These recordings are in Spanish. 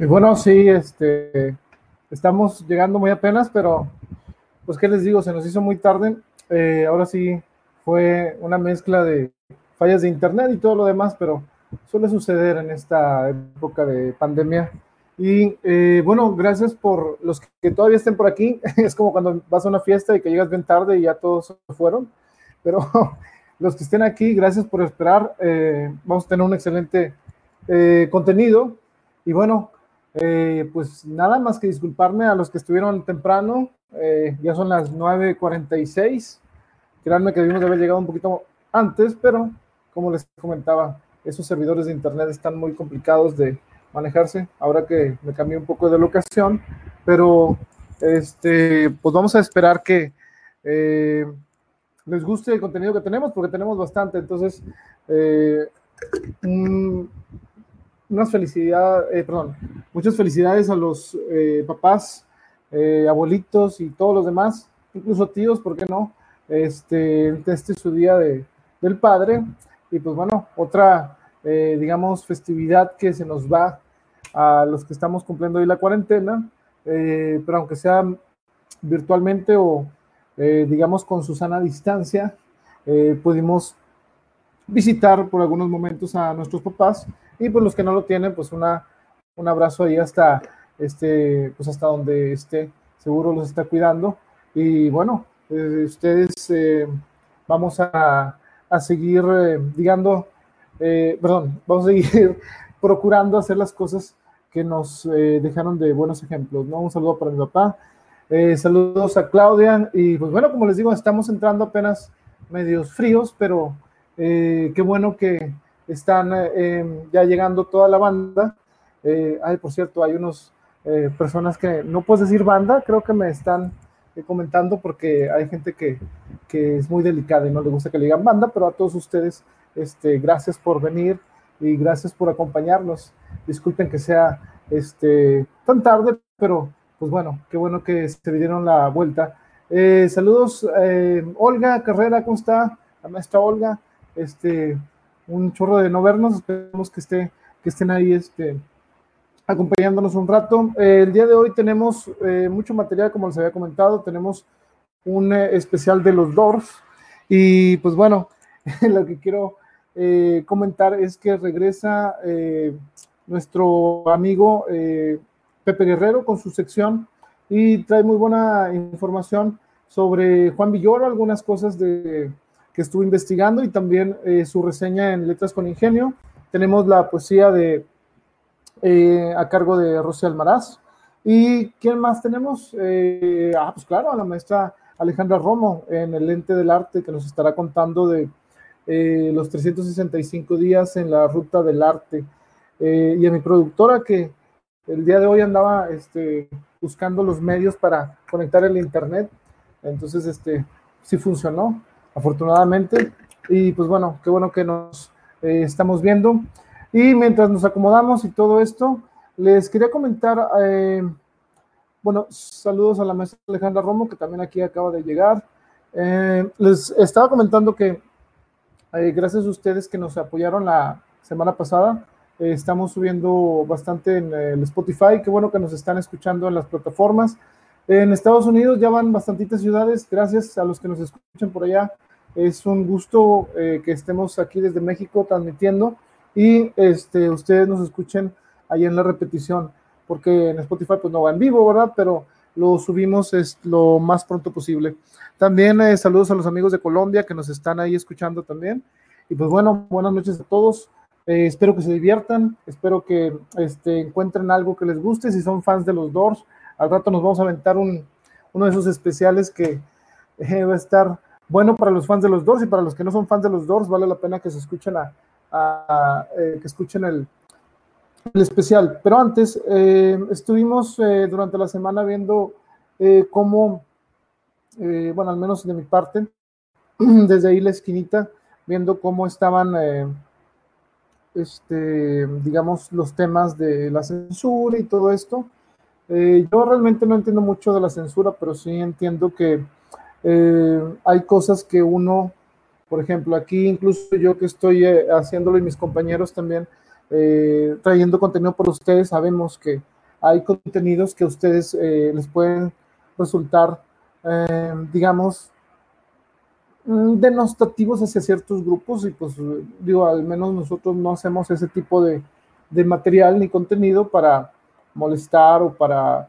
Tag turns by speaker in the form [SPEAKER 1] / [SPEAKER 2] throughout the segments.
[SPEAKER 1] Y bueno, sí, este, estamos llegando muy apenas, pero pues qué les digo, se nos hizo muy tarde. Eh, ahora sí fue una mezcla de fallas de internet y todo lo demás, pero suele suceder en esta época de pandemia. Y eh, bueno, gracias por los que todavía estén por aquí. Es como cuando vas a una fiesta y que llegas bien tarde y ya todos se fueron. Pero los que estén aquí, gracias por esperar. Eh, vamos a tener un excelente contenido. Y bueno, eh, pues nada más que disculparme a los que estuvieron temprano. Eh, ya son las 9.46. Créanme que debimos de haber llegado un poquito antes, pero como les comentaba, esos servidores de internet están muy complicados de manejarse. Ahora que me cambié un poco de locación, pero este, pues vamos a esperar que eh, les guste el contenido que tenemos, porque tenemos bastante. Entonces, unas felicidades, eh, perdón, muchas felicidades a los eh, papás, eh, abuelitos y todos los demás, incluso tíos, ¿por qué no? Este, este es su día de, del padre. Y pues bueno, otra, digamos, festividad que se nos va a los que estamos cumpliendo hoy la cuarentena, pero aunque sea virtualmente o digamos con su sana distancia, pudimos visitar por algunos momentos a nuestros papás y pues los que no lo tienen, pues una, un abrazo ahí hasta, este, pues hasta donde esté, seguro los está cuidando. Y bueno, eh, ustedes eh, vamos a, a seguir, eh, digamos, perdón, vamos a seguir procurando hacer las cosas que nos dejaron de buenos ejemplos, ¿no? Un saludo para mi papá, saludos a Claudia y pues bueno, como les digo, estamos entrando apenas medios fríos, pero qué bueno que están eh, ya llegando toda la banda. Eh, ay, por cierto, hay unos eh, personas que no puedes decir banda, creo que me están comentando porque hay gente que, que, es muy delicada y no le gusta que le digan banda, pero a todos ustedes, este, gracias por venir y gracias por acompañarnos. Disculpen que sea este, tan tarde, pero pues bueno, qué bueno que se dieron la vuelta. saludos, Olga Carrera, ¿cómo está? La maestra Olga. Este, un chorro de no vernos, esperemos que, esté, que estén ahí este, acompañándonos un rato. Eh, el día de hoy tenemos eh, mucho material, como les había comentado, tenemos un eh, especial de los Doors y pues bueno, lo que quiero comentar es que regresa nuestro amigo Pepe Guerrero con su sección y trae muy buena información sobre Juan Villoro, algunas cosas de que estuvo investigando y también eh, su reseña en Letras con Ingenio. Tenemos la poesía de eh, a cargo de Rosy Almaraz. ¿Y quién más tenemos? Eh, ah, pues claro, a la maestra Alejandra Romo en el Lente del Arte, que nos estará contando de los 365 días en la ruta del arte. y a mi productora que el día de hoy andaba este, buscando los medios para conectar el internet. Entonces, este, sí funcionó afortunadamente. Y pues bueno, qué bueno que nos eh, estamos viendo. Y mientras nos acomodamos y todo esto, les quería comentar, eh, bueno, saludos a la maestra Alejandra Romo, que también aquí acaba de llegar. Eh, les estaba comentando que gracias a ustedes que nos apoyaron la semana pasada, estamos subiendo bastante en el Spotify, qué bueno que nos están escuchando en las plataformas. En Estados Unidos ya van bastantitas ciudades, gracias a los que nos escuchan por allá. Es un gusto eh, que estemos aquí desde México transmitiendo y este, ustedes nos escuchen ahí en la repetición, porque en Spotify pues no va en vivo, ¿verdad? Pero lo subimos es lo más pronto posible. También eh, saludos a los amigos de Colombia que nos están ahí escuchando también. Y pues bueno, buenas noches a todos. Eh, espero que se diviertan, espero que este, encuentren algo que les guste. Si son fans de los Doors, al rato nos vamos a aventar un, uno de esos especiales que va a estar bueno para los fans de los Doors y para los que no son fans de los Doors, vale la pena que se escuchen a, eh, que escuchen el, el, especial. Pero antes, eh, estuvimos eh, durante la semana viendo cómo, bueno, al menos de mi parte, desde ahí la esquinita, viendo cómo estaban, este, digamos, los temas de la censura y todo esto. yo realmente no entiendo mucho de la censura, pero sí entiendo que eh, hay cosas que uno, por ejemplo, aquí incluso yo que estoy eh, haciéndolo y mis compañeros también, eh, trayendo contenido por ustedes, sabemos que hay contenidos que a ustedes les pueden resultar, digamos, mm, denostativos hacia ciertos grupos y pues digo, al menos nosotros no hacemos ese tipo de, material ni contenido para molestar o para,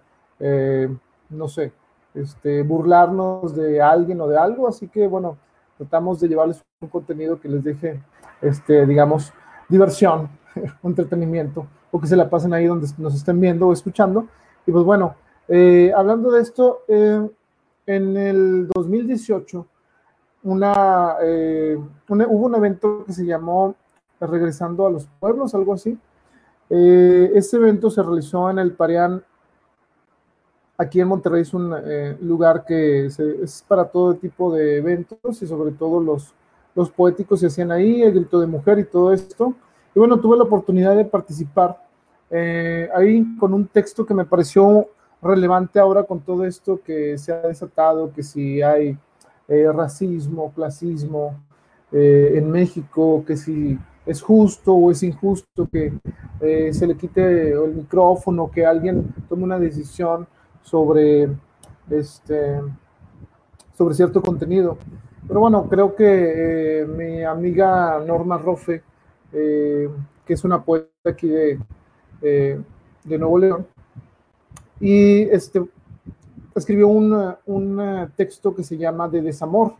[SPEAKER 1] no sé, este, burlarnos de alguien o de algo, así que bueno, tratamos de llevarles un contenido que les deje, este, digamos, diversión, entretenimiento, o que se la pasen ahí donde nos estén viendo o escuchando. Y pues bueno, eh, hablando de esto, eh, en el 2018 una, hubo un evento que se llamó Regresando a los Pueblos, algo así, eh, este evento se realizó en el Parián. Aquí en Monterrey es un eh, lugar que es para todo tipo de eventos y sobre todo los, los poéticos se hacían ahí, el grito de mujer y todo esto. Y bueno, tuve la oportunidad de participar eh, ahí con un texto que me pareció relevante ahora con todo esto que se ha desatado, que si hay racismo, clasismo en México, que si es justo o es injusto que eh, se le quite el micrófono, que alguien tome una decisión sobre, este, sobre cierto contenido. Pero bueno, creo que eh, mi amiga Norma Rofe, eh, que es una poeta aquí de, de Nuevo León, y este, escribió un, un, texto que se llama De desamor.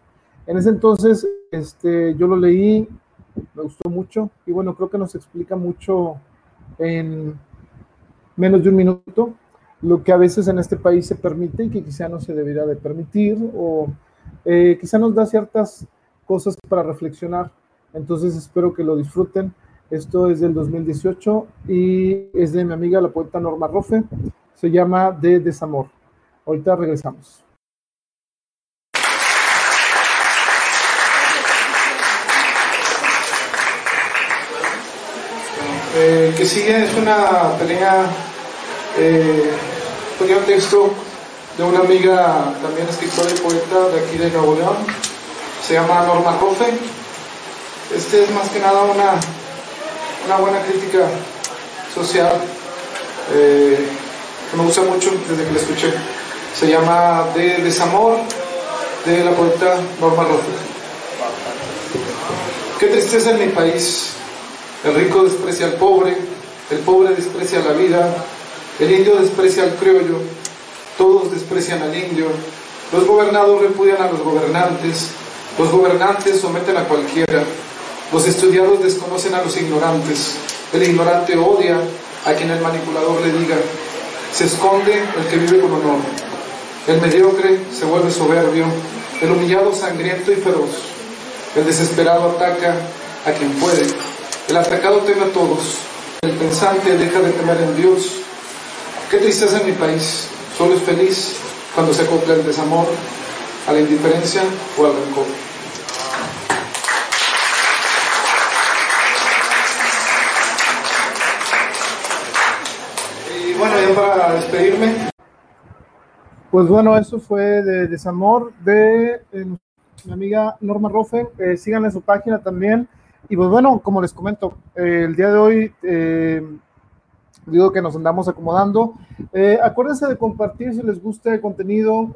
[SPEAKER 1] En ese entonces este, yo lo leí me gustó mucho y bueno, creo que nos explica mucho en menos de un minuto lo que a veces en este país se permite y que quizá no se debería de permitir o eh, quizá nos da ciertas cosas para reflexionar. Entonces espero que lo disfruten. Esto es del 2018 y es de mi amiga la poeta Norma Rofe. Se llama De Desamor. Ahorita regresamos.
[SPEAKER 2] Eh, que sigue es una pequeña, eh, pequeño texto de una amiga, también escritora y poeta de aquí de Nuevo León, se llama Norma Rofe. Este es más que nada una, una buena crítica social eh, que me gusta mucho desde que la escuché. Se llama De Desamor de la poeta Norma Rofe. Qué tristeza en mi país el rico desprecia al pobre, el pobre desprecia la vida, el indio desprecia al criollo, todos desprecian al indio, los gobernados repudian a los gobernantes, los gobernantes someten a cualquiera, los estudiados desconocen a los ignorantes, el ignorante odia a quien el manipulador le diga, se esconde el que vive con honor, el mediocre se vuelve soberbio, el humillado sangriento y feroz, el desesperado ataca a quien puede. El atacado teme a todos. El pensante deja de temer en Dios. Qué tristeza en mi país. Solo es feliz cuando se acopla el desamor, a la indiferencia o al rencor. Y bueno, ya para despedirme.
[SPEAKER 1] Pues bueno, eso fue de Desamor de eh, mi amiga Norma Rofe. Eh, síganle su página también. Y pues bueno, como les comento, eh, el día de hoy eh, digo que nos andamos acomodando. Eh, acuérdense de compartir si les gusta el contenido,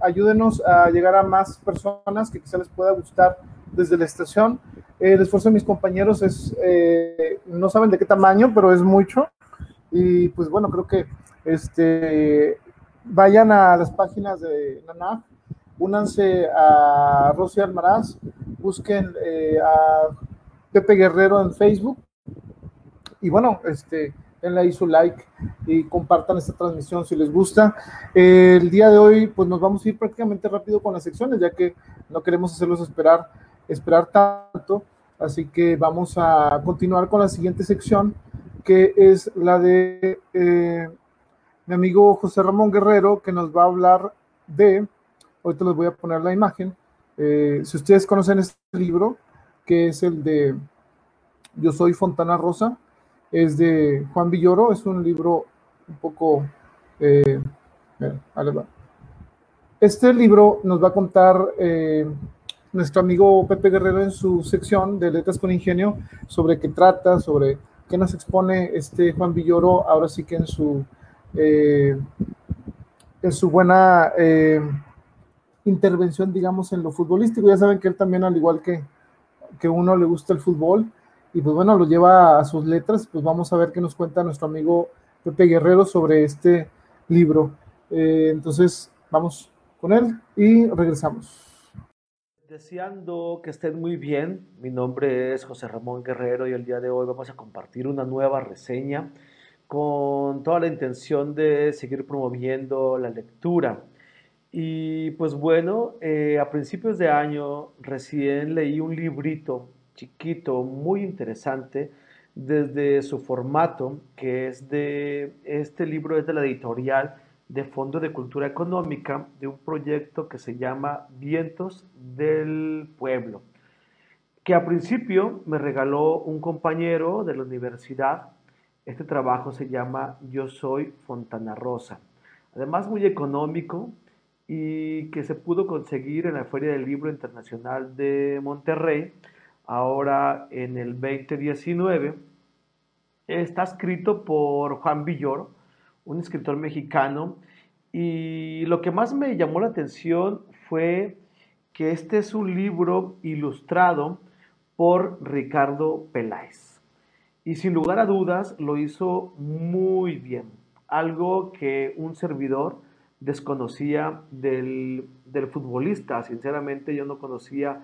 [SPEAKER 1] ayúdenos a llegar a más personas que quizá les pueda gustar desde la estación. el esfuerzo de mis compañeros es, no saben de qué tamaño, pero es mucho. Y pues bueno, creo que este, vayan a las páginas de NANAF, únanse a Rosy Almaraz, busquen a Pepe Guerrero en Facebook. Y bueno, este, denle ahí su like y compartan esta transmisión si les gusta. el día de hoy, pues nos vamos a ir prácticamente rápido con las secciones, ya que no queremos hacerlos esperar, esperar tanto. Así que vamos a continuar con la siguiente sección, que es la de eh, mi amigo José Ramón Guerrero, que nos va a hablar de, ahorita les voy a poner la imagen, eh, si ustedes conocen este libro, que es el de Yo soy Fontana Rosa, es de Juan Villoro, es un libro un poco... Eh, este libro nos va a contar eh, nuestro amigo Pepe Guerrero en su sección de Letras con Ingenio sobre qué trata, sobre qué nos expone este Juan Villoro, ahora sí que en su, eh, en su buena eh, intervención, digamos, en lo futbolístico. Ya saben que él también, al igual que, que uno, le gusta el fútbol y pues bueno, lo lleva a sus letras. Pues vamos a ver qué nos cuenta nuestro amigo Pepe Guerrero sobre este libro. Eh, entonces, vamos con él y regresamos.
[SPEAKER 3] Deseando que estén muy bien, mi nombre es José Ramón Guerrero y el día de hoy vamos a compartir una nueva reseña con toda la intención de seguir promoviendo la lectura. Y pues bueno, eh, a principios de año recién leí un librito chiquito, muy interesante, desde su formato, que es de, este libro es de la editorial de Fondo de Cultura Económica, de un proyecto que se llama Vientos del Pueblo, que a principio me regaló un compañero de la universidad este trabajo se llama Yo Soy Fontana Rosa. Además muy económico y que se pudo conseguir en la Feria del Libro Internacional de Monterrey, ahora en el 2019. Está escrito por Juan Villoro, un escritor mexicano, y lo que más me llamó la atención fue que este es un libro ilustrado por Ricardo Peláez. Y sin lugar a dudas lo hizo muy bien. Algo que un servidor desconocía del, futbolista. Sinceramente yo no conocía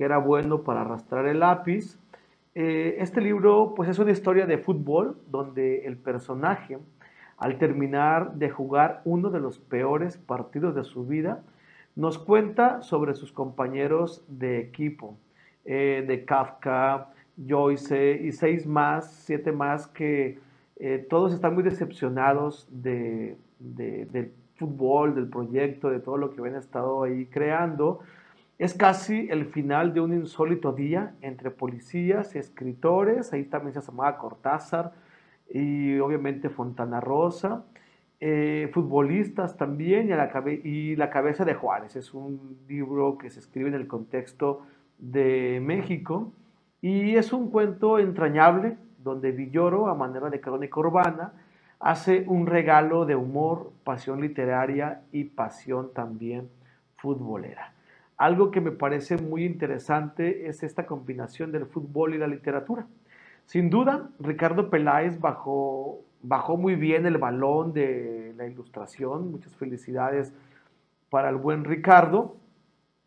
[SPEAKER 3] que era bueno para arrastrar el lápiz. Eh, este libro pues es una historia de fútbol donde el personaje al terminar de jugar uno de los peores partidos de su vida nos cuenta sobre sus compañeros de equipo, eh, de Kafka, Joyce y seis más, siete más que eh, todos están muy decepcionados de, del fútbol, del proyecto, de todo lo que habían estado ahí creando. Es casi el final de un insólito día entre policías y escritores. Ahí también se llamaba Cortázar y obviamente Fontana Rosa. Eh, futbolistas también y la, y la cabeza de Juárez. Es un libro que se escribe en el contexto de México y es un cuento entrañable donde Villoro, a manera de crónica urbana, hace un regalo de humor, pasión literaria y pasión también futbolera. Algo que me parece muy interesante es esta combinación del fútbol y la literatura. Sin duda, Ricardo Peláez bajó, bajó muy bien el balón de la ilustración. Muchas felicidades para el buen Ricardo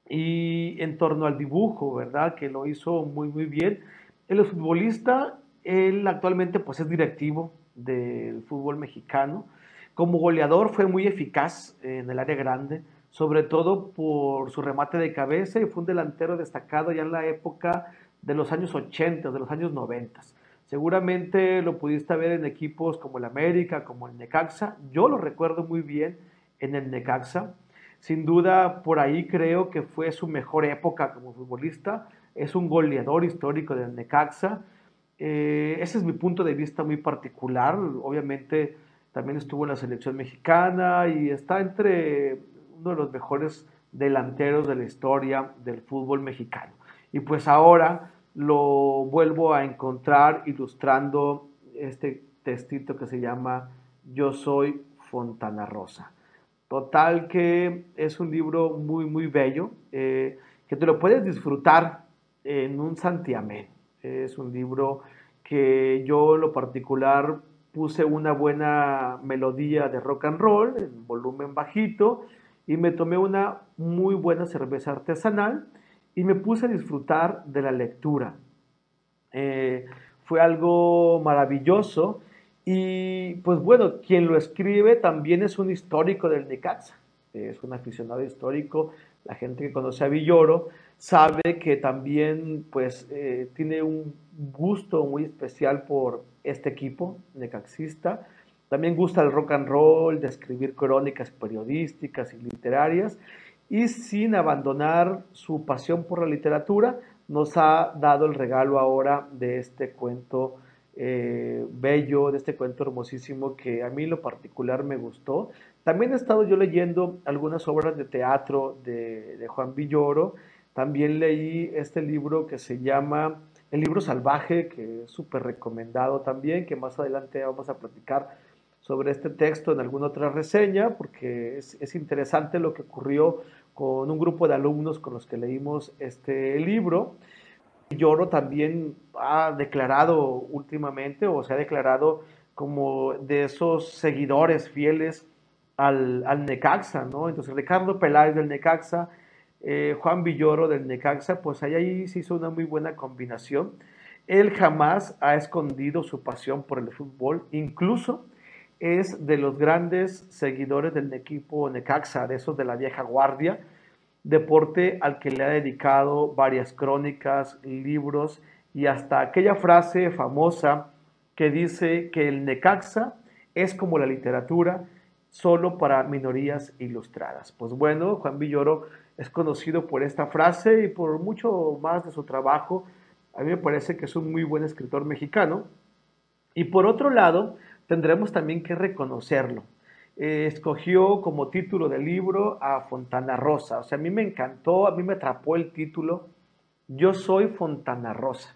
[SPEAKER 3] y en torno al dibujo, ¿verdad? Que lo hizo muy, muy bien. Es futbolista, él actualmente pues es directivo del fútbol mexicano. Como goleador fue muy eficaz en el área grande, sobre todo por su remate de cabeza y fue un delantero destacado ya en la época de los años 80, de los años 90. Seguramente lo pudiste ver en equipos como el América, como el Necaxa. Yo lo recuerdo muy bien en el Necaxa. Sin duda, por ahí creo que fue su mejor época como futbolista. Es un goleador histórico del Necaxa. Eh, ese es mi punto de vista muy particular. Obviamente, también estuvo en la selección mexicana y está entre uno de los mejores delanteros de la historia del fútbol mexicano. Y pues ahora lo vuelvo a encontrar ilustrando este textito que se llama Yo soy Fontana Rosa. Total que es un libro muy, muy bello, eh, que te lo puedes disfrutar en un santiamén. Es un libro que yo, en lo particular, puse una buena melodía de rock and roll en volumen bajito y me tomé una muy buena cerveza artesanal y me puse a disfrutar de la lectura. Eh, fue algo maravilloso y pues bueno, quien lo escribe también es un histórico del Necaxa, es un aficionado histórico, la gente que conoce a Villoro sabe que también pues eh, tiene un gusto muy especial por este equipo necaxista, también gusta el rock and roll, de escribir crónicas periodísticas y literarias y sin abandonar su pasión por la literatura, nos ha dado el regalo ahora de este cuento eh, bello, de este cuento hermosísimo que a mí en lo particular me gustó. También he estado yo leyendo algunas obras de teatro de, Juan Villoro. También leí este libro que se llama El libro salvaje, que es súper recomendado también, que más adelante vamos a platicar sobre este texto en alguna otra reseña, porque es, es interesante lo que ocurrió con un grupo de alumnos con los que leímos este libro. Lloro también ha declarado últimamente o se ha declarado como de esos seguidores fieles al, al Necaxa, ¿no? Entonces Ricardo Peláez del Necaxa, eh, Juan Villoro del Necaxa, pues ahí, ahí se hizo una muy buena combinación. Él jamás ha escondido su pasión por el fútbol, incluso es de los grandes seguidores del equipo Necaxa, de esos de la vieja guardia, deporte al que le ha dedicado varias crónicas, libros y hasta aquella frase famosa que dice que el Necaxa es como la literatura solo para minorías ilustradas. Pues bueno, Juan Villoro es conocido por esta frase y por mucho más de su trabajo. A mí me parece que es un muy buen escritor mexicano. Y por otro lado, tendremos también que reconocerlo. Eh, escogió como título del libro a Fontana Rosa. O sea, a mí me encantó, a mí me atrapó el título. Yo soy Fontana Rosa.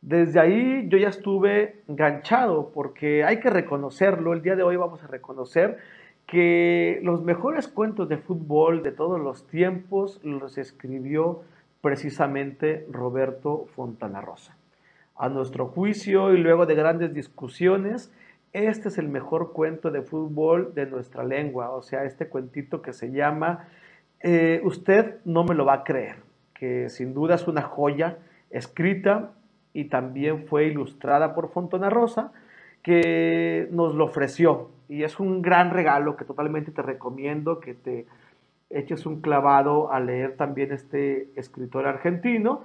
[SPEAKER 3] Desde ahí yo ya estuve enganchado porque hay que reconocerlo. El día de hoy vamos a reconocer que los mejores cuentos de fútbol de todos los tiempos los escribió precisamente Roberto Fontana Rosa. A nuestro juicio y luego de grandes discusiones, este es el mejor cuento de fútbol de nuestra lengua, o sea, este cuentito que se llama eh, Usted no me lo va a creer, que sin duda es una joya escrita y también fue ilustrada por Fontana Rosa, que nos lo ofreció y es un gran regalo que totalmente te recomiendo que te eches un clavado a leer también este escritor argentino.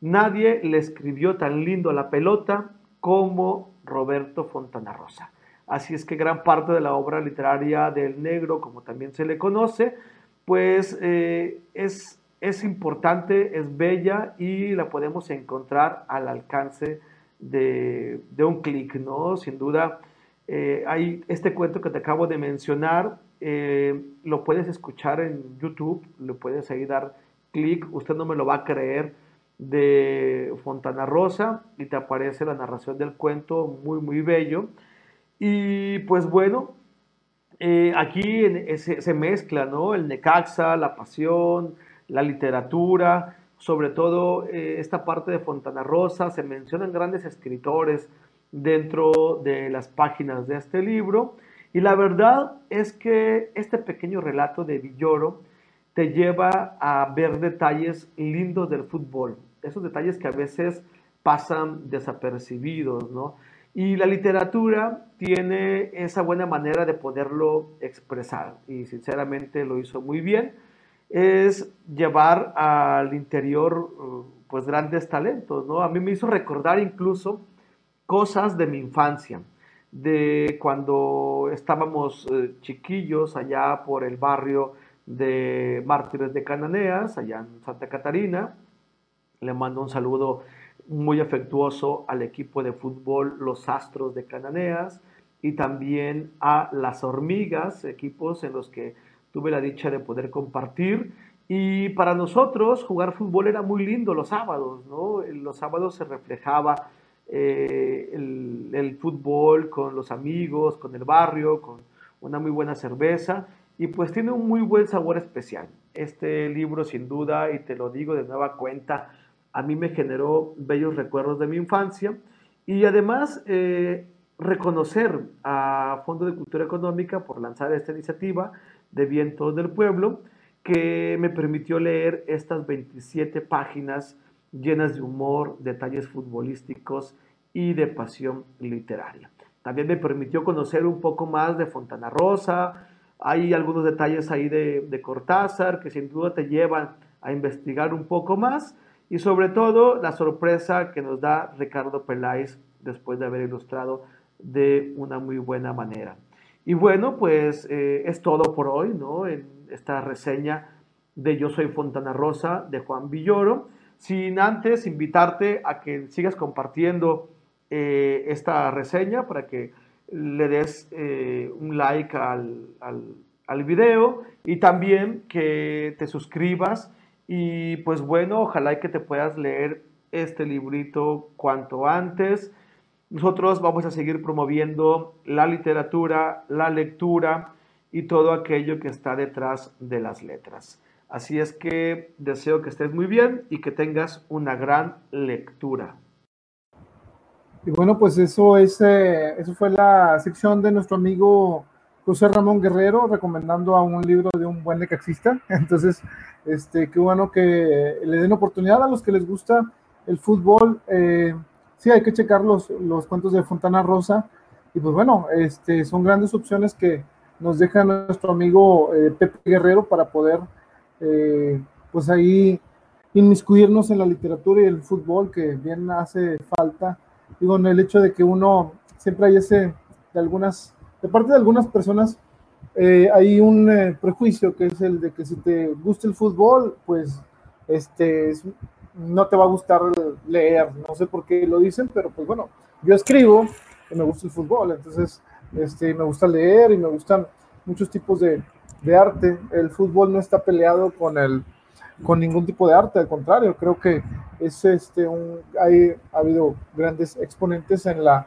[SPEAKER 3] Nadie le escribió tan lindo la pelota como Roberto Fontana Rosa. Así es que gran parte de la obra literaria del negro, como también se le conoce, pues eh, es, es importante, es bella y la podemos encontrar al alcance de, un clic, ¿no? Sin duda, eh, hay este cuento que te acabo de mencionar, eh, lo puedes escuchar en YouTube, le puedes ahí dar clic, usted no me lo va a creer, de Fontana Rosa y te aparece la narración del cuento muy, muy bello. Y pues bueno, eh, aquí se, mezcla, ¿no? El Necaxa, la pasión, la literatura, sobre todo esta parte de Fontana Rosa, se mencionan grandes escritores, dentro de las páginas de este libro. Y la verdad es que este pequeño relato de Villoro te lleva a ver detalles lindos del fútbol, esos detalles que a veces pasan desapercibidos, ¿no? Y la literatura tiene esa buena manera de poderlo expresar y sinceramente lo hizo muy bien. Es llevar al interior pues grandes talentos, ¿no? A mí me hizo recordar incluso cosas de mi infancia, de cuando estábamos eh, chiquillos allá por el barrio de Mártires de Cananeas, allá en Santa Catarina. Le mando un saludo muy afectuoso al equipo de fútbol Los Astros de Cananeas y también a Las Hormigas, equipos en los que tuve la dicha de poder compartir. Y para nosotros jugar fútbol era muy lindo los sábados, ¿no? Los sábados se reflejaba eh, el, fútbol con los amigos, con el barrio, con una muy buena cerveza y pues tiene un muy buen sabor especial. Este libro sin duda, y te lo digo de nueva cuenta, a mí me generó bellos recuerdos de mi infancia. Y además eh, reconocer a Fondo de Cultura Económica por lanzar esta iniciativa de Vientos del Pueblo que me permitió leer estas 27 páginas llenas de humor, detalles futbolísticos y de pasión literaria. También me permitió conocer un poco más de Fontana Rosa, hay algunos detalles ahí de, Cortázar que sin duda te llevan a investigar un poco más y sobre todo la sorpresa que nos da Ricardo Peláez después de haber ilustrado de una muy buena manera. Y bueno, pues eh, es todo por hoy, ¿no? En esta reseña de Yo Soy Fontana Rosa de Juan Villoro sin antes invitarte a que sigas compartiendo eh, esta reseña para que le des eh, un like al, al, video y también que te suscribas y pues bueno, ojalá que te puedas leer este librito cuanto antes. nosotros vamos a seguir promoviendo la literatura, la lectura y todo aquello que está detrás de las letras. Así es que deseo que estés muy bien y que tengas una gran lectura.
[SPEAKER 1] Y bueno, pues eso, es, eh, eso fue la sección de nuestro amigo José Ramón Guerrero recomendando a un libro de un buen necaxista. Entonces, este, qué bueno que le den oportunidad a los que les gusta el fútbol. Eh, sí, hay que checar los, los cuentos de Fontana Rosa. Y pues bueno, este, son grandes opciones que nos deja nuestro amigo eh, Pepe Guerrero para poder, eh, pues ahí, inmiscuirnos en la literatura y el fútbol, que bien hace falta. Digo, en el hecho de que uno siempre hay ese, de algunas, de parte de algunas personas, eh, hay un prejuicio que es el de que si te gusta el fútbol, pues este, no te va a gustar leer. No sé por qué lo dicen, pero pues bueno, yo escribo y me gusta el fútbol, entonces este, me gusta leer y me gustan muchos tipos de, de, arte. El fútbol no está peleado con, el, con ningún tipo de arte, al contrario, creo que es este, un, hay, ha habido grandes exponentes en, la,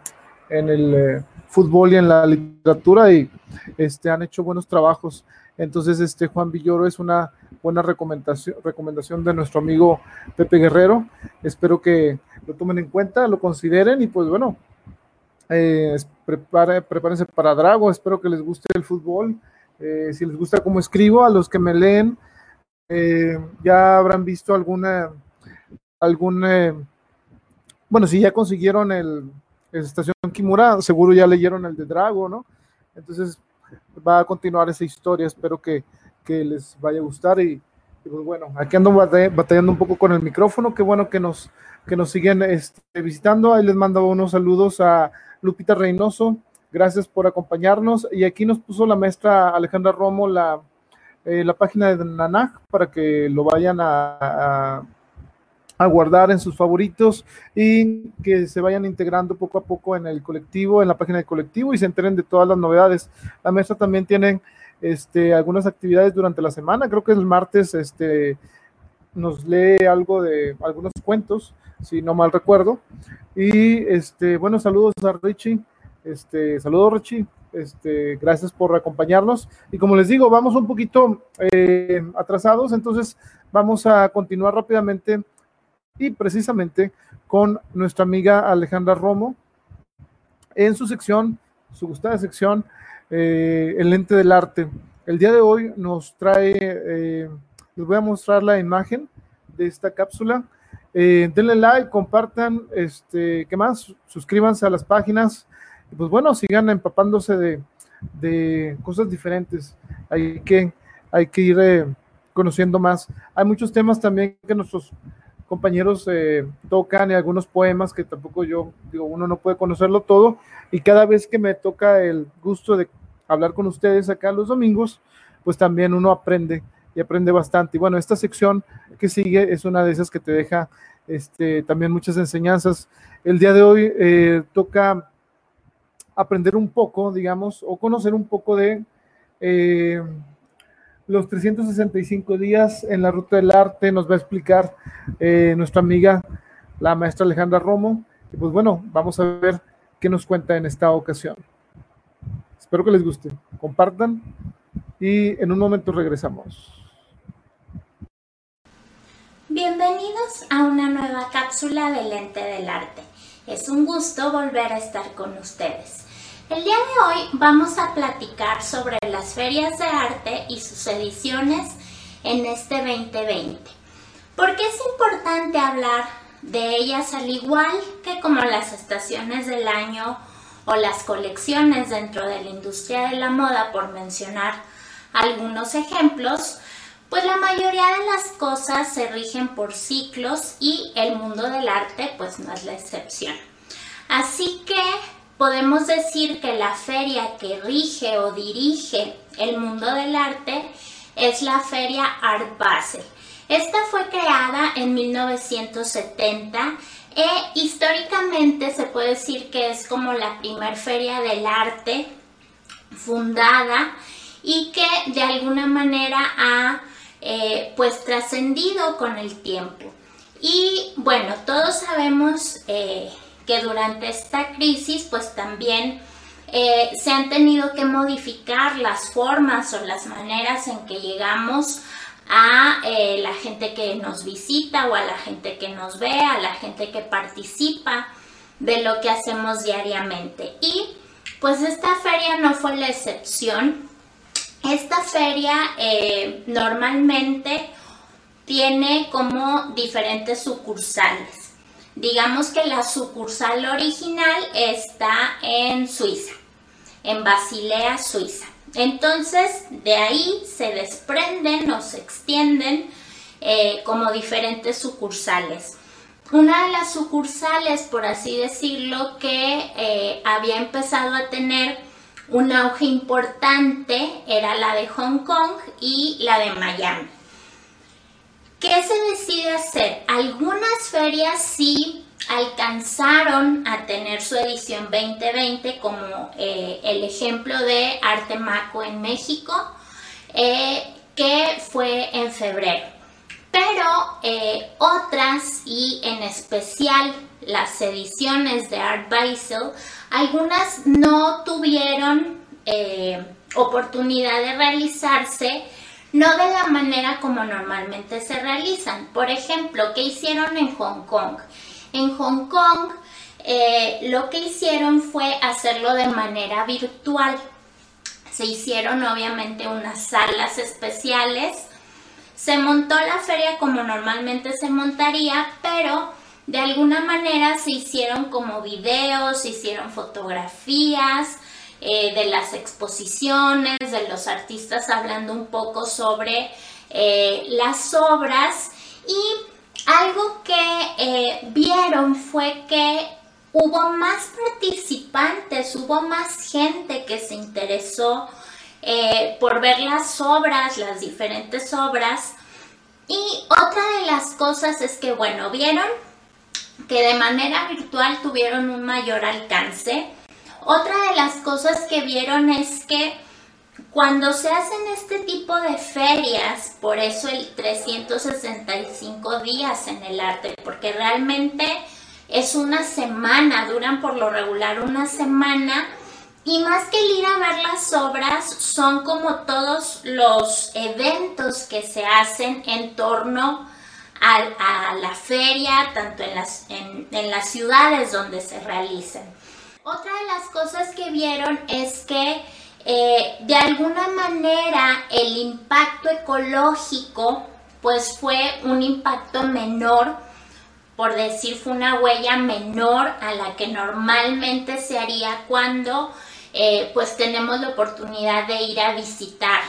[SPEAKER 1] en el eh, fútbol y en la literatura y este, han hecho buenos trabajos. Entonces, este Juan Villoro es una buena recomendación, recomendación de nuestro amigo Pepe Guerrero. Espero que lo tomen en cuenta, lo consideren y pues bueno, eh, prepárense para Drago, espero que les guste el fútbol. Eh, si les gusta cómo escribo, a los que me leen, eh, ya habrán visto alguna, algún, bueno, si ya consiguieron el, Estación Kimura, seguro ya leyeron el de Drago, ¿no? Entonces va a continuar esa historia, espero que, que les vaya a gustar y, pues bueno, aquí ando batallando un poco con el micrófono, qué bueno que nos, que nos siguen este, visitando, ahí les mando unos saludos a Lupita Reynoso, gracias por acompañarnos. Y aquí nos puso la maestra Alejandra Romo la, eh, la página de Nanaj para que lo vayan a, a, guardar en sus favoritos y que se vayan integrando poco a poco en el colectivo, en la página del colectivo y se enteren de todas las novedades. La maestra también tiene este, algunas actividades durante la semana, creo que el martes este, nos lee algo de algunos cuentos si no mal recuerdo. Y este, bueno, saludos a Richie. Este, saludos Richie. Este, gracias por acompañarnos. Y como les digo, vamos un poquito eh, atrasados, entonces vamos a continuar rápidamente y precisamente con nuestra amiga Alejandra Romo en su sección, su gustada sección, eh, el lente del arte. El día de hoy nos trae, eh, les voy a mostrar la imagen de esta cápsula eh, denle like, compartan, este, ¿qué más? Suscríbanse a las páginas y pues bueno, sigan empapándose de, de cosas diferentes. Hay que, hay que ir conociendo más. Hay muchos temas también que nuestros compañeros eh, tocan y algunos poemas que tampoco yo digo, uno no puede conocerlo todo y cada vez que me toca el gusto de hablar con ustedes acá los domingos, pues también uno aprende y aprende bastante. Y bueno, esta sección que sigue es una de esas que te deja este, también muchas enseñanzas. El día de hoy eh, toca aprender un poco, digamos, o conocer un poco de eh, los 365 días en la ruta del arte. Nos va a explicar eh, nuestra amiga, la maestra Alejandra Romo. Y pues bueno, vamos a ver qué nos cuenta en esta ocasión. Espero que les guste. Compartan y en un momento regresamos.
[SPEAKER 4] Bienvenidos a una nueva cápsula de Lente del Arte. Es un gusto volver a estar con ustedes. El día de hoy vamos a platicar sobre las ferias de arte y sus ediciones en este 2020. ¿Por qué es importante hablar de ellas al igual que como las estaciones del año o las colecciones dentro de la industria de la moda, por mencionar algunos ejemplos? Pues la mayoría de las cosas se rigen por ciclos y el mundo del arte pues no es la excepción. Así que podemos decir que la feria que rige o dirige el mundo del arte es la feria Art Basel. Esta fue creada en 1970 e históricamente se puede decir que es como la primer feria del arte fundada y que de alguna manera ha eh, pues trascendido con el tiempo. Y bueno, todos sabemos eh, que durante esta crisis pues también eh, se han tenido que modificar las formas o las maneras en que llegamos a eh, la gente que nos visita o a la gente que nos ve, a la gente que participa de lo que hacemos diariamente. Y pues esta feria no fue la excepción. Esta feria eh, normalmente tiene como diferentes sucursales. Digamos que la sucursal original está en Suiza, en Basilea, Suiza. Entonces, de ahí se desprenden o se extienden eh, como diferentes sucursales. Una de las sucursales, por así decirlo, que eh, había empezado a tener un auge importante era la de Hong Kong y la de Miami. ¿Qué se decide hacer? Algunas ferias sí alcanzaron a tener su edición 2020 como eh, el ejemplo de Arte Maco en México, eh, que fue en febrero. Pero eh, otras y en especial las ediciones de Art Basel, algunas no tuvieron oportunidad de realizarse no de la manera como normalmente se realizan. Por ejemplo, ¿qué hicieron en Hong Kong? En Hong Kong eh, lo que hicieron fue hacerlo de manera virtual. Se hicieron obviamente unas salas especiales. Se montó la feria como normalmente se montaría, pero de alguna manera se hicieron como videos, se hicieron fotografías eh, de las exposiciones, de los artistas hablando un poco sobre eh, las obras y algo que eh, vieron fue que hubo más participantes, hubo más gente que se interesó por ver las obras, las diferentes obras. Y otra de las cosas es que, bueno, vieron que de manera virtual tuvieron un mayor alcance. Otra de las cosas que vieron es que cuando se hacen este tipo de ferias, por eso el 365 días en el arte, porque realmente es una semana, duran por lo regular una semana, y más que el ir a ver las obras, son como todos los eventos que se hacen en torno a, la feria, tanto en las, en las ciudades donde se realicen. Otra de las cosas que vieron es que eh, de alguna manera el impacto ecológico pues fue un impacto menor, por decir fue una huella menor a la que normalmente se haría cuando eh, pues tenemos la oportunidad de ir a visitar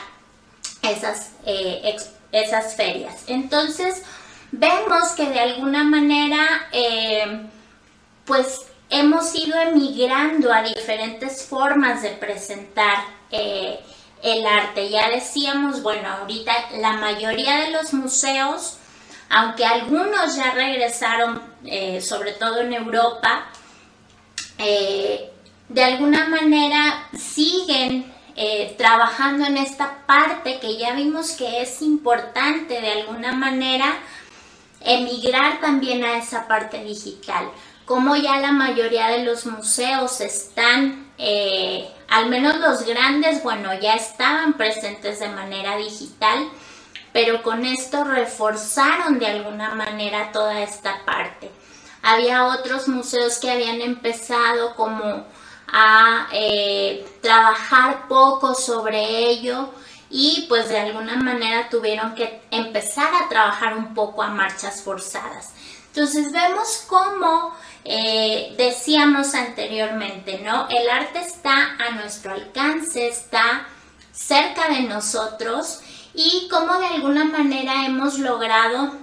[SPEAKER 4] esas, eh, esas ferias. Entonces vemos que de alguna manera pues hemos ido emigrando a diferentes formas de presentar eh, el arte. Ya decíamos, bueno, ahorita la mayoría de los museos, aunque algunos ya regresaron, eh, sobre todo en Europa, eh, de alguna manera siguen trabajando en esta parte que ya vimos que es importante de alguna manera emigrar también a esa parte digital como ya la mayoría de los museos están, eh, al menos los grandes, bueno, ya estaban presentes de manera digital, pero con esto reforzaron de alguna manera toda esta parte. Había otros museos que habían empezado como a eh, trabajar poco sobre ello y pues de alguna manera tuvieron que empezar a trabajar un poco a marchas forzadas. Entonces vemos cómo eh, decíamos anteriormente, ¿no? El arte está a nuestro alcance, está cerca de nosotros y cómo de alguna manera hemos logrado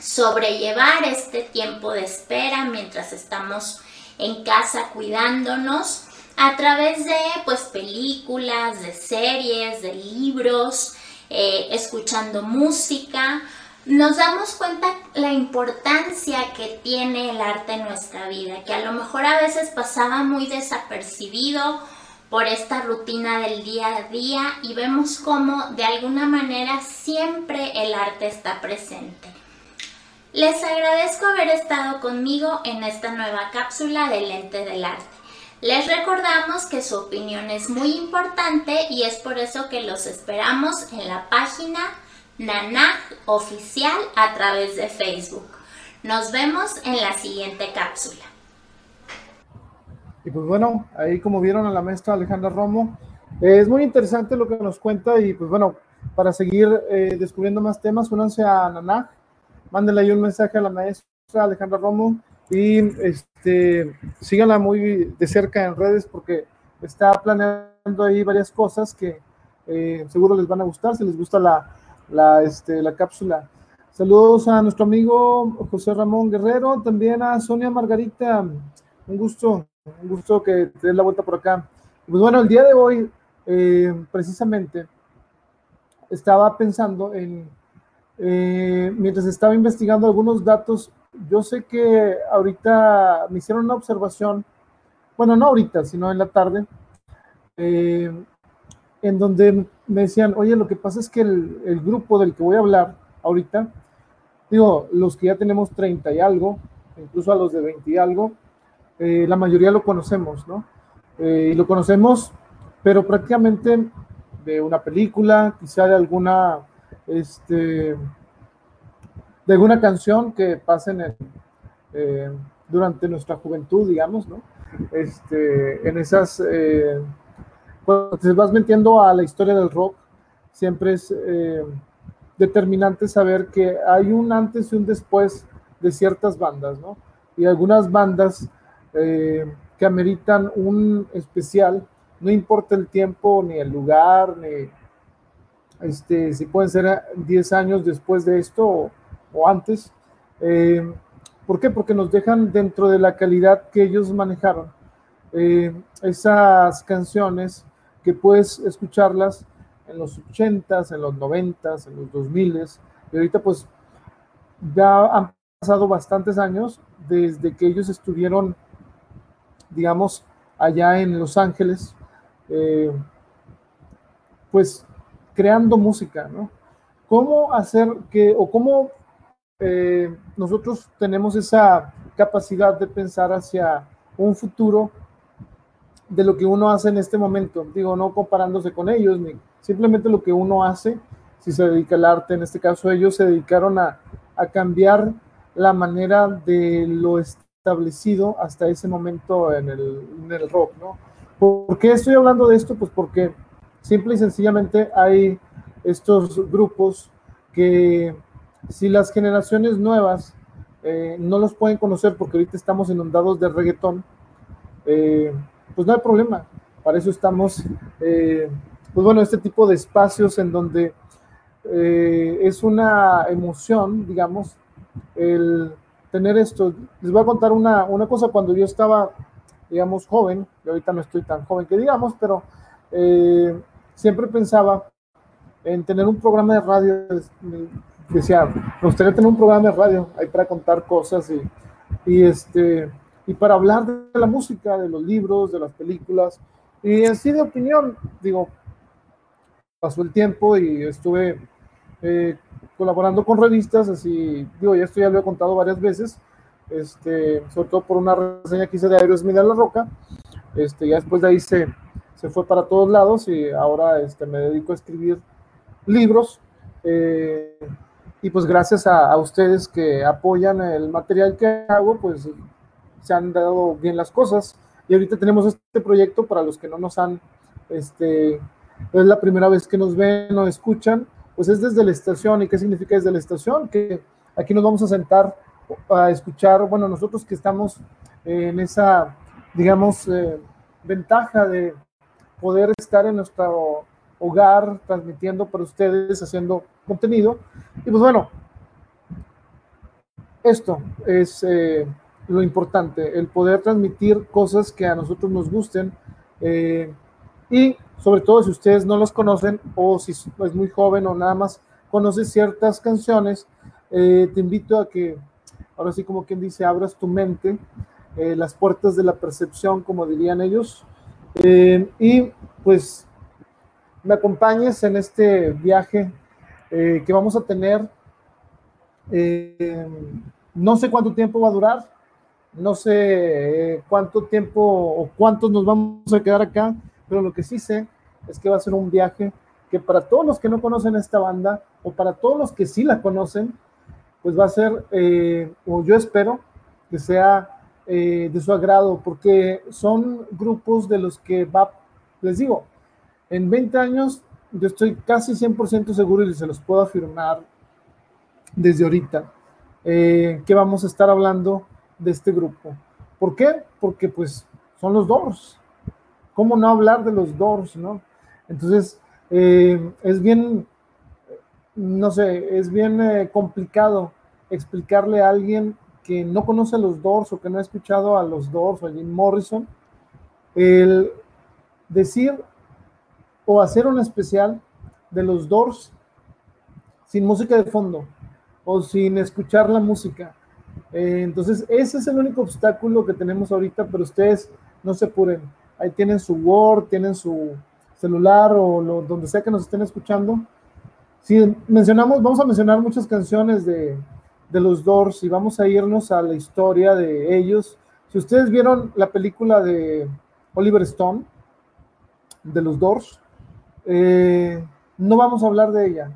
[SPEAKER 4] sobrellevar este tiempo de espera mientras estamos en casa cuidándonos a través de pues películas, de series, de libros, eh, escuchando música, nos damos cuenta la importancia que tiene el arte en nuestra vida, que a lo mejor a veces pasaba muy desapercibido por esta rutina del día a día y vemos cómo de alguna manera siempre el arte está presente. Les agradezco haber estado conmigo en esta nueva cápsula del Lente del Arte. Les recordamos que su opinión es muy importante y es por eso que los esperamos en la página Nanaj Oficial a través de Facebook. Nos vemos en la siguiente cápsula.
[SPEAKER 1] Y pues bueno, ahí como vieron a la maestra Alejandra Romo, es muy interesante lo que nos cuenta y pues bueno, para seguir eh, descubriendo más temas, únanse a Nanaj, mándenle ahí un mensaje a la maestra Alejandra Romo y este, síganla muy de cerca en redes porque está planeando ahí varias cosas que eh, seguro les van a gustar, si les gusta la, la, este, la cápsula. Saludos a nuestro amigo José Ramón Guerrero, también a Sonia Margarita, un gusto, un gusto que te des la vuelta por acá. Pues bueno, el día de hoy, eh, precisamente, estaba pensando en, eh, mientras estaba investigando algunos datos yo sé que ahorita me hicieron una observación, bueno, no ahorita, sino en la tarde, eh, en donde me decían, oye, lo que pasa es que el, grupo del que voy a hablar ahorita, digo, los que ya tenemos 30 y algo, incluso a los de 20 y algo, eh, la mayoría lo conocemos, ¿no? Eh, y lo conocemos, pero prácticamente de una película, quizá de alguna, este, de alguna canción que pasen eh, durante nuestra juventud, digamos, ¿no? Este, en esas, eh, cuando te vas metiendo a la historia del rock, siempre es eh, determinante saber que hay un antes y un después de ciertas bandas, ¿no? Y algunas bandas que ameritan un especial, no importa el tiempo, ni el lugar, ni este, si pueden ser 10 años después de esto o antes. Eh, ¿Por qué? Porque nos dejan dentro de la calidad que ellos manejaron. Eh, esas canciones que puedes escucharlas en los 80s, en los 90s, en los 2000s, y ahorita pues ya han pasado bastantes años desde que ellos estuvieron, digamos, allá en Los Ángeles, eh, pues creando música, ¿no? ¿Cómo hacer que, o cómo eh, nosotros tenemos esa capacidad de pensar hacia un futuro de lo que uno hace en este momento. Digo, no comparándose con ellos, ni simplemente lo que uno hace, si se dedica al arte, en este caso ellos se dedicaron a, a cambiar la manera de lo establecido hasta ese momento en el, en el rock, ¿no? ¿Por qué estoy hablando de esto? Pues porque simple y sencillamente hay estos grupos que si las generaciones nuevas eh, no los pueden conocer porque ahorita estamos inundados de reggaetón, eh, pues no hay problema. Para eso estamos, eh, pues bueno, este tipo de espacios en donde es una emoción, digamos, el tener esto. Les voy a contar una, una cosa, cuando yo estaba, digamos, joven, y ahorita no estoy tan joven que digamos, pero siempre pensaba en tener un programa de radio decía, me gustaría tener un programa de radio ahí para contar cosas y, y, este, y para hablar de la música, de los libros, de las películas, y así de opinión, digo, pasó el tiempo y estuve eh, colaborando con revistas, así, digo, ya esto ya lo he contado varias veces, este, sobre todo por una reseña que hice de Aerosmith a la Roca, este, ya después de ahí se, se fue para todos lados y ahora este, me dedico a escribir libros. Eh, y pues gracias a, ustedes que apoyan el material que hago, pues se han dado bien las cosas. Y ahorita tenemos este proyecto para los que no nos han, este, es la primera vez que nos ven o escuchan, pues es desde la estación. ¿Y qué significa desde la estación? Que aquí nos vamos a sentar a escuchar, bueno, nosotros que estamos en esa, digamos, eh, ventaja de poder estar en nuestro hogar transmitiendo para ustedes, haciendo contenido. Y pues bueno, esto es eh, lo importante, el poder transmitir cosas que a nosotros nos gusten. Eh, y sobre todo si ustedes no los conocen o si es muy joven o nada más conoce ciertas canciones, eh, te invito a que, ahora sí como quien dice, abras tu mente, las puertas de la percepción, como dirían ellos, y pues me acompañes en este viaje eh, que vamos a tener Eh, no sé cuánto tiempo va a durar, no sé eh, cuánto tiempo o cuántos nos vamos a quedar acá, pero lo que sí sé es que va a ser un viaje que para todos los que no conocen esta banda o para todos los que sí la conocen, pues va a ser, eh, o yo espero que sea de su agrado, porque son grupos de los que va, les digo, en 20 años yo estoy casi 100% seguro y se los puedo afirmar desde ahorita, eh, que vamos a estar hablando de este grupo. ¿Por qué? Porque pues son los Doors. ¿Cómo no hablar de los Doors, no? Entonces, eh, es bien, no sé, es bien eh, complicado explicarle a alguien que no conoce los Doors o que no ha escuchado a los Doors o a Jim Morrison, el decir o hacer un especial de los Doors sin música de fondo o sin escuchar la música. Eh, entonces, ese es el único obstáculo que tenemos ahorita, pero ustedes no se apuren. Ahí tienen su Word, tienen su celular o lo, donde sea que nos estén escuchando. Si mencionamos, vamos a mencionar muchas canciones de, de los Doors y vamos a irnos a la historia de ellos. Si ustedes vieron la película de Oliver Stone, de los Doors, eh, no vamos a hablar de ella.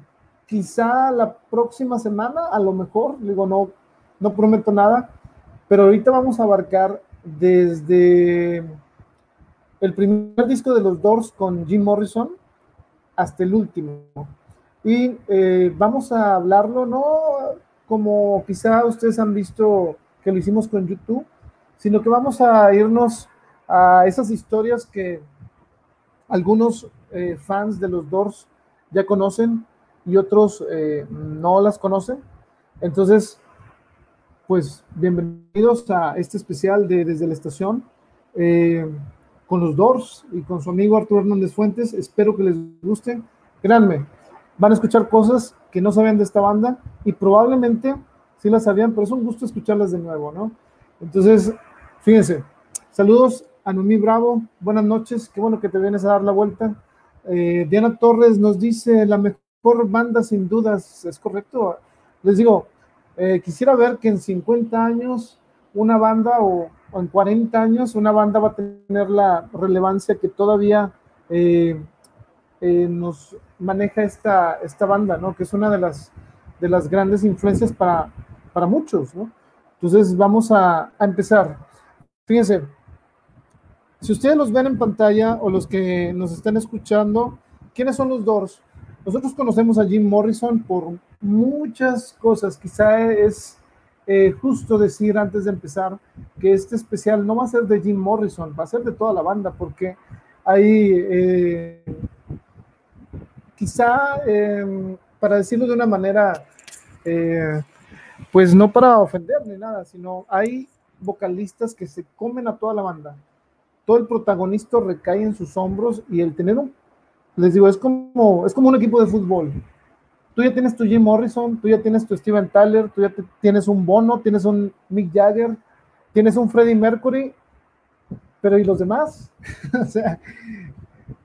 [SPEAKER 1] Quizá la próxima semana, a lo mejor, digo, no, no prometo nada, pero ahorita vamos a abarcar desde el primer disco de los Doors con Jim Morrison hasta el último. Y eh, vamos a hablarlo, no como quizá ustedes han visto que lo hicimos con YouTube, sino que vamos a irnos a esas historias que algunos eh, fans de los Doors ya conocen y otros eh, no las conocen. Entonces, pues bienvenidos a este especial de Desde la Estación eh, con los Doors y con su amigo Arturo Hernández Fuentes. Espero que les guste. Créanme, van a escuchar cosas que no sabían de esta banda y probablemente sí las sabían, pero es un gusto escucharlas de nuevo, ¿no? Entonces, fíjense, saludos a Numi Bravo, buenas noches, qué bueno que te vienes a dar la vuelta. Eh, Diana Torres nos dice la mejor banda sin dudas, es correcto. Les digo, eh, quisiera ver que en 50 años una banda o, en 40 años una banda va a tener la relevancia que todavía eh, nos maneja esta, esta banda, ¿no? Que es una de las, de las grandes influencias para, para muchos, ¿no? Entonces vamos a, a empezar. Fíjense, si ustedes los ven en pantalla o los que nos están escuchando, ¿quiénes son los Doors? Nosotros conocemos a Jim Morrison por muchas cosas. Quizá es eh, justo decir antes de empezar que este especial no va a ser de Jim Morrison, va a ser de toda la banda, porque hay, eh, quizá, em, para decirlo de una manera, eh, pues no para ofender ni nada, sino hay vocalistas que se comen a toda la banda todo el protagonista recae en sus hombros y el tener un, les digo, es como, es como un equipo de fútbol. Tú ya tienes tu Jim Morrison, tú ya tienes tu Steven Tyler, tú ya tienes un Bono, tienes un Mick Jagger, tienes un Freddie Mercury, pero ¿y los demás? o sea,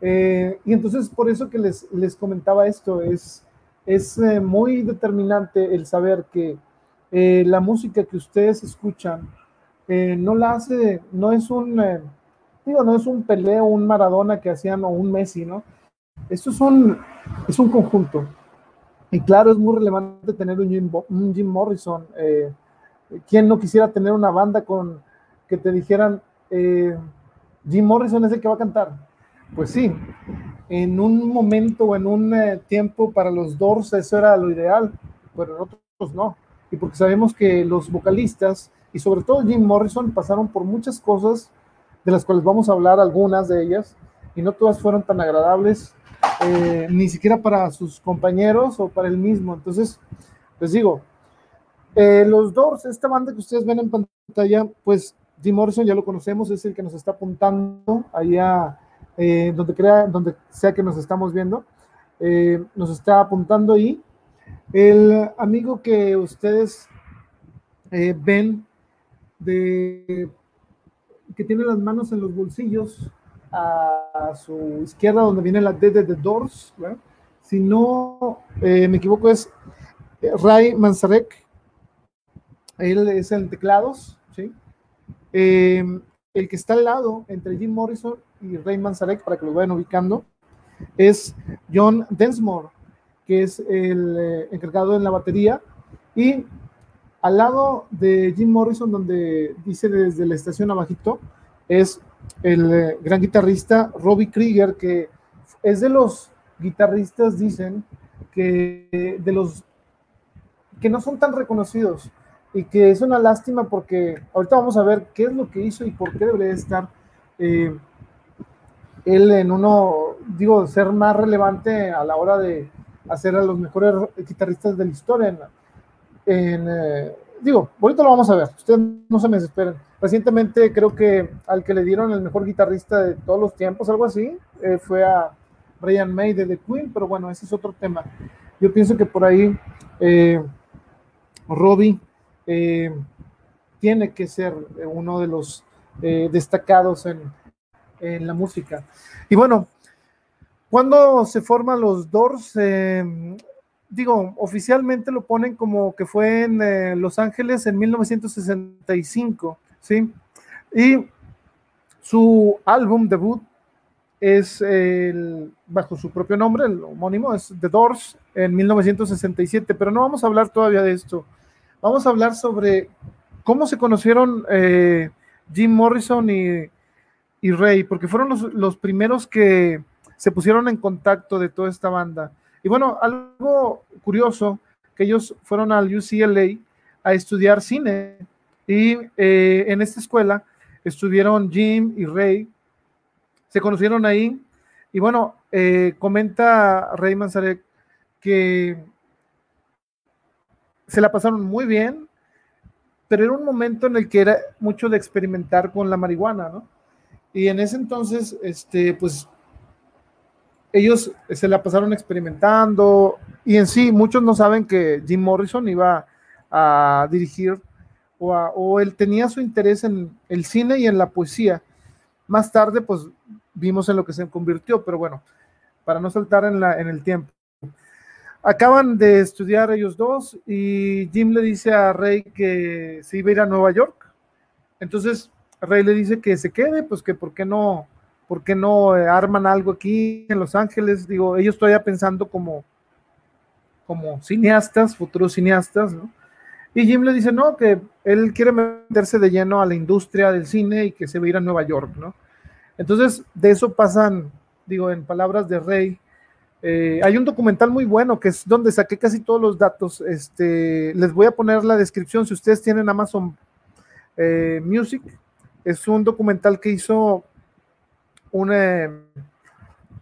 [SPEAKER 1] eh, y entonces por eso que les, les comentaba esto, es, es eh, muy determinante el saber que eh, la música que ustedes escuchan no la hace, no es un digo, no es un peleo, un Maradona que hacían o un Messi, ¿no? Esto es un, es un conjunto. Y claro, es muy relevante tener un Jim, Morrison. Eh, ¿Quién no quisiera tener una banda con que te dijeran, eh, Jim Morrison es el que va a cantar? Pues sí, en un momento o en un eh, tiempo para los Doors eso era lo ideal, pero en otros no. Y porque sabemos que los vocalistas, y sobre todo Jim Morrison, pasaron por muchas cosas de las cuales vamos a hablar algunas de ellas, y no todas fueron tan agradables, eh, ni siquiera para sus compañeros o para él mismo. Entonces, les digo, eh, los Doors, esta banda que ustedes ven en pantalla, pues Jim Morrison ya lo conocemos, es el que nos está apuntando allá eh, donde, crea, donde sea que nos estamos viendo, nos está apuntando ahí. El amigo que ustedes ven de que tiene las manos en los bolsillos a su izquierda donde viene la D de The Doors, si no eh, me equivoco es eh, Ray Manzarek, él es en teclados, ¿sí? Eh, el que está al lado entre Jim Morrison y Ray Manzarek, para que lo vayan ubicando, es John Densmore, que es el eh, encargado en la batería, y al lado de Jim Morrison, donde dice desde la estación abajito, es el eh, gran guitarrista Robbie Krieger, que es de los guitarristas, dicen, que de los que no son tan reconocidos y que es una lástima porque ahorita vamos a ver qué es lo que hizo y por qué debería estar eh, él en uno, digo, ser más relevante a la hora de hacer a los mejores guitarristas de la historia. En, eh, digo, ahorita lo vamos a ver, ustedes no se me desesperen. Recientemente creo que al que le dieron el mejor guitarrista de todos los tiempos, algo así, eh, fue a Brian May de The Queen, pero bueno, ese es otro tema. Yo pienso que por ahí eh, Robbie eh, tiene que ser uno de los destacados en, en, la música. Y bueno, cuando se forman los Doors, digo, oficialmente lo ponen como que fue en Los Ángeles en 1965, ¿sí? Y su álbum debut es el, bajo su propio nombre, el homónimo, es The Doors en 1967, pero no vamos a hablar todavía de esto. Vamos a hablar sobre cómo se conocieron eh, Jim Morrison y, y, Ray, porque fueron los, los, primeros que se pusieron en contacto de toda esta banda. Y bueno, algo curioso, que ellos fueron al UCLA a estudiar cine y eh, en esta escuela estuvieron Jim y Ray, se conocieron ahí. Y bueno, eh, comenta Ray Manzarek que se la pasaron muy bien, pero era un momento en el que era mucho de experimentar con la marihuana, ¿no? Y en ese entonces, este, pues, ellos se la pasaron experimentando. Y en sí, muchos no saben que Jim Morrison iba a dirigir o, él tenía su interés en el cine y en la poesía. Más tarde, pues, vimos en lo que se convirtió, pero bueno, para no saltar en el tiempo. Acaban de estudiar ellos dos y Jim le dice a Rey que se iba a ir a Nueva York. Entonces Rey le dice que se quede, pues que por qué no, por qué no eh, arman algo aquí en Los Ángeles. Digo, ellos todavía pensando como, como cineastas, futuros cineastas, ¿no? Y Jim le dice, no, que él quiere meterse de lleno a la industria del cine y que se va a ir a Nueva York, ¿no? Entonces, de eso pasan, digo, en palabras de Rey, eh, hay un documental muy bueno que es donde saqué casi todos los datos. Este, les voy a poner la descripción si ustedes tienen Amazon eh, Music. Es un documental que hizo un... Eh,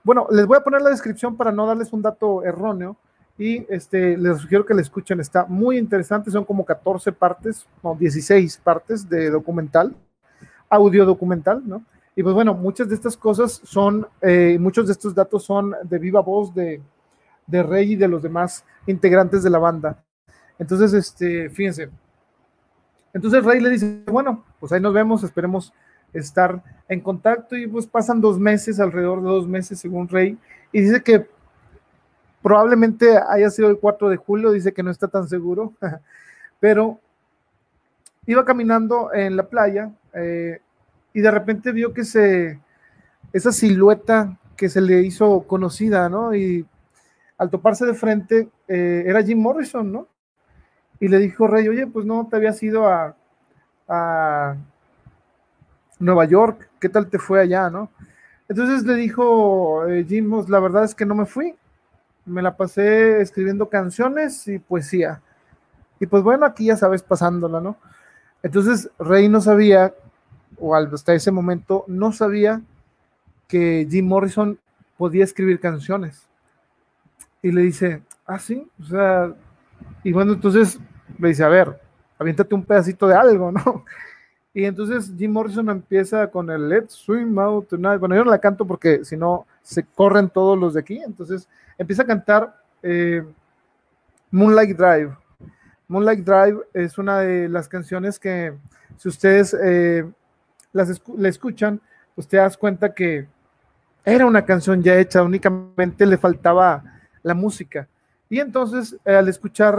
[SPEAKER 1] bueno, les voy a poner la descripción para no darles un dato erróneo y este, les sugiero que le escuchen. Está muy interesante, son como 14 partes, no, 16 partes de documental, audio documental, ¿no? Y pues bueno, muchas de estas cosas son, eh, muchos de estos datos son de viva voz de, de, Rey y de los demás integrantes de la banda. Entonces, este, fíjense. Entonces Rey le dice, bueno, pues ahí nos vemos, esperemos estar en contacto y pues pasan dos meses, alrededor de dos meses según Rey, y dice que probablemente haya sido el 4 de julio, dice que no está tan seguro, pero iba caminando en la playa, eh, y de repente vio que se, esa silueta que se le hizo conocida, ¿no? Y al toparse de frente, eh, era Jim Morrison, ¿no? Y le dijo Rey, oye, pues no te habías ido a, a Nueva York, ¿qué tal te fue allá, no? Entonces le dijo eh, Jim, pues, la verdad es que no me fui, me la pasé escribiendo canciones y poesía. Y pues bueno, aquí ya sabes pasándola, ¿no? Entonces Rey no sabía o hasta ese momento no sabía que Jim Morrison podía escribir canciones. Y le dice, ah, sí, o sea, y bueno, entonces le dice, a ver, aviéntate un pedacito de algo, ¿no? Y entonces Jim Morrison empieza con el Let's Swim Out Tonight. Bueno, yo no la canto porque si no se corren todos los de aquí. Entonces empieza a cantar eh, Moonlight Drive. Moonlight Drive es una de las canciones que, si ustedes eh, las la escuchan, pues te das cuenta que era una canción ya hecha, únicamente le faltaba la música. Y entonces, eh, al escuchar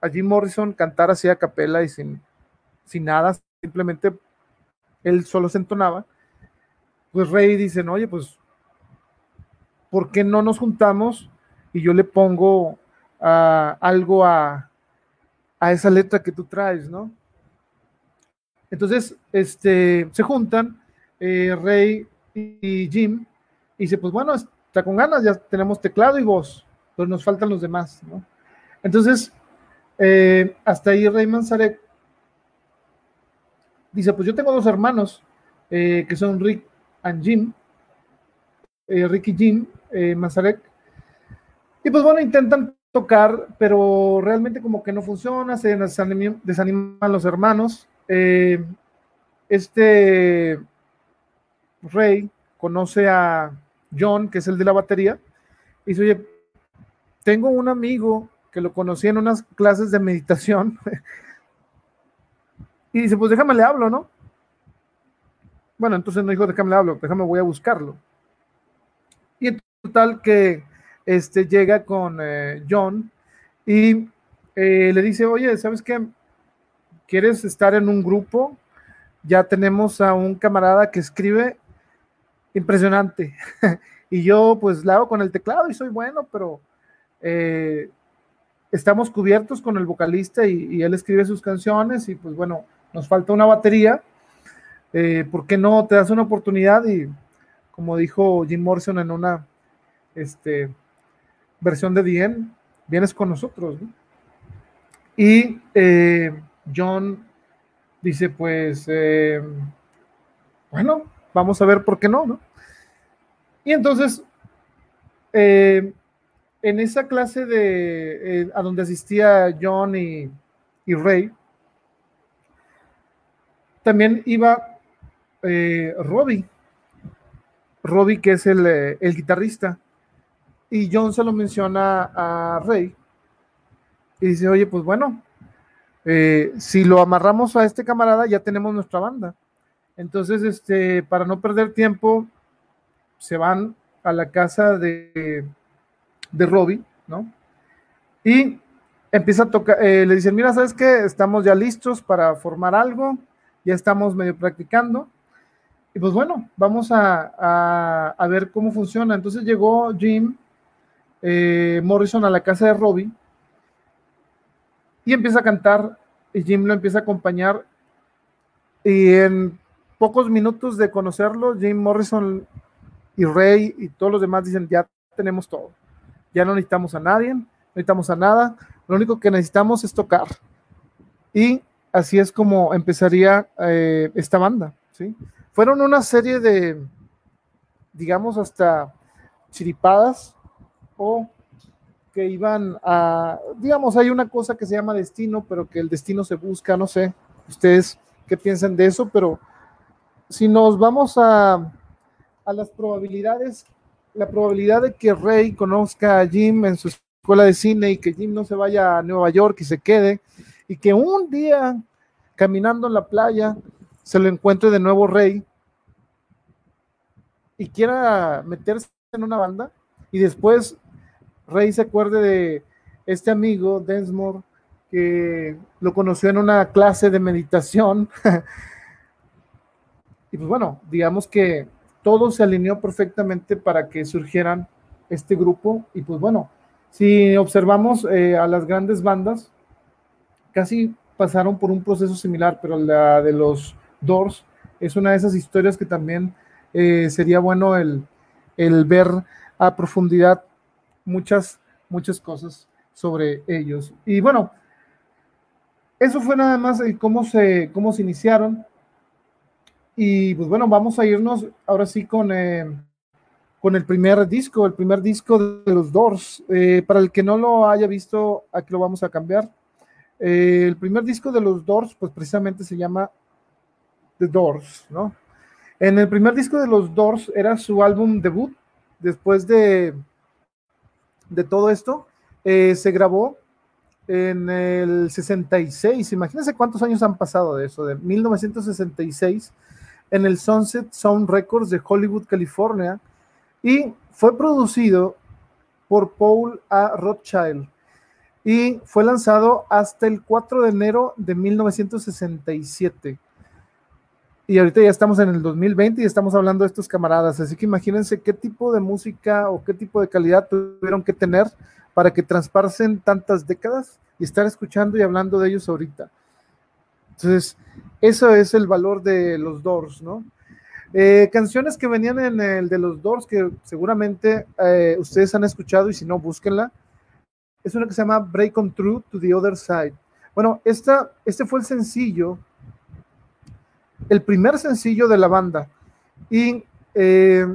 [SPEAKER 1] a Jim Morrison cantar así a capela y sin, sin nada, simplemente él solo se entonaba, pues Rey dice, oye, pues, ¿por qué no nos juntamos y yo le pongo ah, algo a, esa letra que tú traes, ¿no? Entonces, este, se juntan eh, Rey y Jim y dice, pues bueno, está con ganas, ya tenemos teclado y voz, pero nos faltan los demás, ¿no? Entonces, eh, hasta ahí Rey Manzarek dice, pues yo tengo dos hermanos, eh, que son Rick and Jim, Rick y Jim Manzarek, y pues bueno, intentan tocar, pero realmente como que no funciona, se desaniman los hermanos, eh, este Rey conoce a John, que es el de la batería, y dice, oye, tengo un amigo que lo conocí en unas clases de meditación, y dice, pues déjame le hablo, ¿no? Bueno, entonces no dijo, déjame le hablo, déjame voy a buscarlo. Total que este, llega con eh, John y eh, le dice, oye, ¿sabes qué? ¿quieres estar en un grupo? Ya tenemos a un camarada que escribe impresionante. y yo pues la hago con el teclado y soy bueno, pero eh, estamos cubiertos con el vocalista y, él escribe sus canciones y pues bueno, nos falta una batería. Eh, ¿Por qué no te das una oportunidad? Y como dijo Jim Morrison en una este, versión de Dien, vienes con nosotros. Y eh, John dice, pues, eh, bueno, vamos a ver por qué no, ¿no? Y entonces, eh, en esa clase de, a donde asistía John y, y Ray, también iba Robbie, Robbie que es el, el guitarrista, y John se lo menciona a Ray, y dice, oye, pues bueno, eh, si lo amarramos a este camarada, ya tenemos nuestra banda. Entonces, este, para no perder tiempo, se van a la casa de, de Robbie, ¿no? Y empieza a tocar, eh, le dicen, mira, ¿sabes qué? Estamos ya listos para formar algo, ya estamos medio practicando. Y pues bueno, vamos a, a, ver cómo funciona. Entonces llegó Jim eh, Morrison a la casa de Robbie y empieza a cantar y Jim lo empieza a acompañar y en pocos minutos de conocerlo, Jim Morrison y Ray y todos los demás dicen, ya tenemos todo, ya no necesitamos a nadie, no necesitamos a nada, lo único que necesitamos es tocar. Y así es como empezaría eh, esta banda, ¿sí? Fueron una serie de, digamos, hasta chiripadas o que iban a, digamos, hay una cosa que se llama destino, pero que el destino se busca, no sé, ustedes qué piensan de eso, pero si nos vamos a, a las probabilidades, la probabilidad de que Rey conozca a Jim en su escuela de cine y que Jim no se vaya a Nueva York y se quede, y que un día caminando en la playa se lo encuentre de nuevo Rey y quiera meterse en una banda y después Rey se acuerde de este amigo, Densmore, que lo conoció en una clase de meditación. y pues bueno, digamos que todo se alineó perfectamente para que surgieran este grupo. Y pues bueno, si observamos eh, a las grandes bandas, casi pasaron por un proceso similar, pero la de los Doors es una de esas historias que también eh, sería bueno el, el ver a profundidad muchas, muchas cosas sobre ellos. Y bueno, eso fue nada más el cómo se, cómo se iniciaron. Y pues bueno, vamos a irnos ahora sí con, eh, con el primer disco, el primer disco de los Doors. Eh, para el que no lo haya visto, aquí lo vamos a cambiar. Eh, el primer disco de los Doors, pues precisamente se llama The Doors, ¿no? En el primer disco de los Doors era su álbum debut, después de de todo esto, eh, se grabó en el 66. Imagínense cuántos años han pasado de eso, de 1966, en el Sunset Sound Records de Hollywood, California, y fue producido por Paul A. Rothschild. y fue lanzado hasta el 4 de enero de 1967. Y ahorita ya estamos en el 2020 y estamos hablando de estos camaradas, así que imagínense qué tipo de música o qué tipo de calidad tuvieron que tener para que transparsen tantas décadas y estar escuchando y hablando de ellos ahorita. Entonces, eso es el valor de los Doors, ¿no? Eh, canciones que venían en el de los Doors que seguramente eh, ustedes han escuchado y si no, búsquenla. Es una que se llama Break on Through to the Other Side. Bueno, esta, este fue el sencillo, el primer sencillo de la banda y eh,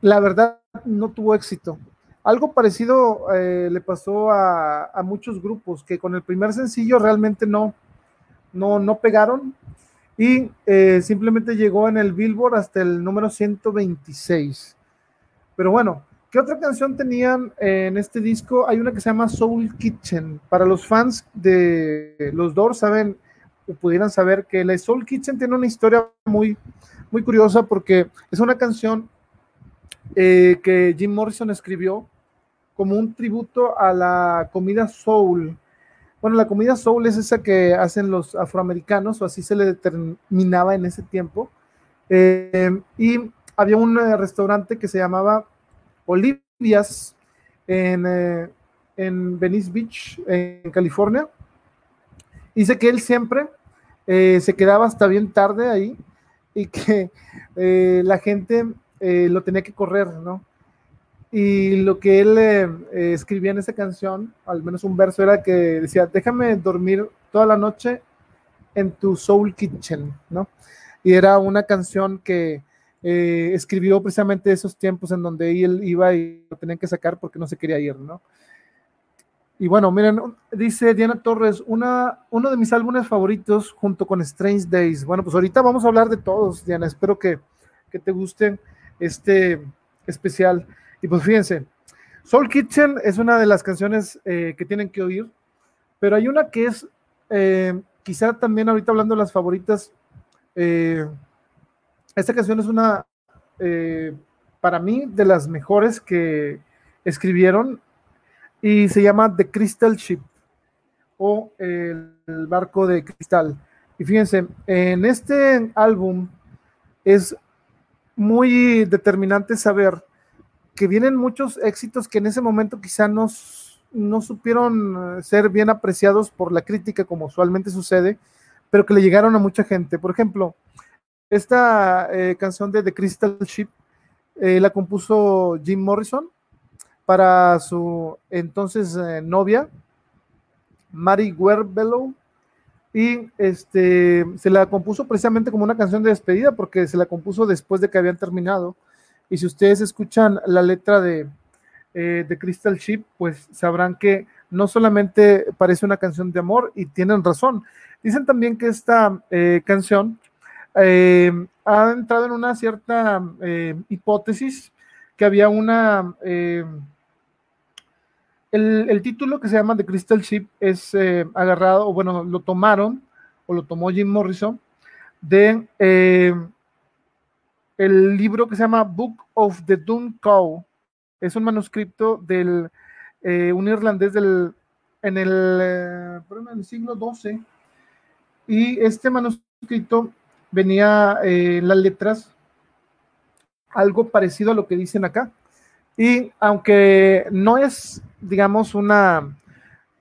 [SPEAKER 1] la verdad no tuvo éxito. Algo parecido le pasó a, a, muchos grupos que con el primer sencillo realmente no, no, no pegaron y eh, simplemente llegó en el Billboard hasta el número 126. Pero bueno, ¿qué otra canción tenían en este disco? Hay una que se llama Soul Kitchen. Para los fans de los Doors, saben, pudieran saber que la Soul Kitchen tiene una historia muy, muy curiosa porque es una canción eh, que Jim Morrison escribió como un tributo a la comida soul bueno, la comida soul es esa que hacen los afroamericanos, o así se le determinaba en ese tiempo. Eh, y había un eh, restaurante que se llamaba Olivia's en, eh, en Venice Beach, en California. Dice que él siempre se quedaba hasta bien tarde ahí y que la gente lo tenía que correr, ¿no? Y lo que él eh, escribía en esa canción, al menos un verso, era que decía, déjame dormir toda la noche en tu Soul Kitchen, ¿no? Y era una canción que eh, escribió precisamente esos tiempos en donde él iba y lo tenían que sacar porque no se quería ir, ¿no? Y bueno, miren, dice Diana Torres, una, uno de mis álbumes favoritos junto con Strange Days. Bueno, pues ahorita vamos a hablar de todos, Diana. Espero que, que te guste este especial. Y pues fíjense, Soul Kitchen es una de las canciones eh, que tienen que oír, pero hay una que es, eh, quizá también ahorita hablando de las favoritas, eh, esta canción es una, para mí, de las mejores que escribieron y se llama The Crystal Ship o el barco de cristal. Y fíjense, en este álbum es muy determinante saber que vienen muchos éxitos que en ese momento quizá no, no supieron eh, ser bien apreciados por la crítica como usualmente sucede, pero que le llegaron a mucha gente. Por ejemplo, esta eh, canción de The Crystal Ship eh, la compuso Jim Morrison para su entonces novia, Mary Werbelow, y este, se la compuso precisamente como una canción de despedida porque se la compuso después de que habían terminado y si ustedes escuchan la letra de, eh, de Crystal Ship, pues sabrán que no solamente parece una canción de amor, y tienen razón. Dicen también que esta eh, canción eh, ha entrado en una cierta hipótesis que había una... El, el, título que se llama The Crystal Ship es agarrado, o bueno, lo tomaron, o lo tomó Jim Morrison, de el libro que se llama Book of the Doom Cow. Es un manuscrito del eh, un irlandés del en el, eh, en el, siglo XII. Y este manuscrito venía eh, las letras algo parecido a lo que dicen acá. Y aunque no es, digamos, una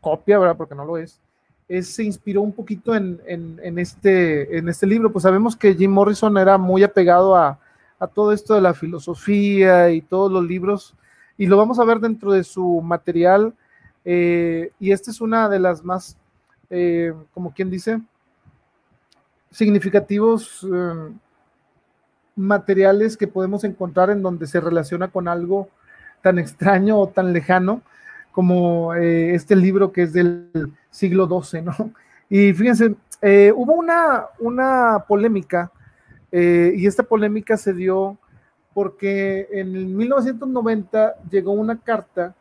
[SPEAKER 1] copia, ¿verdad? Porque no lo es, se inspiró un poquito en, en, este, en este libro. Pues sabemos que Jim Morrison era muy apegado a, a todo esto de la filosofía y todos los libros, y lo vamos a ver dentro de su material, eh, y esta es una de las más, eh, como quien dice, significativos eh, materiales que podemos encontrar en donde se relaciona con algo tan extraño o tan lejano como este libro que es del siglo XII, ¿no? Y fíjense, hubo una, una polémica eh, y esta polémica se dio porque en 1990 llegó una carta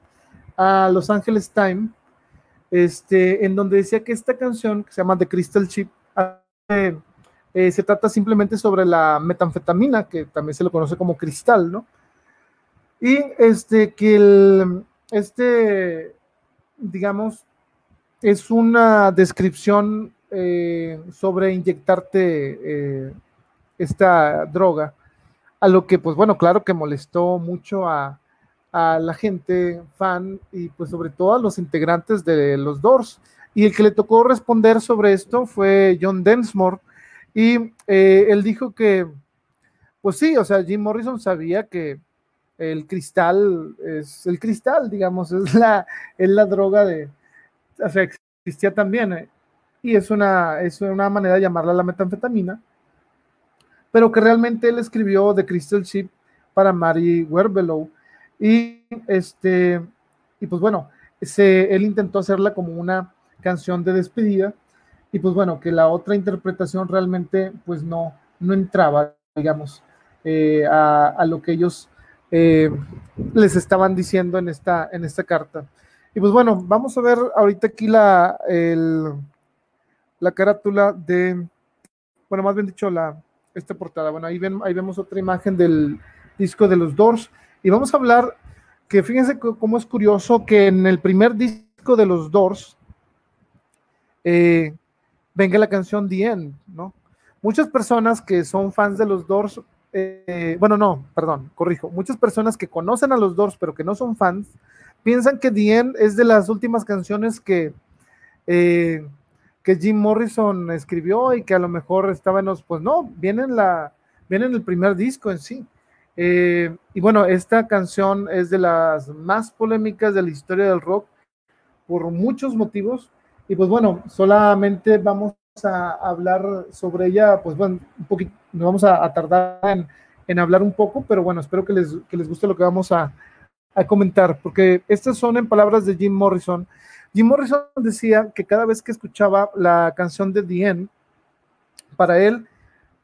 [SPEAKER 1] a Los Angeles Times, este, en donde decía que esta canción, que se llama The Crystal Chip, eh, eh, se trata simplemente sobre la metanfetamina, que también se lo conoce como cristal, ¿no? Y este, que el, este, digamos, es una descripción eh, sobre inyectarte eh, esta droga, a lo que, pues bueno, claro que molestó mucho a, a la gente fan y pues sobre todo a los integrantes de los Doors. Y el que le tocó responder sobre esto fue John Densmore. Y eh, él dijo que, pues sí, o sea, Jim Morrison sabía que el cristal es el cristal, digamos, es la, es la droga de, o sea, existía también. Eh, y es una, es una manera de llamarla la metanfetamina. Pero que realmente él escribió The Crystal Ship para Mary Werbelow. Y este, y pues bueno, se, él intentó hacerla como una canción de despedida y pues bueno, que la otra interpretación realmente pues no, no entraba, digamos, eh, a, lo que ellos eh, les estaban diciendo en esta, en esta carta. Y pues bueno, vamos a ver ahorita aquí la, la carátula de, bueno, más bien dicho, la, esta portada. Bueno, ahí, ven, ahí vemos otra imagen del disco de los Doors. Y vamos a hablar que fíjense cómo es curioso que en el primer disco de los Doors, eh, venga la canción The End, ¿no? Muchas personas que son fans de los Doors, eh, bueno, no, perdón, corrijo, muchas personas que conocen a los Doors pero que no son fans, piensan que The End es de las últimas canciones que, eh, que Jim Morrison escribió y que a lo mejor estaba en los, pues no, viene en, la, el primer disco en sí. y bueno, esta canción es de las más polémicas de la historia del rock por muchos motivos. Y pues bueno, solamente vamos a hablar sobre ella, pues bueno, un poquito, nos vamos a, tardar en, hablar un poco, pero bueno, espero que les, que les guste lo que vamos a, comentar, porque estas son en palabras de Jim Morrison. Jim Morrison decía que cada vez que escuchaba la canción de The End, para él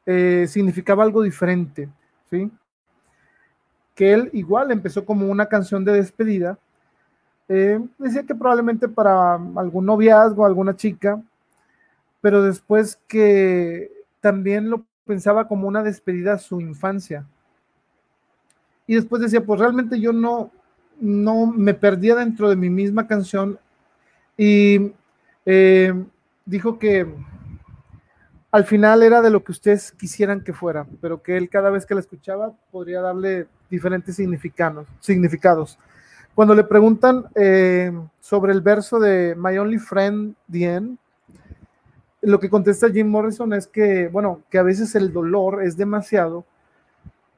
[SPEAKER 1] eh, significaba algo diferente, ¿sí? Que él igual empezó como una canción de despedida, eh, decía que probablemente para algún noviazgo, alguna chica, pero después que también lo pensaba como una despedida a su infancia. Y después decía, pues realmente yo no, no me perdía dentro de mi misma canción y eh, dijo que al final era de lo que ustedes quisieran que fuera, pero que él cada vez que la escuchaba podría darle diferentes significados. Cuando le preguntan eh, sobre el verso de My Only Friend, The lo que contesta Jim Morrison es que, bueno, que a veces el dolor es demasiado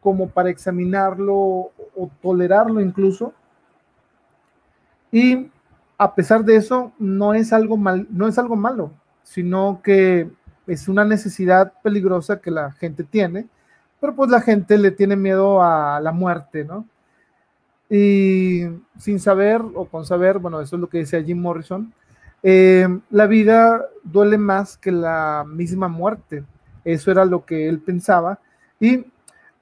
[SPEAKER 1] como para examinarlo o tolerarlo incluso. Y a pesar de eso, no es algo, mal, no es algo malo, sino que es una necesidad peligrosa que la gente tiene, pero pues la gente le tiene miedo a la muerte, ¿no? Y sin saber o con saber, bueno, eso es lo que decía Jim Morrison, eh, la vida duele más que la misma muerte. Eso era lo que él pensaba. Y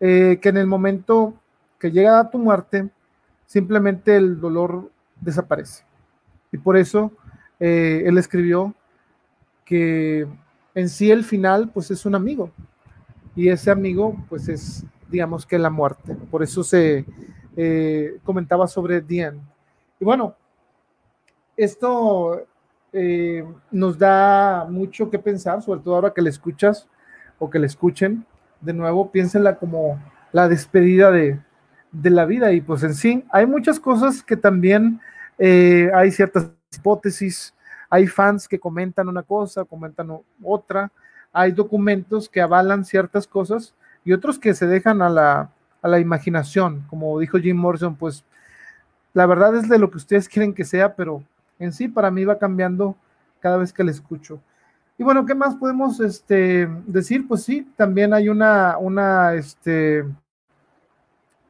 [SPEAKER 1] eh, que en el momento que llega a tu muerte, simplemente el dolor desaparece. Y por eso eh, él escribió que en sí el final, pues es un amigo. Y ese amigo, pues es, digamos que la muerte. Por eso se, comentaba sobre Diane. Y bueno, esto eh, nos da mucho que pensar, sobre todo ahora que le escuchas o que le escuchen. De nuevo, piénsenla como la despedida de, la vida. Y pues en sí, hay muchas cosas que también eh, hay ciertas hipótesis, hay fans que comentan una cosa, comentan otra, hay documentos que avalan ciertas cosas y otros que se dejan a la, a la imaginación, como dijo Jim Morrison, pues la verdad es de lo que ustedes quieren que sea, pero en sí para mí va cambiando cada vez que le escucho. Y bueno, ¿qué más podemos este, decir? Pues sí, también hay una, una este,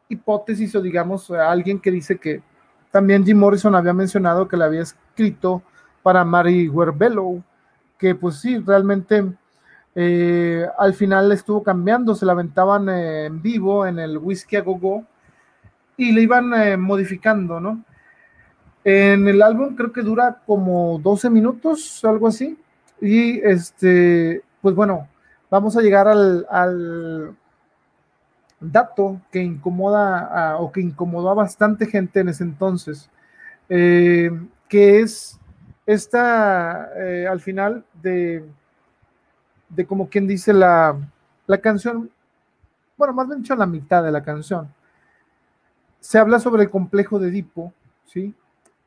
[SPEAKER 1] hipótesis o digamos alguien que dice que también Jim Morrison había mencionado que le había escrito para Mary Werbellow, que pues sí, realmente eh, al final estuvo cambiando, se la aventaban eh, en vivo en el Whisky a Go Go y le iban eh, modificando, ¿no? En el álbum creo que dura como 12 minutos, algo así. Y este, pues bueno, vamos a llegar al, dato que incomoda o que incomodó a bastante gente en ese entonces, que es esta, eh, al final de, de como quien dice la, la canción, bueno, más bien dicho, la mitad de la canción, se habla sobre el complejo de Edipo, ¿sí?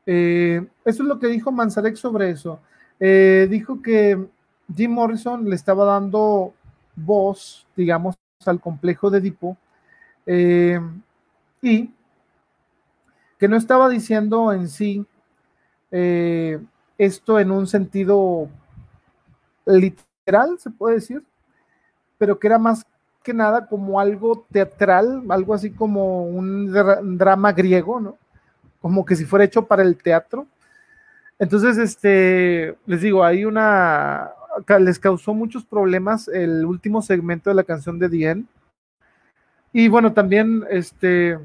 [SPEAKER 1] Eh, eso es lo que dijo Manzarek sobre eso. Eh, dijo que Jim Morrison le estaba dando voz, digamos, al complejo de Edipo eh, y que no estaba diciendo en sí esto en un sentido literal, se puede decir, pero que era más que nada como algo teatral, algo así como un drama griego, ¿no? Como que si fuera hecho para el teatro. Entonces, este, les digo, hay una, les causó muchos problemas el último segmento de la canción de Dien. Y bueno, también, este,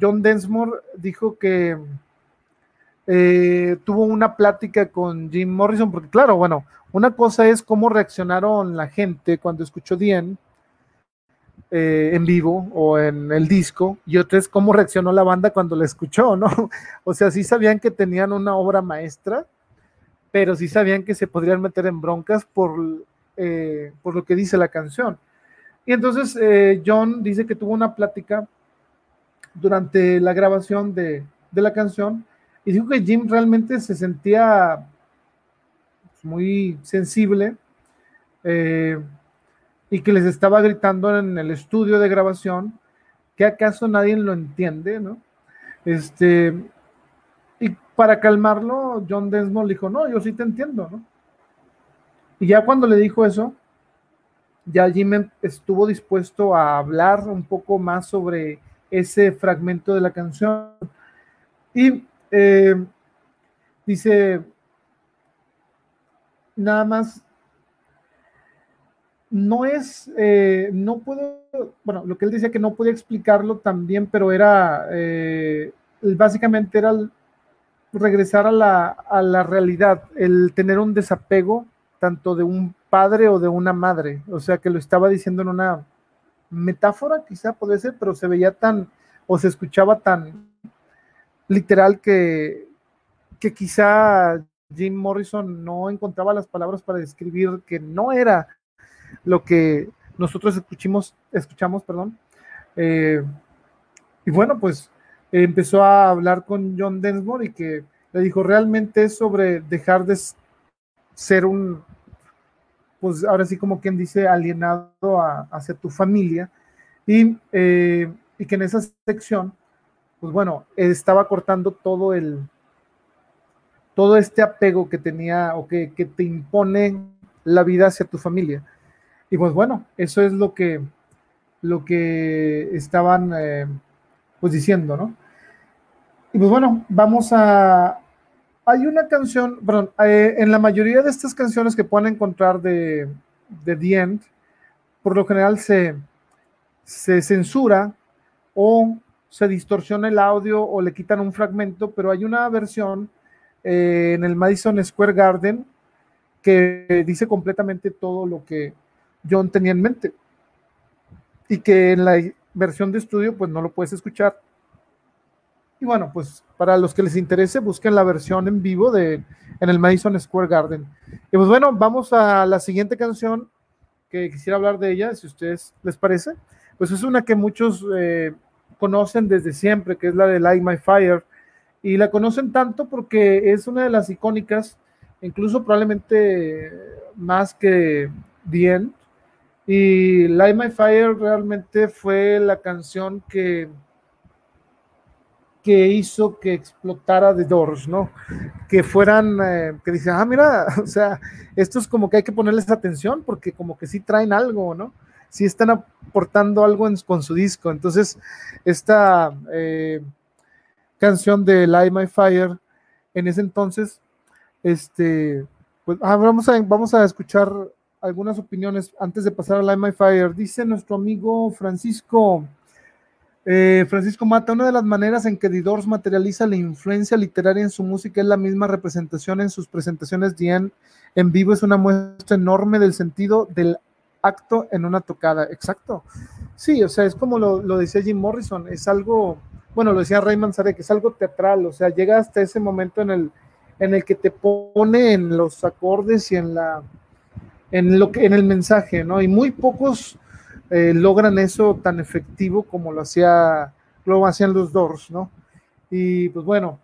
[SPEAKER 1] John Densmore dijo que eh, tuvo una plática con Jim Morrison, porque claro, bueno, una cosa es cómo reaccionaron la gente cuando escuchó Dien eh, en vivo o en el disco, y otra es cómo reaccionó la banda cuando la escuchó, ¿no? O sea, sí sabían que tenían una obra maestra, pero sí sabían que se podrían meter en broncas por, eh, por lo que dice la canción. Y entonces eh, John dice que tuvo una plática durante la grabación de, de la canción y dijo que Jim realmente se sentía muy sensible. Eh, y que les estaba gritando en el estudio de grabación que acaso nadie lo entiende, ¿no? Este, y para calmarlo, John Densmore dijo, no, yo sí te entiendo, ¿no? Y ya cuando le dijo eso, ya Jim estuvo dispuesto a hablar un poco más sobre ese fragmento de la canción. Y eh, dice, nada más no es, eh, no puedo, bueno, lo que él decía que no podía explicarlo también, pero era, eh, básicamente era regresar a la, a la realidad, el tener un desapego tanto de un padre o de una madre, o sea que lo estaba diciendo en una metáfora, quizá puede ser, pero se veía tan, o se escuchaba tan literal que, que quizá Jim Morrison no encontraba las palabras para describir que no era lo que nosotros escuchamos, escuchamos perdón. Eh, y bueno, pues empezó a hablar con John Densmore y que le dijo, realmente es sobre dejar de ser un, pues ahora sí como quien dice, alienado hacia tu familia. Y, eh, y que en esa sección, pues bueno, estaba cortando todo el, todo este apego que tenía o que, que te impone la vida hacia tu familia. Y pues bueno, eso es lo que, lo que estaban eh, pues diciendo, ¿no? Y pues bueno, vamos a... Hay una canción, perdón, eh, en la mayoría de estas canciones que pueden encontrar de, de The End, por lo general se, se censura o se distorsiona el audio o le quitan un fragmento, pero hay una versión eh, en el Madison Square Garden que dice completamente todo lo que, John tenía en mente. Y que en la versión de estudio, pues no lo puedes escuchar. Y bueno, pues para los que les interese, busquen la versión en vivo de en el Madison Square Garden. Y pues bueno, vamos a la siguiente canción que quisiera hablar de ella, si a ustedes les parece. Pues es una que muchos eh, conocen desde siempre, que es la de Light My Fire. Y la conocen tanto porque es una de las icónicas, incluso probablemente más que The y Light My Fire realmente fue la canción que, que hizo que explotara The Doors, ¿no? Que fueran, eh, que dicen, ah, mira, o sea, esto es como que hay que ponerles atención porque como que sí traen algo, ¿no? Sí están aportando algo con su disco. Entonces, esta eh, canción de Light My Fire, en ese entonces, este, pues ah, vamos, a, vamos a escuchar algunas opiniones antes de pasar a Light My Fire. Dice nuestro amigo Francisco, eh, Francisco Mata, una de las maneras en que Didors materializa la influencia literaria en su música es la misma representación en sus presentaciones de en vivo, es una muestra enorme del sentido del acto en una tocada. Exacto. Sí, o sea, es como lo, lo decía Jim Morrison, es algo, bueno, lo decía Ray Manzarek, es algo teatral, o sea, llega hasta ese momento en el, en el que te pone en los acordes y en la en lo que en el mensaje, ¿no? Y muy pocos eh, logran eso tan efectivo como lo hacía lo hacían los Doors, ¿no? Y pues bueno,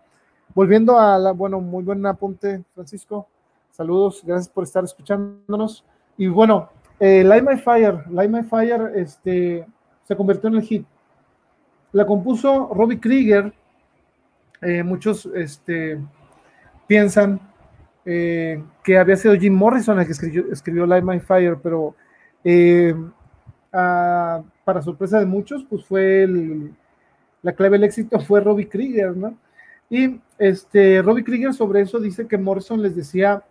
[SPEAKER 1] volviendo a la, bueno, muy buen apunte, Francisco. Saludos, gracias por estar escuchándonos. Y bueno, eh, Light My Fire, Light My Fire, este, se convirtió en el hit. La compuso Robbie Krieger. Eh, muchos este, piensan eh, que había sido Jim Morrison el que escribió, escribió Light My Fire, pero eh, para sorpresa de muchos, pues fue la clave del éxito fue Robbie Krieger, ¿no? Y este, Robbie Krieger sobre eso dice que Morrison les decía,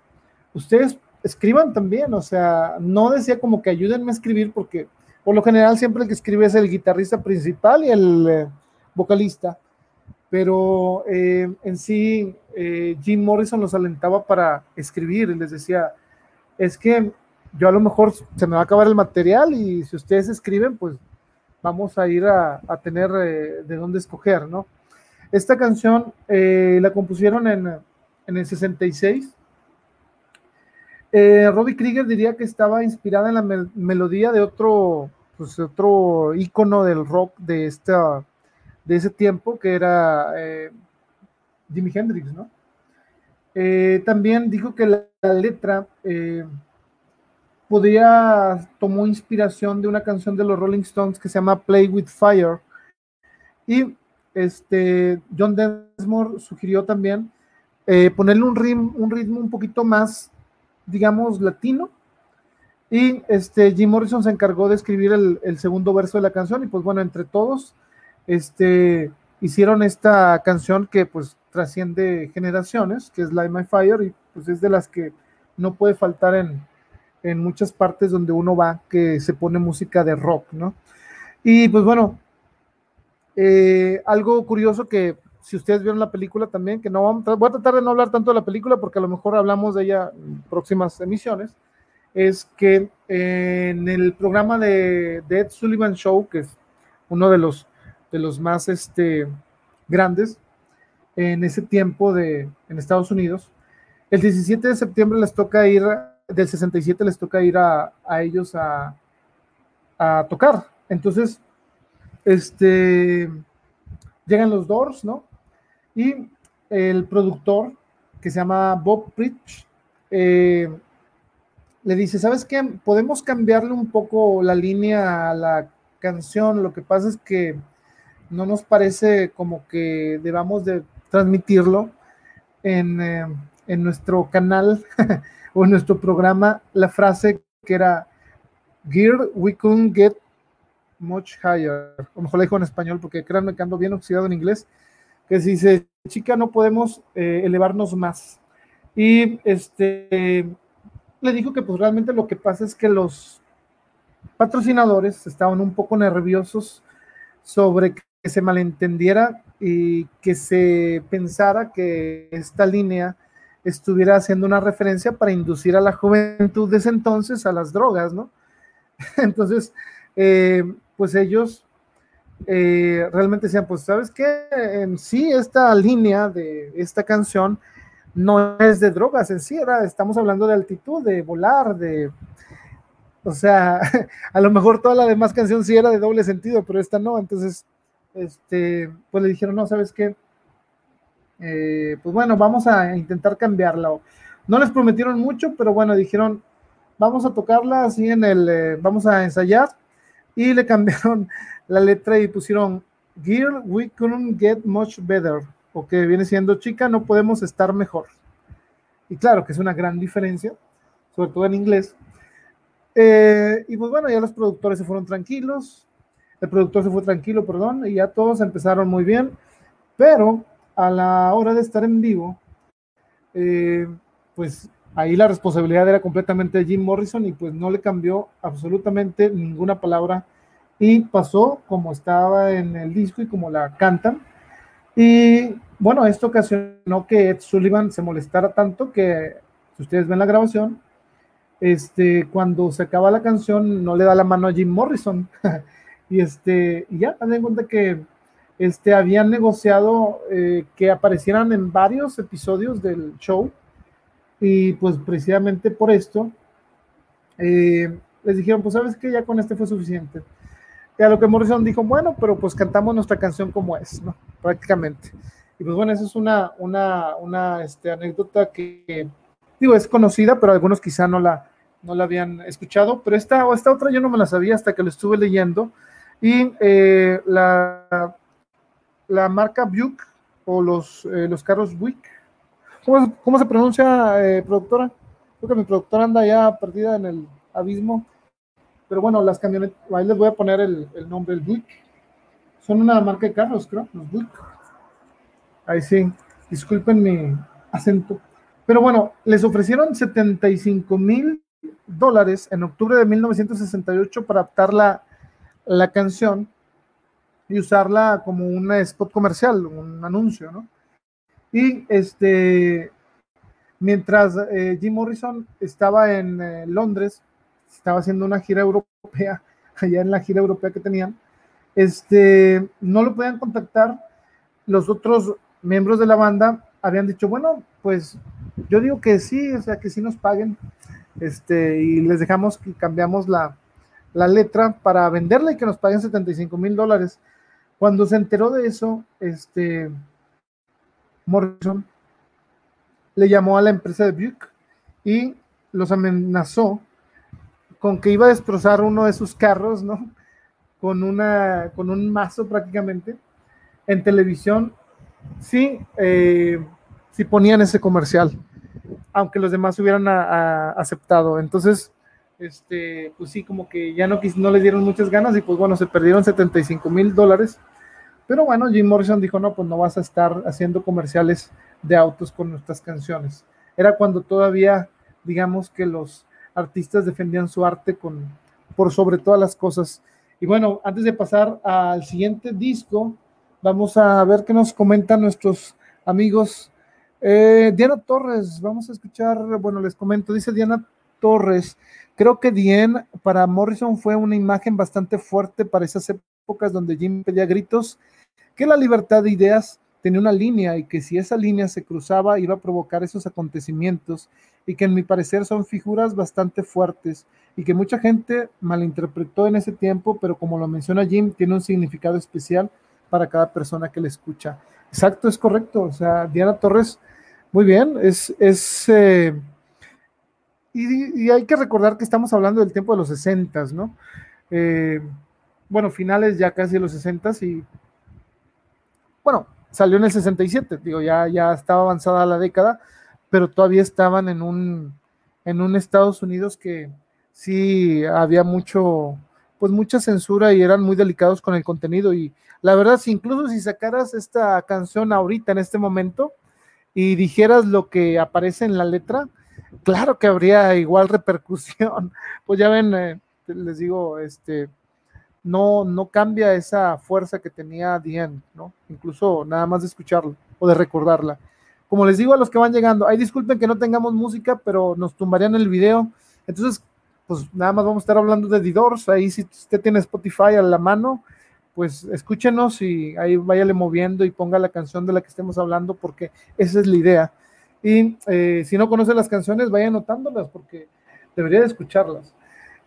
[SPEAKER 1] ustedes escriban también, o sea, no decía como que ayúdenme a escribir porque por lo general siempre el que escribe es el guitarrista principal y el eh, vocalista, pero eh, en sí eh, Jim Morrison los alentaba para escribir y les decía, es que yo a lo mejor se me va a acabar el material y si ustedes escriben, pues vamos a ir a, tener de dónde escoger, ¿no? Esta canción la compusieron en, en el 66 eh, Robbie Krieger diría que estaba inspirada en la melodía de otro, pues, otro ícono del rock de, esta, de ese tiempo, que era eh, Jimi Hendrix, ¿no? Eh, también dijo que la, letra podía, tomó inspiración de una canción de los Rolling Stones que se llama Play with Fire. Y este, John Densmore sugirió también ponerle un, un ritmo un poquito más digamos, latino. Y este, Jim Morrison se encargó de escribir el, segundo verso de la canción y pues bueno, entre todos, este, hicieron esta canción que pues trasciende generaciones, que es Light My Fire y pues es de las que no puede faltar en, en muchas partes donde uno va que se pone música de rock, ¿no? Y pues bueno, eh, algo curioso que si ustedes vieron la película también, que no vamos, voy a tratar de no hablar tanto de la película porque a lo mejor hablamos de ella en próximas emisiones, es que en el programa de, Ed Sullivan Show, que es uno de los, de los más este, grandes en ese tiempo de, en Estados Unidos, el 17 de septiembre les toca ir, del 67 les toca ir a, a ellos a, a tocar. Entonces, este, llegan los Doors, ¿no? Y el productor, que se llama Bob Pritch, eh, le dice, ¿sabes qué? Podemos cambiarle un poco la línea a la canción. Lo que pasa es que no nos parece como que debamos de transmitirlo en, eh, en nuestro canal o en nuestro programa la frase que era Gear we couldn't get much higher. O mejor la dijo en español porque créanme que ando bien oxidado en inglés que se dice, chica, no podemos eh, elevarnos más. Y este le dijo que pues realmente lo que pasa es que los patrocinadores estaban un poco nerviosos sobre que se malentendiera y que se pensara que esta línea estuviera haciendo una referencia para inducir a la juventud de ese entonces a las drogas, ¿no? Entonces, eh, pues ellos eh, realmente decían, pues, ¿sabes qué? En sí, esta línea de esta canción no es de drogas en sí, era, estamos hablando de altitud, de volar, de... O sea, a lo mejor toda la demás canción sí era de doble sentido, pero esta no, entonces, este, pues le dijeron, no, ¿sabes qué? Eh, pues bueno, vamos a intentar cambiarla. No les prometieron mucho, pero bueno, dijeron, vamos a tocarla así en el, eh, vamos a ensayar y le cambiaron la letra y pusieron Gear, we couldn't get much better, o que viene siendo chica, no podemos estar mejor. Y claro que es una gran diferencia, sobre todo en inglés. Eh, y pues bueno, ya los productores se fueron tranquilos, el productor se fue tranquilo, perdón, y ya todos empezaron muy bien, pero a la hora de estar en vivo, eh, pues ahí la responsabilidad era completamente de Jim Morrison y pues no le cambió absolutamente ninguna palabra y pasó como estaba en el disco y como la cantan. Y bueno, esto ocasionó que Ed Sullivan se molestara tanto que, si ustedes ven la grabación, este, cuando se acaba la canción no le da la mano a Jim Morrison. y este, y ya, ten en cuenta que este, habían negociado eh, que aparecieran en varios episodios del show y pues precisamente por esto eh, les dijeron, pues sabes que ya con este fue suficiente. Y a lo que Morrison dijo, bueno, pero pues cantamos nuestra canción como es, ¿no? Prácticamente. Y pues bueno, esa es una, una, una este, anécdota que, digo, es conocida, pero algunos quizá no la, no la habían escuchado, pero esta, esta otra yo no me la sabía hasta que lo estuve leyendo. Y eh, la, la marca Buick o los, eh, los carros Buick, ¿cómo, cómo se pronuncia, eh, productora? Creo que mi productora anda ya perdida en el abismo. Pero bueno, las camionetas, ahí les voy a poner el, el nombre, el Buick. Son una marca de carros, creo, los Buick. Ahí sí, disculpen mi acento. Pero bueno, les ofrecieron 75 mil dólares en octubre de 1968 para adaptar la, la canción y usarla como un spot comercial, un anuncio, ¿no? Y este, mientras eh, Jim Morrison estaba en eh, Londres, estaba haciendo una gira europea, allá en la gira europea que tenían, este, no lo podían contactar. Los otros miembros de la banda habían dicho, bueno, pues yo digo que sí, o sea, que sí nos paguen, este, y les dejamos que cambiamos la, la letra para venderla y que nos paguen 75 mil dólares. Cuando se enteró de eso, este, Morrison le llamó a la empresa de Buick y los amenazó con que iba a destrozar uno de sus carros, ¿no? Con, una, con un mazo prácticamente en televisión, sí, eh, si ponían ese comercial, aunque los demás hubieran aceptado. Entonces, este, pues sí, como que ya no, no les dieron muchas ganas y pues bueno, se perdieron 75 mil dólares. Pero bueno, Jim Morrison dijo, no, pues no vas a estar haciendo comerciales de autos con nuestras canciones. Era cuando todavía, digamos que los artistas defendían su arte con, por sobre todas las cosas. Y bueno, antes de pasar al siguiente disco, vamos a ver qué nos comentan nuestros amigos. Eh, Diana Torres, vamos a escuchar, bueno, les comento, dice Diana Torres, creo que Dien para Morrison fue una imagen bastante fuerte para esas épocas donde Jim pedía gritos que la libertad de ideas tenía una línea y que si esa línea se cruzaba iba a provocar esos acontecimientos y que en mi parecer son figuras bastante fuertes y que mucha gente malinterpretó en ese tiempo, pero como lo menciona Jim, tiene un significado especial para cada persona que le escucha. Exacto, es correcto. O sea, Diana Torres, muy bien, es... es eh, y, y, hay que recordar que estamos hablando del tiempo de los 60, ¿no? Eh, bueno, finales ya casi de los 60 y bueno, salió en el 67, digo, ya, ya estaba avanzada la década, pero todavía estaban en un, en un Estados Unidos que sí había mucho, pues mucha censura y eran muy delicados con el contenido. Y la verdad, si incluso si sacaras esta canción ahorita, en este momento, y dijeras lo que aparece en la letra, claro que habría igual repercusión. Pues ya ven, eh, les digo, este, no, no cambia esa fuerza que tenía Dien, ¿no? Incluso nada más de escucharlo o de recordarla. Como les digo a los que van llegando, ay, disculpen que no tengamos música, pero nos tumbarían el video. Entonces, pues nada más vamos a estar hablando de The. Ahí si usted tiene Spotify a la mano, pues escúchenos y ahí váyale moviendo y ponga la canción de la que estemos hablando, porque esa es la idea. Y eh, si no conoce las canciones, vaya anotándolas, porque debería de escucharlas.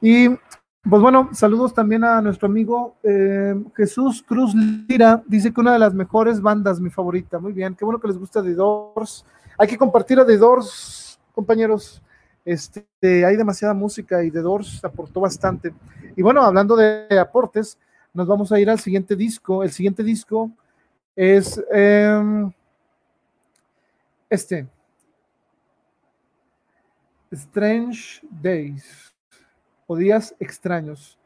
[SPEAKER 1] Y pues bueno, saludos también a nuestro amigo eh, Jesús Cruz Lira. Dice que una de las mejores bandas, mi favorita. Muy bien, qué bueno que les gusta The Doors. Hay que compartir a The Doors, compañeros. Este, hay demasiada música y The Doors aportó bastante. Y bueno, hablando de aportes, nos vamos a ir al siguiente disco. El siguiente disco es eh, este. Strange Days o Días Extraños.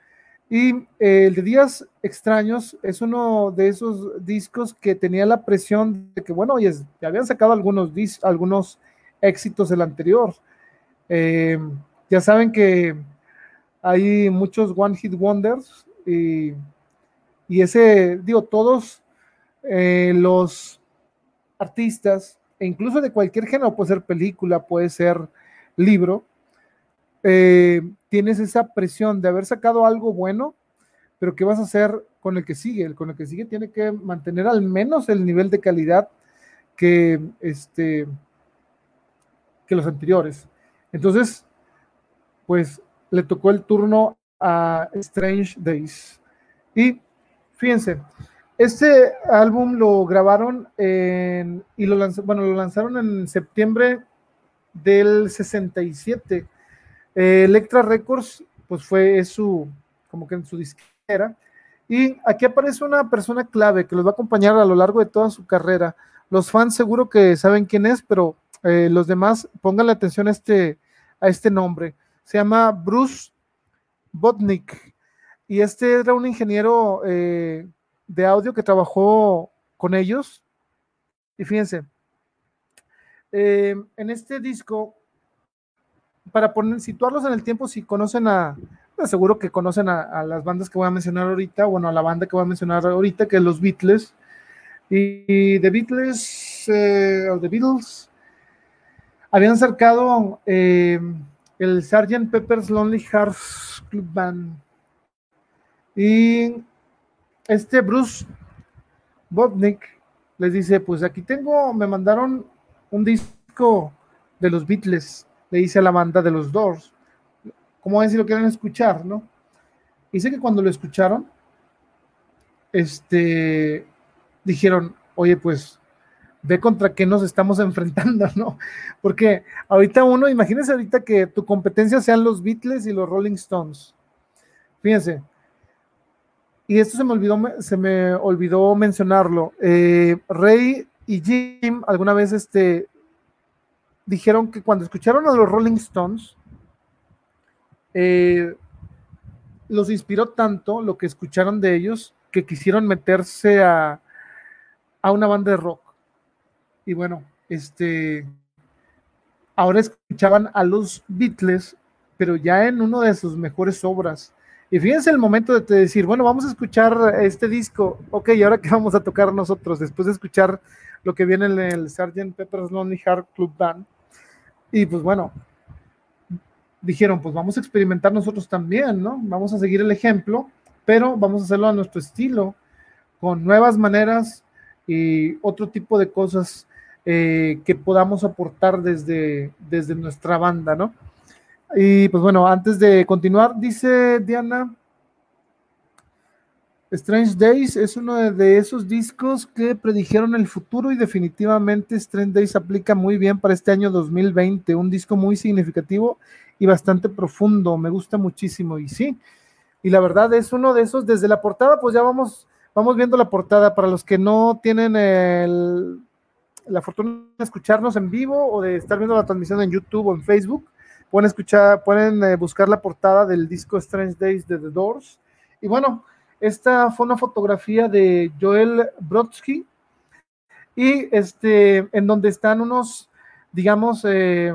[SPEAKER 1] Y eh, el de Días Extraños es uno de esos discos que tenía la presión de que, bueno, oye, ya habían sacado algunos, algunos éxitos del anterior. Eh, ya saben que hay muchos One Hit Wonders y, y ese, digo, todos eh, los artistas, e incluso de cualquier género, puede ser película, puede ser libro, eh, tienes esa presión de haber sacado algo bueno pero ¿qué vas a hacer con el que sigue? El con el que sigue tiene que mantener al menos el nivel de calidad que, este, que los anteriores. Entonces, pues le tocó el turno a Strange Days. Y fíjense, este álbum lo grabaron y lo bueno, lo lanzaron en septiembre del 67. Electra Records, pues fue su, como que en su disquera. Y aquí aparece una persona clave que los va a acompañar a lo largo de toda su carrera. Los fans seguro que saben quién es, pero eh, los demás pongan atención a este, a este nombre. Se llama Bruce Botnick. Y este era un ingeniero eh, de audio que trabajó con ellos. Y fíjense, eh, en este disco, para poner, situarlos en el tiempo, si conocen a, seguro que conocen a, las bandas que voy a mencionar ahorita, bueno, a la banda que voy a mencionar ahorita, que es los Beatles. Y The Beatles, eh, o The Beatles, habían sacado eh, el Sgt. Pepper's Lonely Hearts Club Band. Y este Bruce Botnick les dice, pues aquí tengo, me mandaron un disco de los Beatles, le dice a la banda de los Doors, como ven si lo quieren escuchar, ¿no? Dice que cuando lo escucharon, este, dijeron, oye, pues ve contra qué nos estamos enfrentando, ¿no? Porque ahorita uno, imagínense ahorita que tu competencia sean los Beatles y los Rolling Stones. Fíjense. Y esto se me olvidó, se me olvidó mencionarlo. Eh, Rey y Jim alguna vez este, dijeron que cuando escucharon a los Rolling Stones, eh, los inspiró tanto lo que escucharon de ellos que quisieron meterse a, a una banda de rock. Y bueno, este, ahora escuchaban a los Beatles, pero ya en una de sus mejores obras. Y fíjense el momento de decir, bueno, vamos a escuchar este disco, ok, ¿y ahora qué vamos a tocar nosotros? Después de escuchar lo que viene en el Sgt. Pepper's Lonely Heart Club Band. Y pues bueno, dijeron, pues vamos a experimentar nosotros también, ¿no? Vamos a seguir el ejemplo, pero vamos a hacerlo a nuestro estilo, con nuevas maneras y otro tipo de cosas eh, que podamos aportar desde, desde nuestra banda, ¿no? Y pues bueno, antes de continuar, dice Diana, Strange Days es uno de esos discos que predijeron el futuro y definitivamente Strange Days aplica muy bien para este año 2020, un disco muy significativo y bastante profundo, me gusta muchísimo y sí, y la verdad es uno de esos, desde la portada, pues ya vamos, vamos viendo la portada, para los que no tienen la fortuna de escucharnos en vivo o de estar viendo la transmisión en YouTube o en Facebook, pueden escuchar, pueden eh, buscar la portada del disco Strange Days de The Doors. Y bueno, esta fue una fotografía de Joel Brodsky y este, en donde están unos, digamos, eh,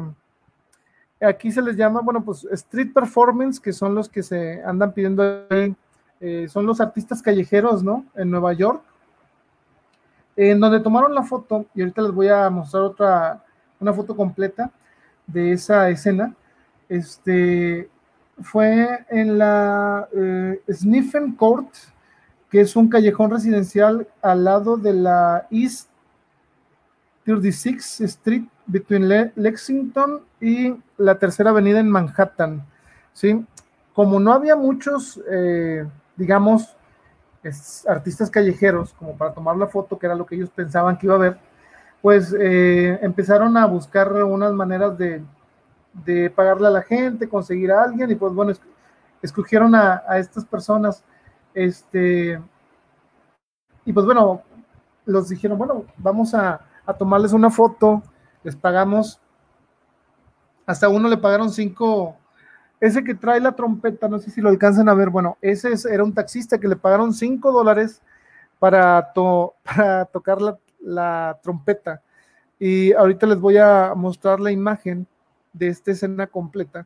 [SPEAKER 1] aquí se les llama, bueno, pues street performance, que son los que se andan pidiendo eh, son los artistas callejeros, ¿no? En Nueva York en donde tomaron la foto, y ahorita les voy a mostrar otra, una foto completa de esa escena, este, fue en la eh, Sniffen Court, que es un callejón residencial al lado de la East 36 Street, between Lexington y la Tercera Avenida en Manhattan. ¿sí? Como no había muchos, eh, digamos, artistas callejeros, como para tomar la foto, que era lo que ellos pensaban que iba a haber, pues eh, empezaron a buscar unas maneras de, pagarle a la gente, conseguir a alguien, y pues bueno, escogieron a, estas personas, este, y pues bueno, los dijeron, bueno, vamos a, a tomarles una foto, les pagamos, hasta uno le pagaron cinco, ese que trae la trompeta, no sé si lo alcanzan a ver, bueno, ese era un taxista que le pagaron 5 dólares para, tocar la, trompeta. Y ahorita les voy a mostrar la imagen de esta escena completa.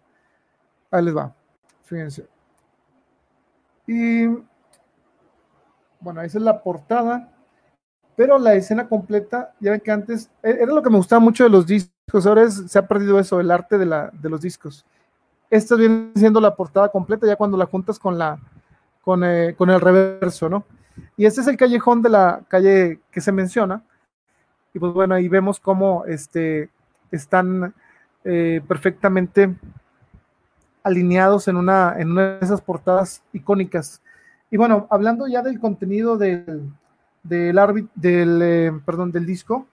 [SPEAKER 1] Ahí les va, fíjense. Y bueno, esa es la portada, pero la escena completa, ya ven que antes, e-, era lo que me gustaba mucho de los discos, ahora se ha perdido eso, el arte de, la, de los discos esta viene siendo la portada completa, ya cuando la juntas con la, con, eh, con el reverso, ¿no? Y este es el callejón de la calle que se menciona. Y pues bueno, ahí vemos cómo este, están eh, perfectamente alineados en una, en una de esas portadas icónicas. Y bueno, hablando ya del contenido del, del, del, eh, perdón, del disco,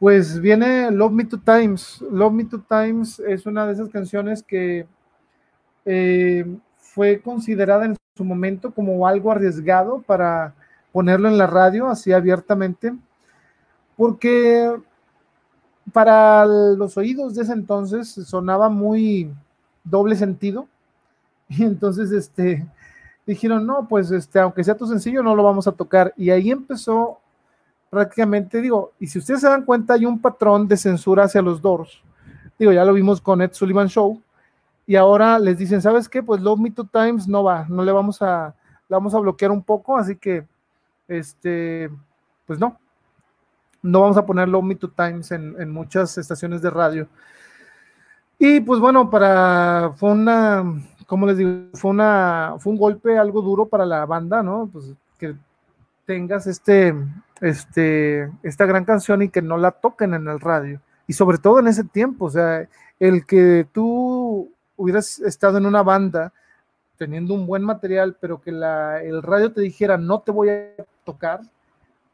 [SPEAKER 1] pues viene Love Me Two Times. Love Me Two Times es una de esas canciones que eh, fue considerada en su momento como algo arriesgado para ponerlo en la radio así abiertamente, porque para los oídos de ese entonces sonaba muy doble sentido. Y entonces, este, dijeron, no, pues, este, aunque sea tu sencillo, no lo vamos a tocar. Y ahí empezó prácticamente, digo, y si ustedes se dan cuenta, hay un patrón de censura hacia los Doors. Digo, ya lo vimos con Ed Sullivan Show. Y ahora les dicen, ¿sabes qué? Pues Love Me Two Times no va, no le vamos a, le vamos a bloquear un poco, así que, este, pues no, no vamos a poner Love Me Times en, muchas estaciones de radio. Y pues bueno, para, fue una, ¿cómo les digo? Fue una, fue un golpe algo duro para la banda, ¿no? Pues que tengas este, este, esta gran canción y que no la toquen en el radio. Y sobre todo en ese tiempo, o sea, el que tú hubieras estado en una banda teniendo un buen material, pero que la, el radio te dijera, no te voy a tocar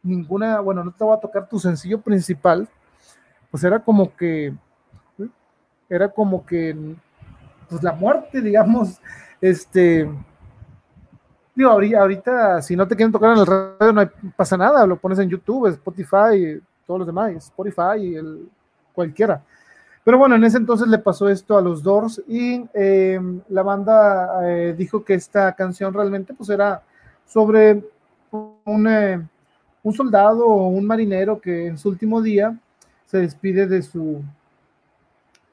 [SPEAKER 1] ninguna, bueno, no te voy a tocar tu sencillo principal, pues era como que era como que pues la muerte, digamos, este digo, ahorita, si no te quieren tocar en el radio no pasa nada, lo pones en YouTube, Spotify, todos los demás, Spotify, el, cualquiera. Pero bueno, en ese entonces le pasó esto a los Doors y eh, la banda eh, dijo que esta canción realmente pues era sobre un, eh, un soldado o un marinero que en su último día se despide de su,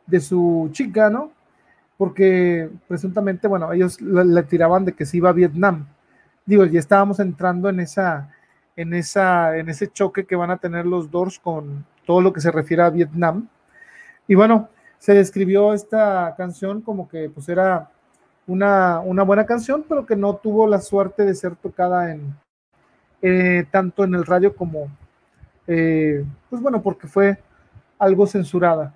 [SPEAKER 1] de su chica, ¿no? Porque presuntamente, bueno, ellos le, tiraban de que se iba a Vietnam. Digo, ya estábamos entrando en esa, en esa, en ese choque que van a tener los Doors con todo lo que se refiere a Vietnam. Y bueno, se describió esta canción como que pues era una, una buena canción, pero que no tuvo la suerte de ser tocada en eh, tanto en el radio como, eh, pues bueno, porque fue algo censurada.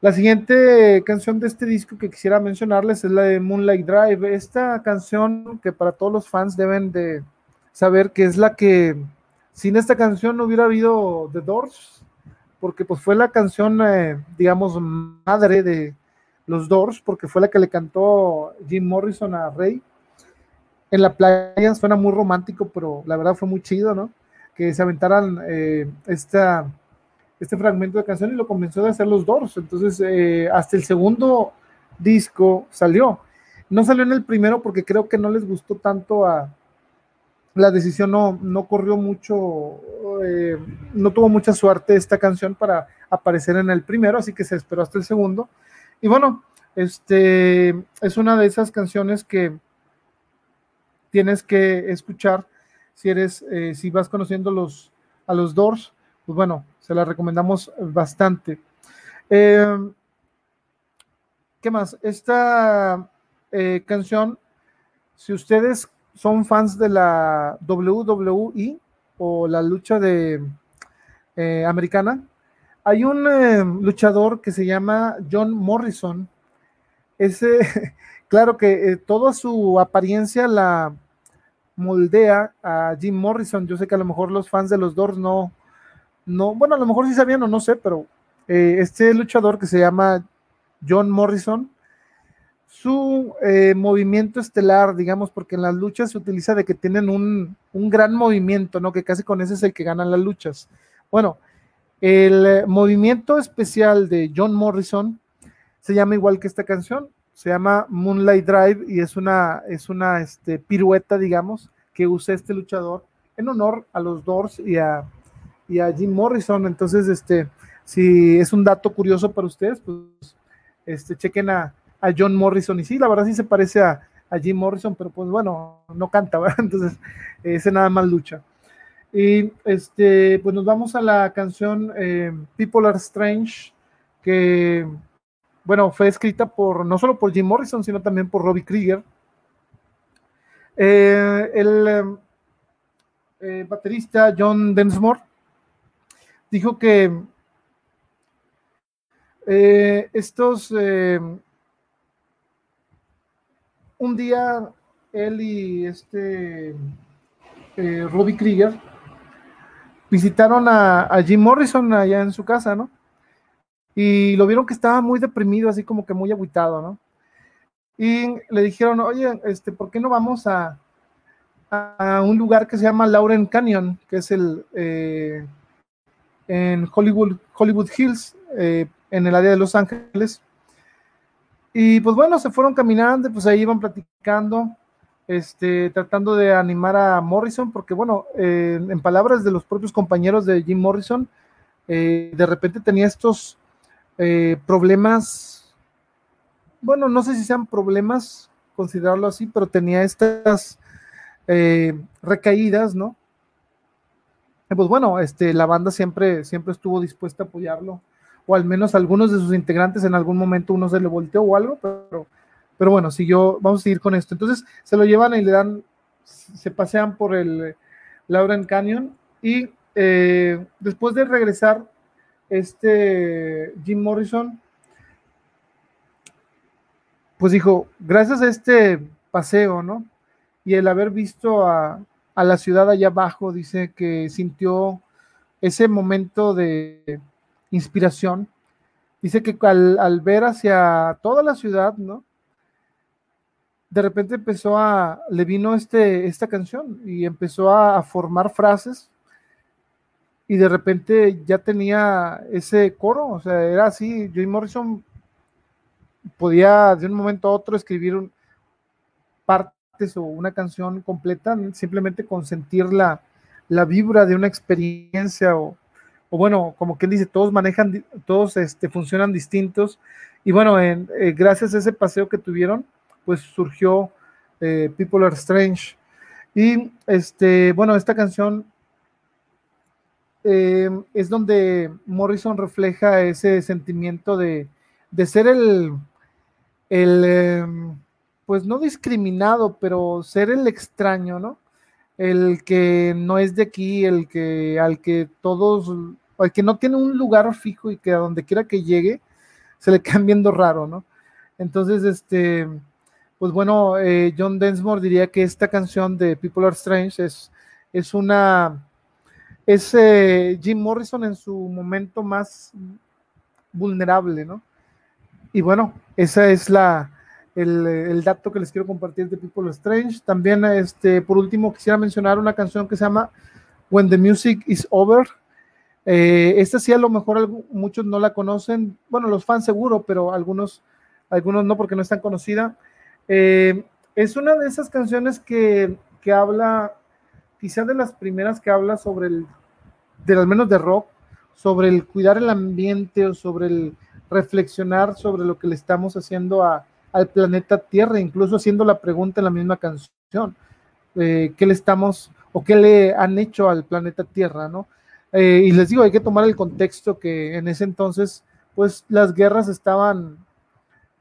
[SPEAKER 1] La siguiente canción de este disco que quisiera mencionarles es la de Moonlight Drive. Esta canción que para todos los fans deben de saber que es la que sin esta canción no hubiera habido The Doors, porque pues fue la canción, eh, digamos, madre de los Doors, porque fue la que le cantó Jim Morrison a Rey. En la playa suena muy romántico, pero la verdad fue muy chido, ¿no? Que se aventaran eh, esta este fragmento de canción y lo comenzó a hacer los Doors. Entonces, eh, hasta el segundo disco salió. No salió en el primero porque creo que no les gustó tanto a la decisión, no, no corrió mucho, eh, no tuvo mucha suerte esta canción para aparecer en el primero, así que se esperó hasta el segundo. Y bueno, este es una de esas canciones que tienes que escuchar si eres, eh, si vas conociendo a los Doors pues bueno, se la recomendamos bastante. Eh, ¿Qué más? Esta eh, canción, si ustedes son fans de la WWE o la lucha de eh, americana, hay un luchador que se llama John Morrison. Ese, claro que toda su apariencia la moldea a Jim Morrison. Yo sé que a lo mejor los fans de los Doors no, no, bueno, a lo mejor sí sabían o no sé, pero eh, este luchador que se llama John Morrison, su eh, movimiento estelar, digamos, porque en las luchas se utiliza de que tienen un, gran movimiento, ¿no? Que casi con ese es el que ganan las luchas. Bueno, el eh, movimiento especial de John Morrison se llama igual que esta canción, se llama Moonlight Drive y es una, es una este, pirueta, digamos, que usa este luchador en honor a los Doors y a y a Jim Morrison. Entonces, este, si es un dato curioso para ustedes, pues este, chequen a, John Morrison. Y sí, la verdad sí se parece a, Jim Morrison, pero pues bueno, no canta, ¿verdad? Entonces, ese nada más lucha. Y este, pues nos vamos a la canción eh, People Are Strange, que, bueno, fue escrita por, no solo por Jim Morrison, sino también por Robbie Krieger. Eh, el eh, baterista John Densmore dijo que eh, estos un día él y este Robbie Krieger visitaron a, a, Jim Morrison allá en su casa, ¿no? Y lo vieron que estaba muy deprimido, así como que muy agüitado, ¿no? Y le dijeron, oye, este, ¿por qué no vamos a, a un lugar que se llama Lauren Canyon, que es el eh, en Hollywood, Hollywood Hills, eh, en el área de Los Ángeles? Y pues bueno, se fueron caminando, pues ahí iban platicando, este, tratando de animar a Morrison, porque bueno, eh, en palabras de los propios compañeros de Jim Morrison, de repente tenía estos problemas bueno, no sé si sean problemas, considerarlo así, pero tenía estas eh, recaídas, ¿no? pues bueno, este, la banda siempre, siempre estuvo dispuesta a apoyarlo, o al menos algunos de sus integrantes en algún momento uno se le volteó o algo, pero, pero bueno, siguió, vamos a seguir con esto. Entonces se lo llevan y le dan, se pasean por el Lauren Canyon y eh, después de regresar, este Jim Morrison pues dijo, gracias a este paseo, ¿no? Y el haber visto a, la ciudad allá abajo, dice que sintió ese momento de inspiración. Dice que al, ver hacia toda la ciudad, ¿no? De repente empezó a, le vino este, esta canción y empezó a, a formar frases y de repente ya tenía ese coro, o sea, era así, Joy Morrison podía de un momento a otro escribir partes o una canción completa simplemente con sentir la, vibra de una experiencia o, bueno, como quien dice, todos manejan, todos este, funcionan distintos. Y bueno, en, eh, gracias a ese paseo que tuvieron, pues surgió eh, People Are Strange. Y este, bueno, esta canción eh, es donde Morrison refleja ese sentimiento de, de ser el, el, em, pues no discriminado, pero ser el extraño, ¿no? El que no es de aquí, el que al que todos, al que no tiene un lugar fijo y que a donde quiera que llegue, se le quedan viendo raro, ¿no? Entonces, este, pues bueno, eh, John Densmore diría que esta canción de People Are Strange es, es una, es eh, Jim Morrison en su momento más vulnerable, ¿no? Y bueno, esa es la, el, dato que les quiero compartir de People Strange. También, este, por último, quisiera mencionar una canción que se llama When the Music is Over. Eh, esta sí a lo mejor muchos no la conocen, bueno, los fans seguro, pero algunos, algunos no porque no es tan conocida. Eh, es una de esas canciones que, que habla, quizás de las primeras que habla sobre el, de al menos de rock, sobre el cuidar el ambiente o sobre el, reflexionar sobre lo que le estamos haciendo al planeta Tierra, incluso haciendo la pregunta en la misma canción, eh, ¿qué le estamos o qué le han hecho al planeta Tierra, ¿no? Eh, y les digo, hay que tomar el contexto que en ese entonces, pues las guerras estaban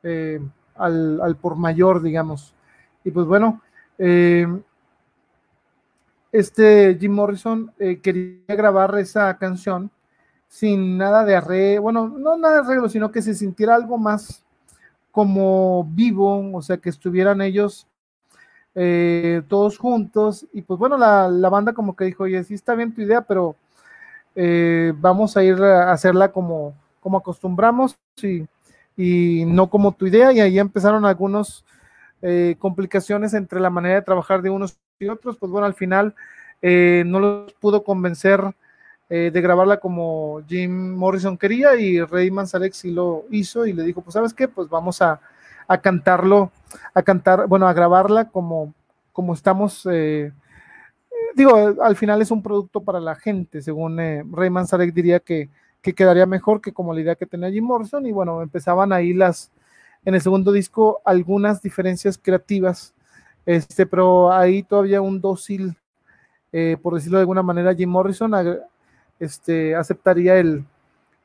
[SPEAKER 1] eh, al, por mayor, digamos. Y pues bueno, este Jim Morrison quería grabar esa canción sin nada de arreglo, bueno, no nada de arreglo, sino que se sintiera algo más como vivo, o sea, que estuvieran ellos eh, todos juntos. Y pues bueno, la, banda como que dijo, oye, sí está bien tu idea, pero eh, vamos a ir a hacerla como, como acostumbramos y, y, no como tu idea. Y ahí empezaron algunas eh, complicaciones entre la manera de trabajar de unos y otros. Pues bueno, al final no los pudo convencer eh, de grabarla como Jim Morrison quería y Ray Manzarek sí lo hizo y le dijo, pues sabes qué, pues vamos a, cantarlo, a cantar, bueno, a grabarla como, como estamos, eh, digo, al final es un producto para la gente, según eh, Ray Manzarek diría que, que quedaría mejor que como la idea que tenía Jim Morrison y bueno, empezaban ahí las, en el segundo disco algunas diferencias creativas, este, pero ahí todavía un dócil, por decirlo de alguna manera, Jim Morrison este, aceptaría el,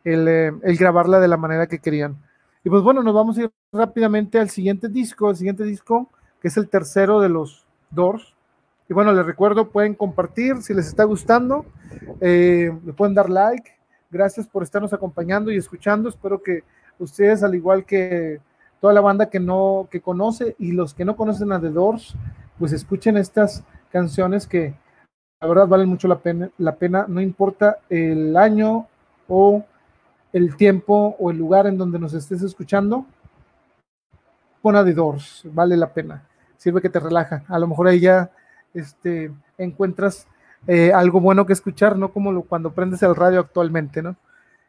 [SPEAKER 1] eh, el, grabarla de la manera que querían. Y pues bueno, nos vamos a ir rápidamente al siguiente disco, el siguiente disco, que es el tercero de los Doors. Y bueno, les recuerdo, pueden compartir si les está gustando, eh, le pueden dar like. Gracias por estarnos acompañando y escuchando. Espero que ustedes, al igual que toda la banda que no que conoce y los que no conocen a The Doors, pues escuchen estas canciones que la verdad valen mucho la pena, la pena, no importa el año o el tiempo o el lugar en donde nos estés escuchando, pon a The Doors, vale la pena, sirve que te relaja, a lo mejor ahí ya este, encuentras eh, algo bueno que escuchar, no como lo, cuando prendes el radio actualmente, ¿no?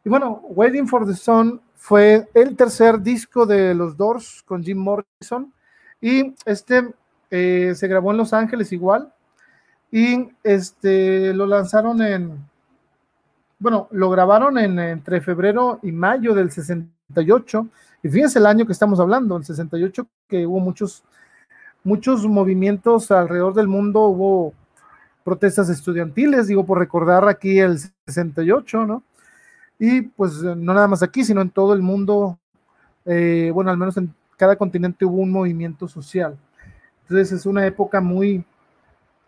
[SPEAKER 1] Y bueno, Waiting for the Sun fue el tercer disco de los Doors con Jim Morrison. Y este eh, se grabó en Los Ángeles igual. Y este lo lanzaron en, bueno, lo grabaron en, entre febrero y mayo del 68 y fíjense el año que estamos hablando, el 68 que hubo muchos muchos movimientos alrededor del mundo, hubo protestas estudiantiles, digo, por recordar aquí el 68, ¿no? Y pues no nada más aquí, sino en todo el mundo, eh, bueno, al menos en cada continente hubo un movimiento social. Entonces es una época muy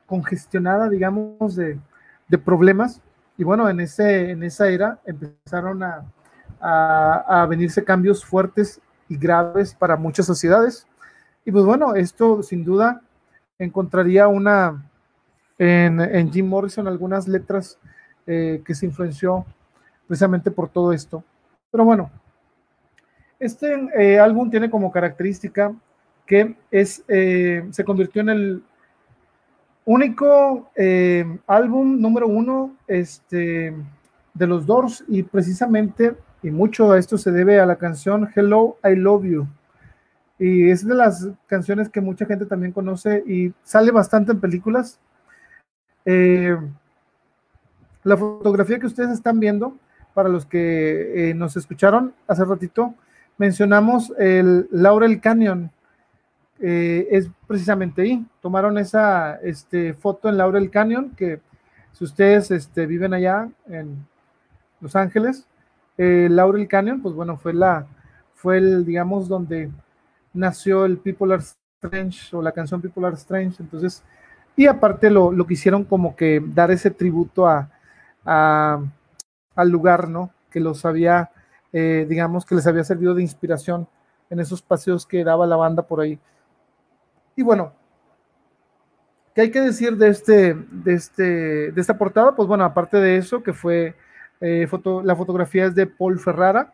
[SPEAKER 1] congestionada, digamos, de, problemas. Y bueno, en, ese, en esa era empezaron a, a, a venirse cambios fuertes y graves para muchas sociedades. Y pues bueno, esto sin duda encontraría una en, Jim Morrison algunas letras eh, que se influenció precisamente por todo esto. Pero bueno, este eh, álbum tiene como característica que es, eh, se convirtió en el único álbum número uno este, de los Doors y precisamente, y mucho a esto se debe a la canción Hello, I Love You y es de las canciones que mucha gente también conoce y sale bastante en películas. Eh, la fotografía que ustedes están viendo, para los que eh, nos escucharon hace ratito, mencionamos el Laurel Canyon. Eh, es precisamente ahí. Tomaron esa este, foto en Laurel Canyon, que si ustedes este, viven allá en Los Ángeles, Laurel Canyon, pues bueno, fue la, fue el, digamos, donde nació el People Are Strange o la canción People Are Strange. Entonces, y aparte lo, lo quisieron como que dar ese tributo a, al lugar, ¿no? Que los había, eh, digamos, que les había servido de inspiración en esos paseos que daba la banda por ahí. Y bueno, ¿qué hay que decir de, este, de, este, de esta portada? Pues bueno, aparte de eso, que fue eh, foto, la fotografía es de Paul Ferrara.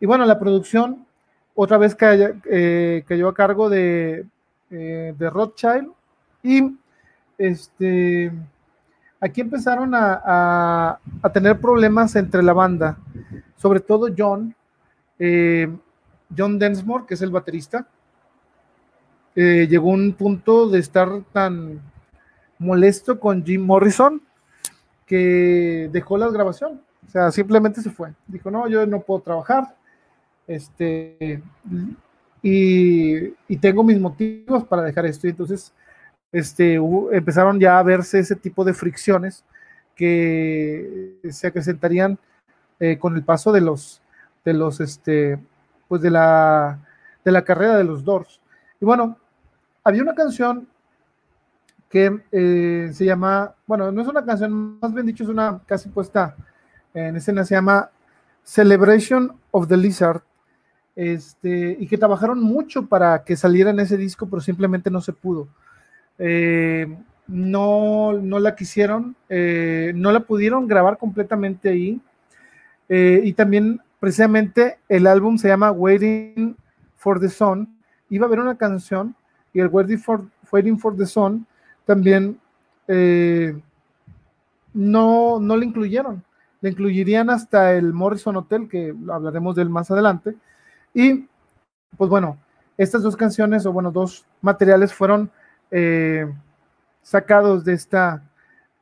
[SPEAKER 1] Y bueno, la producción otra vez eh, cayó a cargo de, eh, de Rothschild y este, aquí empezaron a, tener problemas entre la banda, sobre todo John, eh, John Densmore, que es el baterista, llegó a un punto de estar tan molesto con Jim Morrison que dejó la grabación, o sea, simplemente se fue, dijo, no, yo no puedo trabajar, este, y, tengo mis motivos para dejar esto. Y entonces, este, empezaron ya a verse ese tipo de fricciones que se acrecentarían eh, con el paso de los, de los, este, pues de la, de la carrera de los Doors. Y bueno, había una canción que eh, se llama, bueno, no es una canción, más bien dicho, es una casi puesta en escena, se llama Celebration of the Lizard, este, y que trabajaron mucho para que saliera en ese disco, pero simplemente no se pudo. Eh, no, no la quisieron, eh, no la pudieron grabar completamente ahí. Eh, y también, precisamente, el álbum se llama Waiting for the Sun. Iba a haber una canción y el Waiting for, Waiting for the Sun también no, no le incluyeron. Le incluirían hasta el Morrison Hotel, que hablaremos de él más adelante y pues bueno, estas dos canciones, o bueno, dos materiales fueron eh, sacados de esta,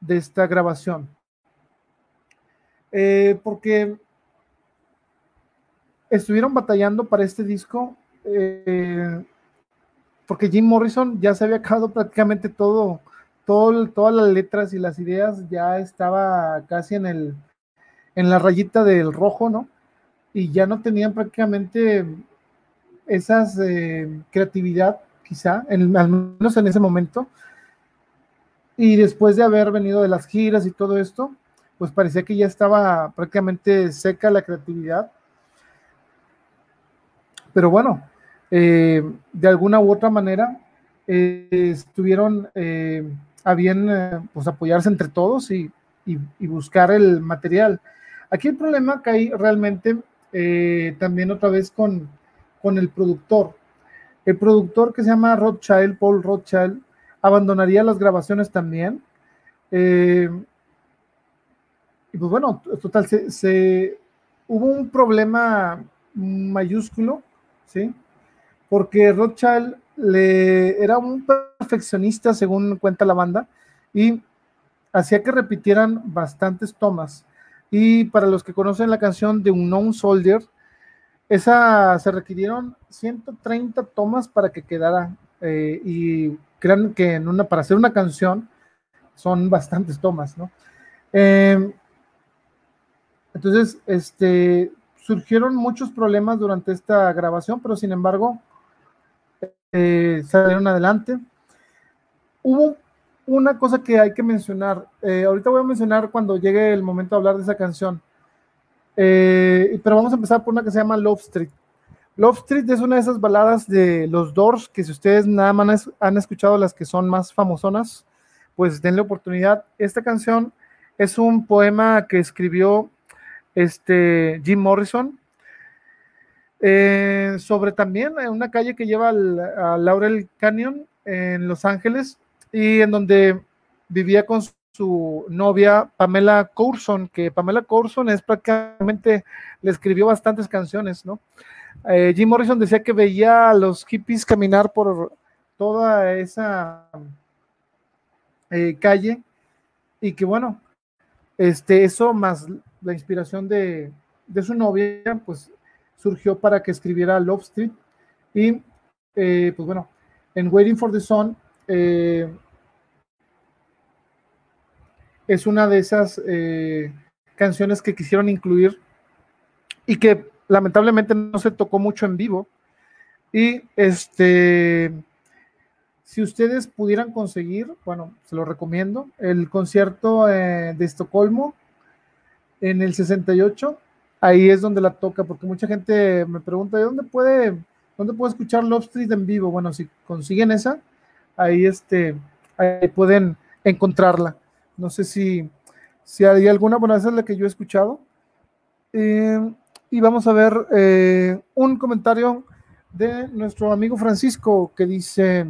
[SPEAKER 1] de esta grabación. Eh, porque estuvieron batallando para este disco, eh, porque Jim Morrison ya se había acabado prácticamente todo, todo, todas las letras y las ideas, ya estaba casi en, el, en la rayita del rojo, ¿no? y ya no tenían prácticamente esas creatividad, quizá, al menos en ese momento. Y después de haber venido de las giras y todo esto, pues parecía que ya estaba prácticamente seca la creatividad. Pero bueno, eh, de alguna u otra manera eh, estuvieron eh, a bien pues apoyarse entre todos y, buscar el material. Aquí el problema cae realmente también otra vez con, con el productor. El productor que se llama Rothschild, Paul Rothschild, abandonaría las grabaciones también. y pues bueno, total, se, hubo un problema mayúsculo, ¿sí? porque Rothschild le, era un perfeccionista, según cuenta la banda, y hacía que repitieran bastantes tomas. Y para los que conocen la canción de Unknown Soldier, esa se requirieron 130 tomas para que quedara. Eh, y crean que para hacer una canción son bastantes tomas, ¿no? Eh, entonces, este, surgieron muchos problemas durante esta grabación, pero sin embargo, eh, salieron adelante. Hubo una cosa que hay que mencionar. Eh, ahorita voy a mencionar cuando llegue el momento de hablar de esa canción. Eh, pero vamos a empezar por una que se llama Love Street. Love Street es una de esas baladas de los Doors que si ustedes nada más han escuchado las que son más famosonas, pues denle oportunidad. Esta canción es un poema que escribió este Jim Morrison eh, sobre también una calle que lleva al, a Laurel Canyon en Los Ángeles y en donde vivía con su novia Pamela Courson, que Pamela Courson es prácticamente, le escribió bastantes canciones, ¿no? Eh, Jim Morrison decía que veía a los hippies caminar por toda esa eh, calle y que bueno, este, eso más la inspiración de, su novia, pues surgió para que escribiera Love Street. Y eh, pues bueno, en Waiting for the Sun es una de esas eh, canciones que quisieron incluir y que lamentablemente no se tocó mucho en vivo. Y este, si ustedes pudieran conseguir, bueno, se lo recomiendo, el concierto de Estocolmo en el 68 ahí es donde la toca, porque mucha gente me pregunta, ¿de dónde puede, dónde puedo escuchar Love Street en vivo? Bueno, si consiguen esa, ahí, este, ahí pueden encontrarla. No sé si, si hay alguna, bueno, esa es la que yo he escuchado. Eh, y vamos a ver eh, un comentario de nuestro amigo Francisco que dice,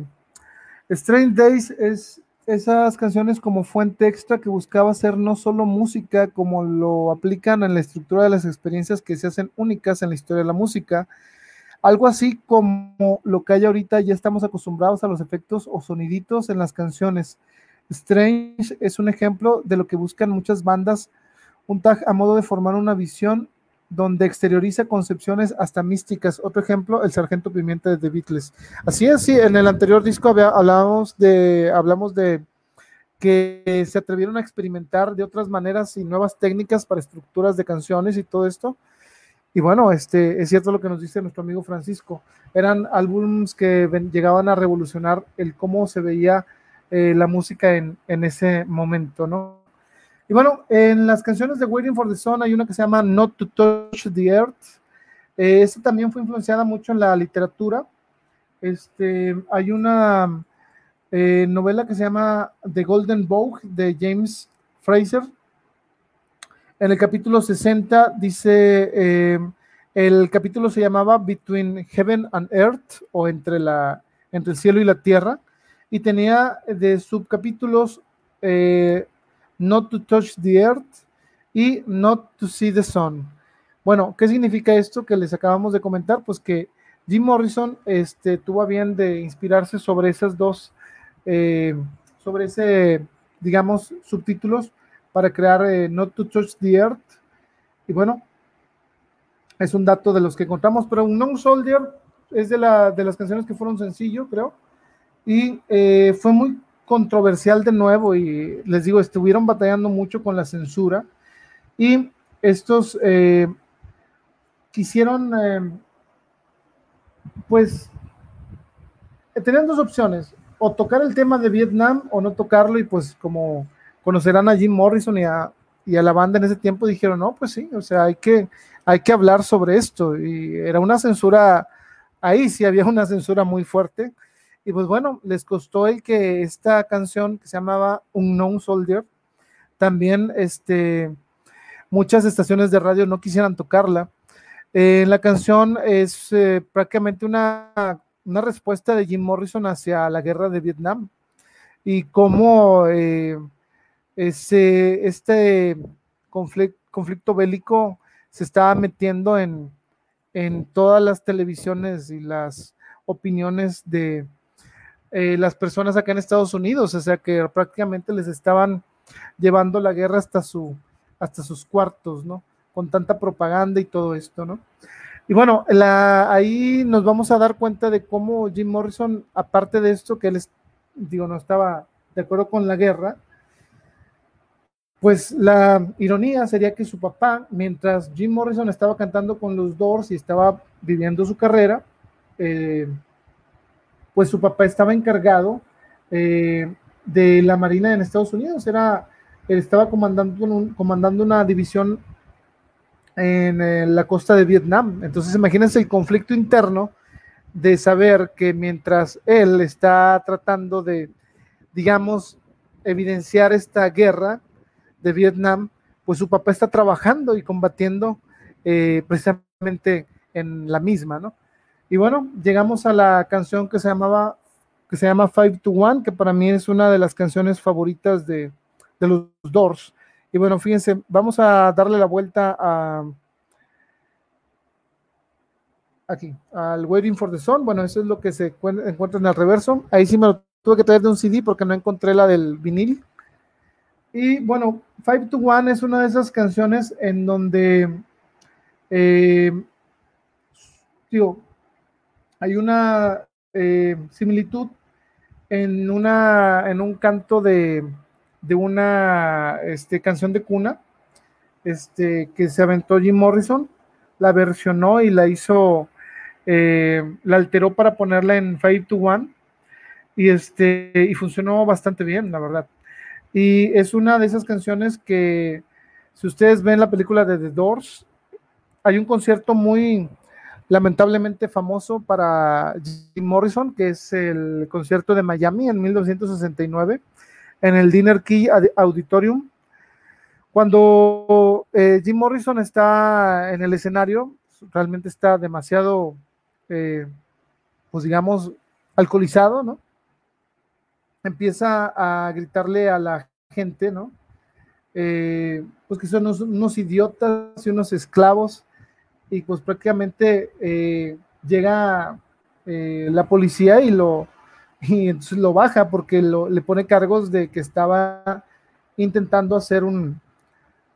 [SPEAKER 1] Strange Days es esas canciones como fuente extra que buscaba ser no solo música, como lo aplican en la estructura de las experiencias que se hacen únicas en la historia de la música, algo así como lo que hay ahorita, ya estamos acostumbrados a los efectos o soniditos en las canciones. Strange es un ejemplo de lo que buscan muchas bandas, un tag a modo de formar una visión donde exterioriza concepciones hasta místicas. Otro ejemplo, el Sargento Pimienta de The Beatles. Así es, sí, en el anterior disco hablamos de, hablamos de que se atrevieron a experimentar de otras maneras y nuevas técnicas para estructuras de canciones y todo esto. Y bueno, este, es cierto lo que nos dice nuestro amigo Francisco. Eran álbumes que llegaban a revolucionar el cómo se veía eh, la música en, en ese momento, ¿no? Y bueno, en las canciones de Waiting for the Sun hay una que se llama Not to Touch the Earth. Eh, esta también fue influenciada mucho en la literatura. Este, hay una eh, novela que se llama The Golden Bough de James Fraser. En el capítulo 60 dice, eh, el capítulo se llamaba Between Heaven and Earth o entre, la, entre el cielo y la tierra y tenía de subcapítulos Not to touch the earth y Not to see the sun. Bueno, ¿qué significa esto que les acabamos de comentar? Pues que Jim Morrison este, tuvo bien de inspirarse sobre esas dos, eh, sobre ese, digamos, subtítulos para crear eh, Not to Touch the Earth. Y bueno, es un dato de los que encontramos, pero Non Soldier es de, la, de las canciones que fueron sencillo, creo. Y eh, fue muy controversial de nuevo y les digo, estuvieron batallando mucho con la censura y estos eh, quisieron, eh, pues, tenían dos opciones, o tocar el tema de Vietnam o no tocarlo y pues como conocerán a Jim Morrison y a, y a la banda en ese tiempo dijeron, no, pues sí, o sea, hay que, hay que hablar sobre esto. Y era una censura, ahí sí había una censura muy fuerte. Y pues bueno, les costó el que esta canción que se llamaba Unknown Soldier, también este, muchas estaciones de radio no quisieran tocarla. Eh, la canción es eh, prácticamente una, una, respuesta de Jim Morrison hacia la guerra de Vietnam y cómo eh, ese, este conflicto, conflicto bélico se estaba metiendo en, en todas las televisiones y las opiniones de eh, las personas acá en Estados Unidos, o sea que prácticamente les estaban llevando la guerra hasta, su, hasta sus cuartos, ¿no? Con tanta propaganda y todo esto, ¿no? Y bueno, la, ahí nos vamos a dar cuenta de cómo Jim Morrison, aparte de esto, que él, digo, no estaba de acuerdo con la guerra, pues la ironía sería que su papá, mientras Jim Morrison estaba cantando con los Doors y estaba viviendo su carrera, eh, pues su papá estaba encargado eh, de la Marina en Estados Unidos, era, estaba comandando, comandando una división en, en eh, la costa de Vietnam. Entonces imagínense el conflicto interno de saber que mientras él está tratando de, digamos, evidenciar esta guerra, de Vietnam, pues su papá está trabajando y combatiendo eh, precisamente en la misma, ¿no? Y bueno, llegamos a la canción que se llamaba, que se llama Five to One, que para mí es una de las canciones favoritas de, de los Doors. Y bueno, fíjense, vamos a darle la vuelta a aquí, al Waiting for the Sun. Bueno, eso es lo que se encuentra en el reverso. Ahí sí me lo tuve que traer de un CD porque no encontré la del vinil. Y bueno, Five to One es una de esas canciones en donde, eh, hay una eh, similitud en, una, en un canto de, de una este, canción de cuna este, que se aventó Jim Morrison, la versionó y la hizo, eh, la alteró para ponerla en Five to One y, este, y funcionó bastante bien, la verdad. Y es una de esas canciones que, si ustedes ven la película de The Doors, hay un concierto muy lamentablemente famoso para Jim Morrison, que es el concierto de Miami en 1969, en el Dinner Key Auditorium. Cuando eh, Jim Morrison está en el escenario, realmente está demasiado, eh, pues digamos, alcoholizado, ¿no? empieza a gritarle a la gente, ¿no? Eh, pues que son unos, idiotas y unos esclavos, y pues prácticamente eh, llega eh, la policía y lo, y entonces lo baja porque le pone cargos de que estaba intentando hacer un,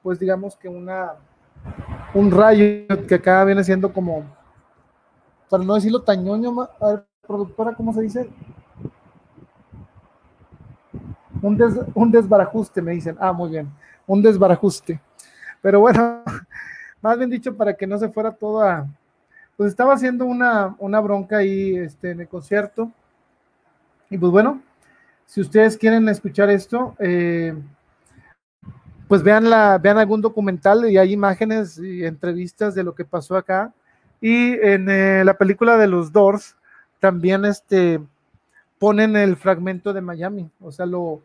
[SPEAKER 1] pues digamos que una, un rayo que acá viene siendo como, para no decirlo tañoño, a ver, productora, ¿cómo se dice? un, desbarajuste, me dicen. Ah, muy bien, un desbarajuste. Pero bueno, más bien dicho, para que no se fuera toda, pues estaba haciendo una, una bronca ahí este, en el concierto. Y pues bueno, si ustedes quieren escuchar esto, eh, pues vean, la, vean algún documental y hay imágenes y entrevistas de lo que pasó acá. Y en eh, la película de los Doors también este, ponen el fragmento de Miami, o sea, lo,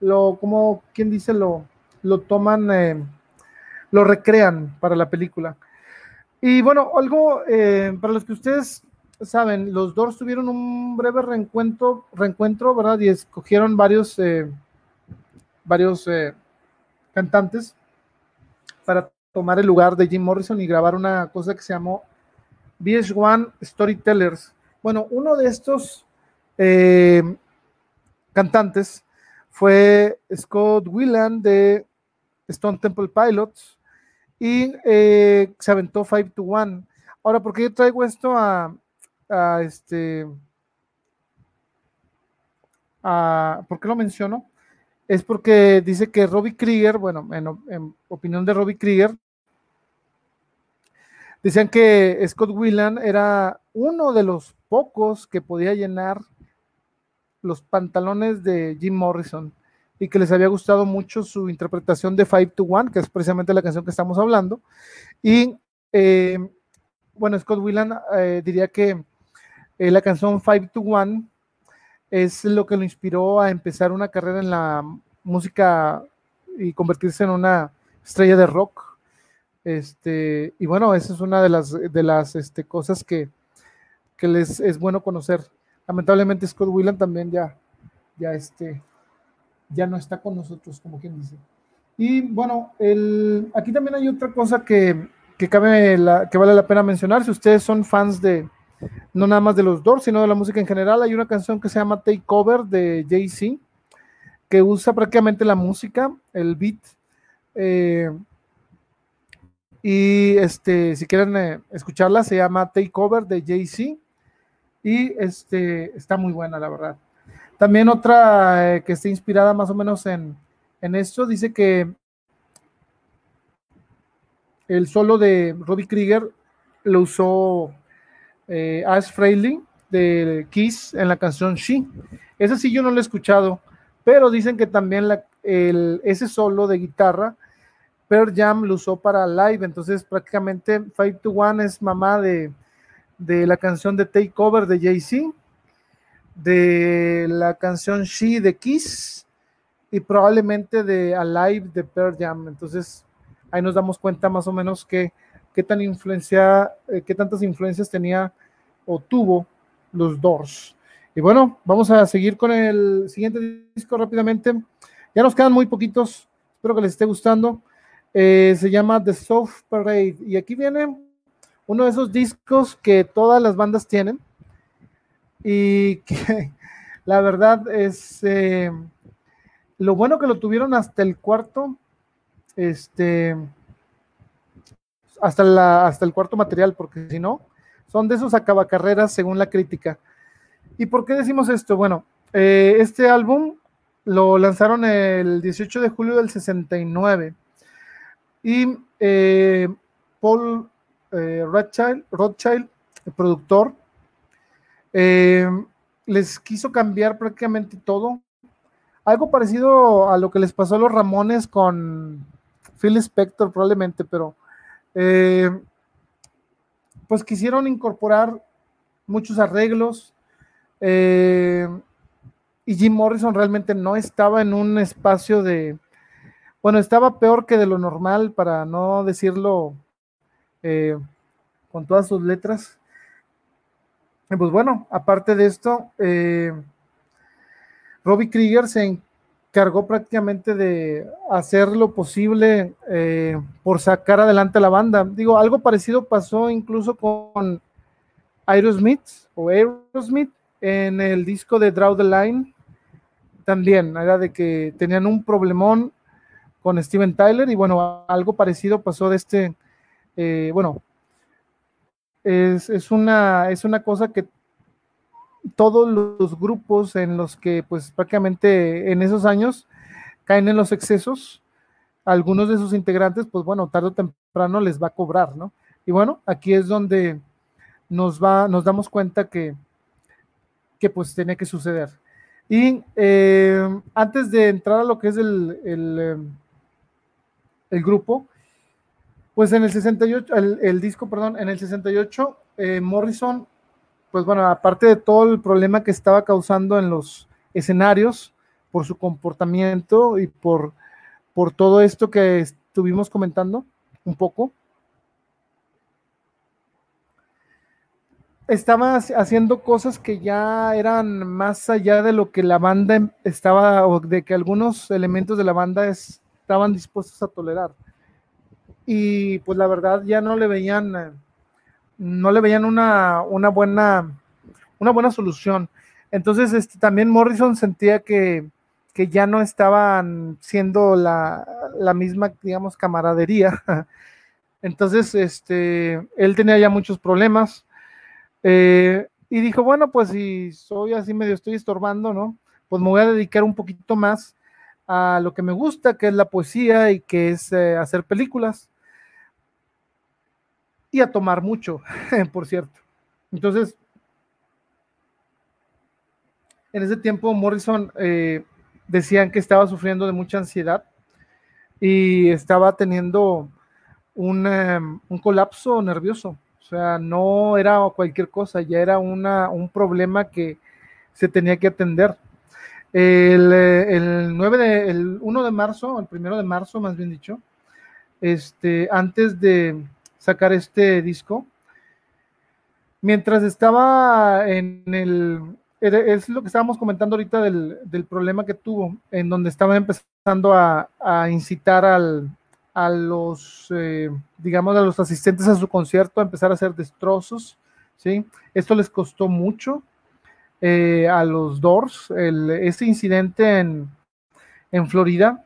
[SPEAKER 1] lo, como quien dice, lo, lo toman, eh, lo recrean para la película. Y bueno, algo eh, para los que ustedes saben, los Doors tuvieron un breve reencuentro, reencuentro ¿verdad? Y escogieron varios, eh, varios cantantes para tomar el lugar de Jim Morrison y grabar una cosa que se llamó VH1 Storytellers. Bueno, uno de estos cantantes fue Scott Whelan de Stone Temple Pilots y eh, se aventó 5 to 1. Ahora, ¿por qué yo traigo esto a, este... ¿Por qué lo menciono? Es porque dice que Robbie Krieger, bueno, en, opinión de Robbie Krieger, decían que Scott Whelan era uno de los pocos que podía llenar los pantalones de Jim Morrison y que les había gustado mucho su interpretación de Five to One, que es precisamente la canción que estamos hablando. Y eh, bueno, Scott Whelan eh, diría que eh, la canción Five to One es lo que lo inspiró a empezar una carrera en la música y convertirse en una estrella de rock. Este, y bueno, esa es una de las, de las este, cosas que, que les es bueno conocer. Lamentablemente Scott Whelan también ya, ya, este, ya no está con nosotros, como quien dice. Y bueno, el, aquí también hay otra cosa que, que, cabe la, que vale la pena mencionar. Si ustedes son fans de, no nada más de los Doors, sino de la música en general, hay una canción que se llama Take Cover de Jay-Z, que usa prácticamente la música, el beat. Eh, y este, si quieren eh, escucharla, se llama Take Cover de Jay-Z. Y este, está muy buena, la verdad. También otra eh, que está inspirada más o menos en, en esto, dice que el solo de Robbie Krieger lo usó eh, Ash Frehley de Kiss en la canción She. Ese sí yo no lo he escuchado, pero dicen que también la, el, ese solo de guitarra Pearl Jam lo usó para live, entonces prácticamente Five to One es mamá de, de la canción de Take Over de Jay-Z de la canción She de Kiss y probablemente de Alive de Pearl Jam. Entonces, ahí nos damos cuenta más o menos que qué tan influencia, eh, qué tantas influencias tenía o tuvo los Doors. Y bueno, vamos a seguir con el siguiente disco rápidamente. Ya nos quedan muy poquitos, espero que les esté gustando. Eh, se llama The Soft Parade y aquí viene uno de esos discos que todas las bandas tienen y que la verdad es eh, lo bueno que lo tuvieron hasta el cuarto, este, hasta, la, hasta el cuarto material, porque si no, son de esos acabacarreras según la crítica. ¿Y por qué decimos esto? Bueno, eh, este álbum lo lanzaron el 18 de julio del 69 y eh, Paul Rothschild, Rothschild, el productor, eh, les quiso cambiar prácticamente todo. Algo parecido a lo que les pasó a los Ramones con Phil Spector probablemente, pero eh, pues quisieron incorporar muchos arreglos eh, y Jim Morrison realmente no estaba en un espacio de, bueno, estaba peor que de lo normal, para no decirlo con todas sus letras pues bueno, aparte de esto, eh, Robbie Krieger se encargó prácticamente de hacer lo posible eh, por sacar adelante a la banda. Digo, algo parecido pasó incluso con Aerosmith o Aerosmith en el disco de Draw the Line. También era de que tenían un problemón con Steven Tyler y bueno, algo parecido pasó de este, eh, bueno, es, una, es una cosa que todos los grupos en los que pues prácticamente en esos años caen en los excesos, algunos de sus integrantes pues bueno, tarde o temprano les va a cobrar, ¿no? Y bueno, aquí es donde nos, va, nos damos cuenta que, que pues tiene que suceder. Y eh, antes de entrar a lo que es el, el, eh, el grupo, pues en el 68, el, disco, perdón, en el 68, eh, Morrison, pues bueno, aparte de todo el problema que estaba causando en los escenarios por su comportamiento y por, por todo esto que estuvimos comentando un poco, estaba haciendo cosas que ya eran más allá de lo que la banda estaba, o de que algunos elementos de la banda estaban dispuestos a tolerar y pues la verdad ya no le veían, eh, no le veían una, una buena, una buena solución. Entonces, este, también Morrison sentía que, que ya no estaban siendo la, la, misma, digamos, camaradería. Entonces, este, él tenía ya muchos problemas. Eh, y dijo, bueno, pues si soy así medio estoy estorbando, ¿no? Pues me voy a dedicar un poquito más a lo que me gusta, que es la poesía y que es eh, hacer películas y a tomar mucho, por cierto. Entonces, en ese tiempo Morrison eh, decían que estaba sufriendo de mucha ansiedad y estaba teniendo un, em, un colapso nervioso. O sea, no era cualquier cosa, ya era una, un problema que se tenía que atender. El, el 9 de, el 1 de marzo, el primero de marzo, más bien dicho, este, antes de sacar este disco, mientras estaba en el, es lo que estábamos comentando ahorita del, del problema que tuvo, en donde estaba empezando a, a incitar al, a los, eh, digamos, a los asistentes a su concierto a empezar a hacer destrozos, ¿sí? Esto les costó mucho eh, a los Doors, el, ese incidente en, en Florida,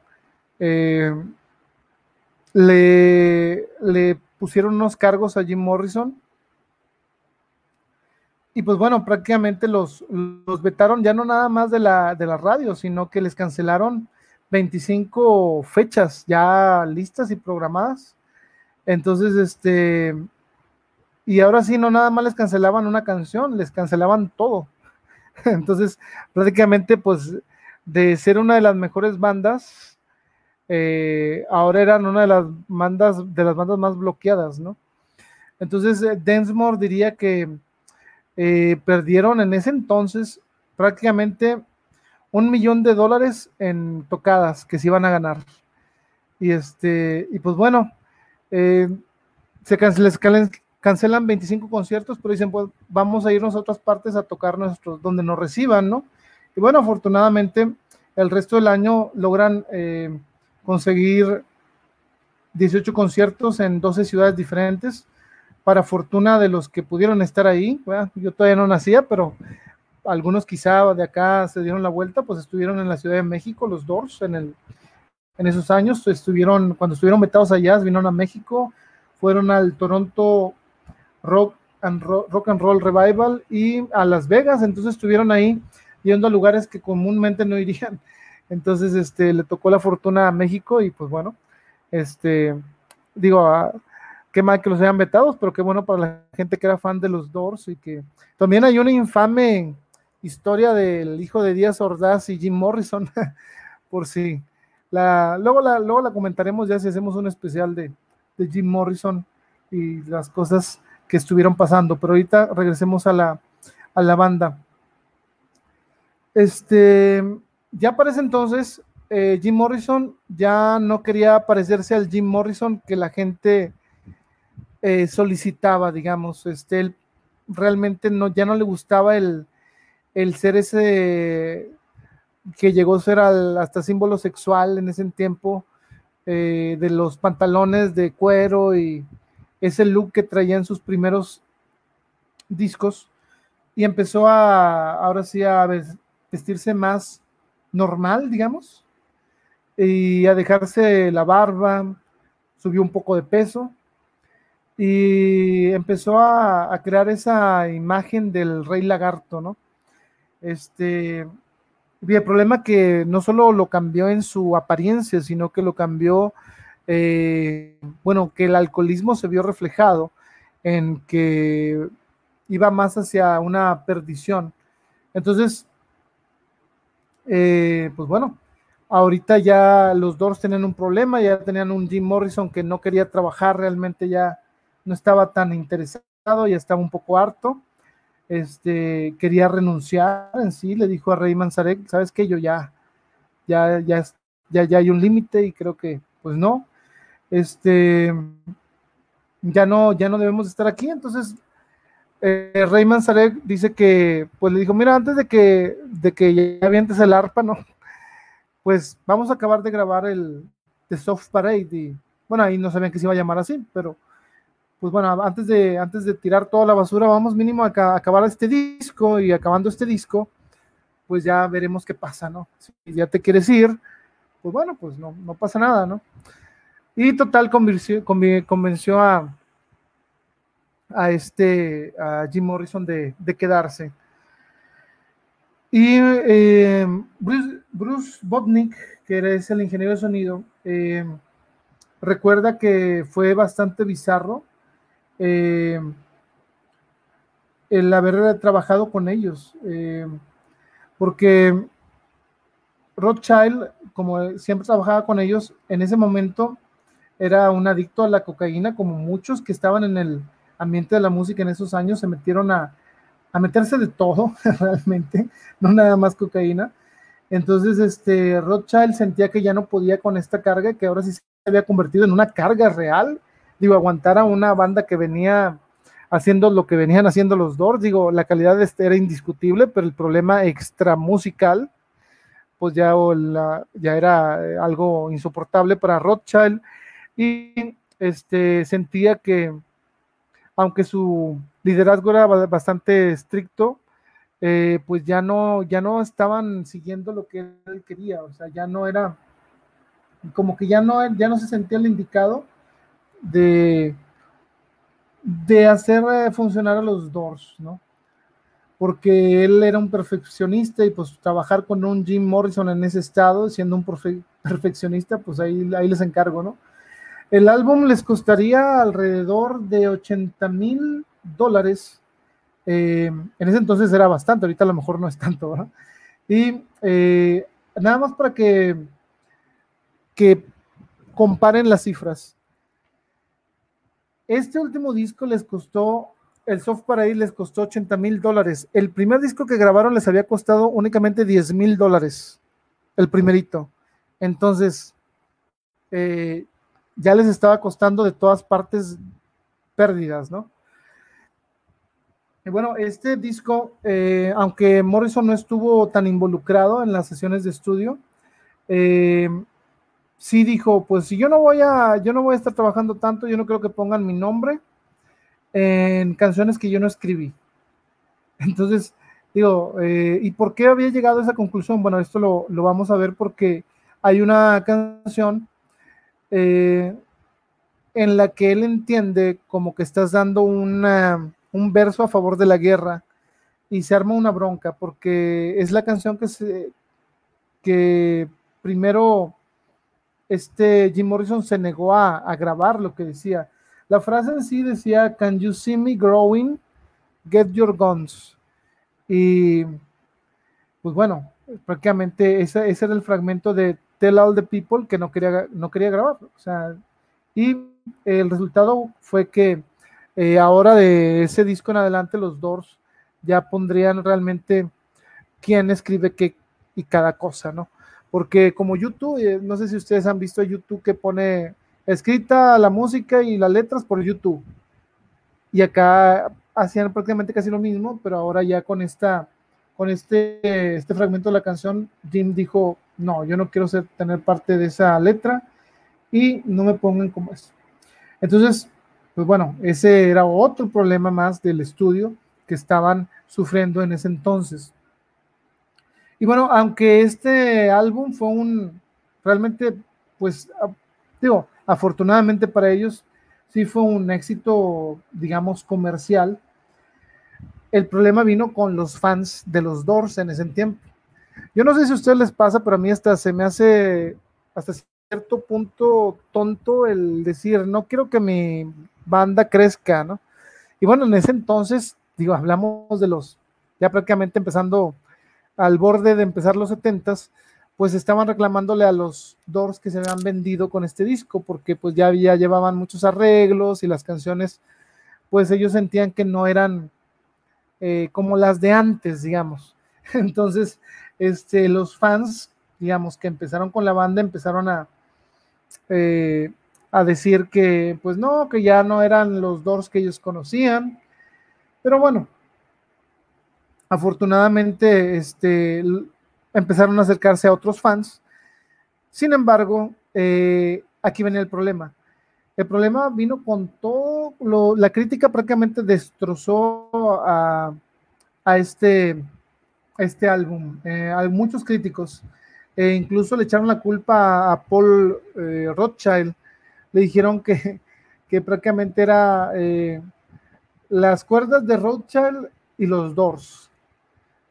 [SPEAKER 1] eh, le, le pusieron unos cargos a Jim Morrison y pues bueno, prácticamente los, los vetaron ya no nada más de la, de la radio, sino que les cancelaron 25 fechas ya listas y programadas. Entonces, este, y ahora sí, no nada más les cancelaban una canción, les cancelaban todo. Entonces, prácticamente, pues, de ser una de las mejores bandas, eh, ahora eran una de las bandas, de las bandas más bloqueadas, ¿no? Entonces, eh, Densmore diría que eh, perdieron en ese entonces prácticamente un millón de dólares en tocadas que se iban a ganar. Y este, y pues bueno, se les cancelan 25 conciertos, pero dicen, pues vamos a irnos a otras partes a tocar nuestros, donde nos reciban, ¿no? Y bueno, afortunadamente, el resto del año logran conseguir 18 conciertos en 12 ciudades diferentes para fortuna de los que pudieron estar ahí, yo todavía no nacía, pero algunos quizá de acá se dieron la vuelta, pues estuvieron en la Ciudad de México, los Doors, en, el, en esos años, estuvieron, cuando estuvieron metados allá, vinieron a México, fueron al Toronto Rock and, Rock and Roll Revival y a Las Vegas, entonces estuvieron ahí yendo a lugares que comúnmente no irían. Entonces, este, le tocó la fortuna a México y pues bueno, este, digo, a, qué mal que los hayan vetados, pero qué bueno para la gente que era fan de los Doors y que también hay una infame historia del hijo de Díaz Ordaz y Jim Morrison, por si la, luego la, luego la comentaremos ya si hacemos un especial de, de Jim Morrison y las cosas que estuvieron pasando, pero ahorita regresemos a la, a la banda. Este, ya para ese entonces, eh, Jim Morrison ya no quería parecerse al Jim Morrison que la gente eh, solicitaba, digamos, este, él realmente no, ya no le gustaba el, el ser ese que llegó a ser hasta símbolo sexual en ese tiempo, eh, de los pantalones de cuero y ese look que traía en sus primeros discos, y empezó a, ahora sí, a vestirse más normal, digamos, y a dejarse la barba, subió un poco de peso, y empezó a, crear esa imagen del rey lagarto, ¿no? Este, y el problema que no solo lo cambió en su apariencia, sino que lo cambió, eh, bueno, que el alcoholismo se vio reflejado en que iba más hacia una perdición. Entonces, eh, pues bueno, ahorita ya los dos tenían un problema, ya tenían un Jim Morrison que no quería trabajar realmente ya no estaba tan interesado, ya estaba un poco harto, este, quería renunciar en sí, le dijo a Rey Manzarek, sabes que yo ya, ya, ya, ya, ya hay un límite y creo que, pues no, este, ya no, ya no debemos estar aquí, entonces eh, Rey Manzarek dice que, pues le dijo, mira, antes de que, de que ya avientes el arpa, ¿no? Pues vamos a acabar de grabar el The Soft Parade y, bueno, ahí no sabían que se iba a llamar así, pero pues bueno, antes de, antes de tirar toda la basura, vamos mínimo a, acabar este disco y acabando este disco, pues ya veremos qué pasa, ¿no? Si ya te quieres ir, pues bueno, pues no, no pasa nada, ¿no? Y total convenció, convenció a, a este, a Jim Morrison de, quedarse. Y eh, Bruce, Bruce Botnick, que era el ingeniero de sonido, eh, recuerda que fue bastante bizarro eh, el haber trabajado con ellos, porque Rothschild, como siempre trabajaba con ellos, en ese momento era un adicto a la cocaína, como muchos que estaban en el ambiente de la música en esos años se metieron a, a meterse de todo, realmente, no nada más cocaína. Entonces, este, Rothschild sentía que ya no podía con esta carga, que ahora sí se había convertido en una carga real. Digo, aguantar a una banda que venía haciendo lo que venían haciendo los Doors. Digo, la calidad este era indiscutible, pero el problema extra musical, pues ya, ya era eh, algo insoportable para Rothschild. Y este, sentía que, aunque su liderazgo era bastante estricto, eh, pues ya no, ya no estaban siguiendo lo que él quería, o sea, ya no era, como que ya no, ya no se sentía el indicado de, de hacer eh, funcionar a los Doors, ¿no? Porque él era un perfeccionista y pues trabajar con un Jim Morrison en ese estado, siendo un perfeccionista, pues ahí, ahí les encargo, ¿no? El álbum les costaría alrededor de 80 mil dólares. Eh, en ese entonces era bastante, ahorita a lo mejor no es tanto, ¿verdad? Y eh, nada más para que, que comparen las cifras. Este último disco les costó, el soft para ahí les costó 80 mil dólares. El primer disco que grabaron les había costado únicamente 10 mil dólares, el primerito. Entonces, eh, ya les estaba costando de todas partes pérdidas, ¿no? Y bueno, este disco, eh, aunque Morrison no estuvo tan involucrado en las sesiones de estudio, eh, sí dijo, pues si yo no voy a, yo no voy a estar trabajando tanto, yo no creo que pongan mi nombre en canciones que yo no escribí. Entonces, digo, eh, ¿y por qué había llegado a esa conclusión? Bueno, esto lo, lo vamos a ver porque hay una canción eh, en la que él entiende como que estás dando un verso a favor de la guerra y se arma una bronca porque es la canción que se que primero este Jim Morrison se negó a, a, grabar lo que decía. La frase en sí decía, Can you see me growing? Get your guns. Y pues bueno, prácticamente ese, ese era el fragmento de Tell All the People que no quería, no quería grabar. O sea, y el resultado fue que eh, ahora de ese disco en adelante los Doors ya pondrían realmente quién escribe qué y cada cosa, ¿no? Porque como YouTube, eh, no sé si ustedes han visto YouTube que pone escrita la música y las letras por YouTube. Y acá hacían prácticamente casi lo mismo, pero ahora ya con esta con este, este fragmento de la canción, Jim dijo, no, yo no quiero ser, tener parte de esa letra y no me pongan como eso. Entonces, pues bueno, ese era otro problema más del estudio que estaban sufriendo en ese entonces. Y bueno, aunque este álbum fue un, realmente, pues, digo, afortunadamente para ellos, sí fue un éxito, digamos, comercial. El problema vino con los fans de los Doors en ese tiempo. Yo no sé si a ustedes les pasa, pero a mí hasta se me hace hasta cierto punto tonto el decir, no quiero que mi banda crezca, ¿no? Y bueno, en ese entonces, digo, hablamos de los, ya prácticamente empezando al borde de empezar los setentas, pues estaban reclamándole a los Doors que se habían vendido con este disco, porque pues ya, ya llevaban muchos arreglos y las canciones, pues ellos sentían que no eran eh, como las de antes, digamos. Entonces, este, los fans, digamos, que empezaron con la banda, empezaron a, eh, a decir que, pues no, que ya no eran los Doors que ellos conocían. Pero bueno, afortunadamente, este, empezaron a acercarse a otros fans. Sin embargo, eh, aquí venía el problema. El problema vino con todo, lo, la crítica prácticamente destrozó a, a este este álbum. Eh, hay muchos críticos, e incluso le echaron la culpa a Paul eh, Rothschild, le dijeron que, que prácticamente era eh, las cuerdas de Rothschild y los Doors,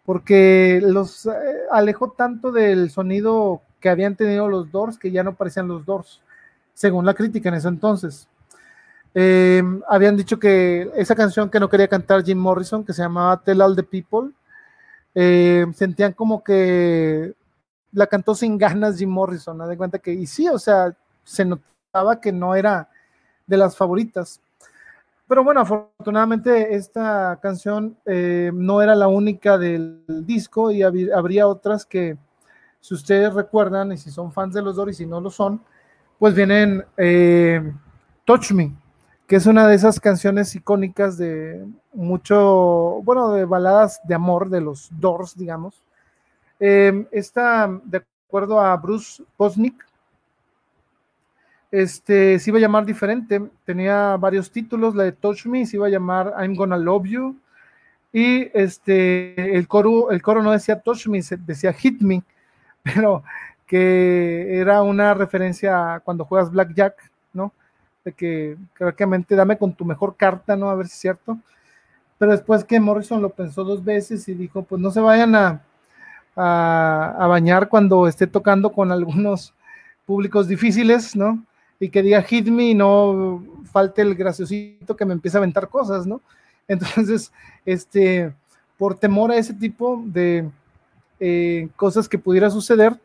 [SPEAKER 1] porque los alejó tanto del sonido que habían tenido los Doors que ya no parecían los Doors, según la crítica en ese entonces. habían dicho que esa canción que no quería cantar Jim Morrison, que se llamaba Tell All the People, eh, sentían como que la cantó sin ganas Jim Morrison, ¿no? de cuenta que, y sí, o sea, se notaba que no era de las favoritas. Pero bueno, afortunadamente esta canción eh, no era la única del disco y habría otras que, si ustedes recuerdan y si son fans de los Doors y no lo son, pues vienen eh, Touch Me, que es una de esas canciones icónicas de mucho, bueno, de baladas de amor de los Doors, digamos. Eh, esta, de acuerdo a Bruce Bosnick, este, se iba a llamar diferente, tenía varios títulos, la de Touch Me se iba a llamar I'm Gonna Love You, y este, el coro, el coro no decía Touch Me, decía Hit Me, pero que era una referencia a cuando juegas Blackjack, ¿no? De que prácticamente dame con tu mejor carta, ¿no? A ver si es cierto. Pero después que Morrison lo pensó dos veces y dijo, pues no se vayan a, bañar cuando esté tocando con algunos públicos difíciles, ¿no? y que diga hit me y no falte el graciosito que me empieza a aventar cosas, ¿no? Entonces, este, por temor a ese tipo de eh, cosas que pudiera suceder,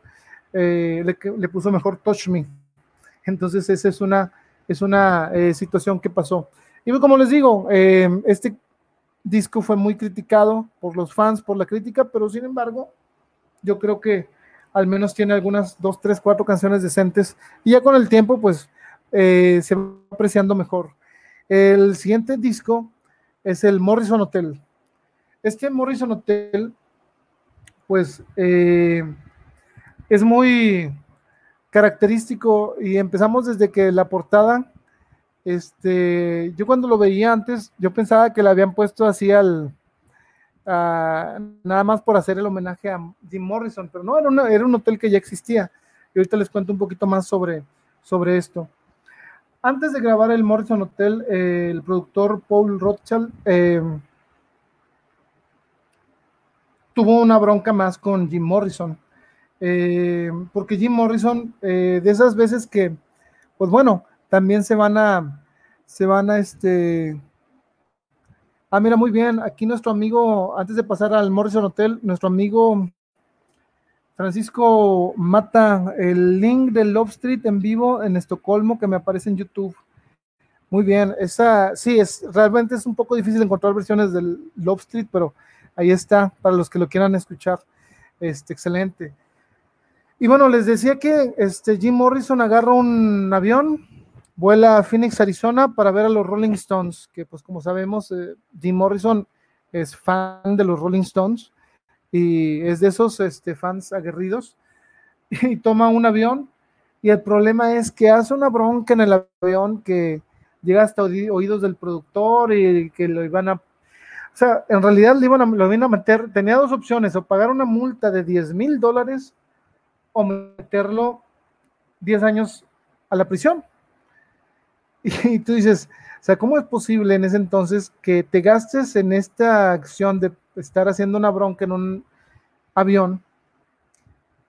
[SPEAKER 1] eh, le, puso mejor touch me. Entonces, esa es una, es una eh, situación que pasó. Y como les digo, este disco fue muy criticado por los fans, por la crítica, pero sin embargo, yo creo que al menos tiene algunas dos, tres, cuatro canciones decentes y ya con el tiempo pues eh, se va apreciando mejor. El siguiente disco es el Morrison Hotel. Este Morrison Hotel pues eh, es muy característico y empezamos desde que la portada, este, yo cuando lo veía antes, yo pensaba que la habían puesto así al, nada más por hacer el homenaje a Jim Morrison, pero no, era, era un hotel que ya existía. Y ahorita les cuento un poquito más sobre, sobre esto. Antes de grabar el Morrison Hotel, eh, el productor Paul Rothschild eh, tuvo una bronca más con Jim Morrison. Eh, porque Jim Morrison, de esas veces que, pues bueno, también se van a, se van a este, Ah, mira, muy bien. Aquí nuestro amigo, antes de pasar al Morrison Hotel, nuestro amigo Francisco mata el link del Love Street en vivo en Estocolmo que me aparece en YouTube. Muy bien, esa sí es realmente es un poco difícil encontrar versiones del Love Street, pero ahí está para los que lo quieran escuchar. Este, excelente. Y bueno, les decía que este Jim Morrison agarra un avión vuela a Phoenix, Arizona para ver a los Rolling Stones, que pues como sabemos, eh, Jim Morrison es fan de los Rolling Stones y es de esos este, fans aguerridos y toma un avión. Y el problema es que hace una bronca en el avión que llega hasta oídos del productor y que lo iban a... O sea, en realidad lo iban a, lo iban a meter, tenía dos opciones, o pagar una multa de 10 mil dólares o meterlo 10 años a la prisión. Y tú dices, o sea, ¿cómo es posible en ese entonces que te gastes en esta acción de estar haciendo una bronca en un avión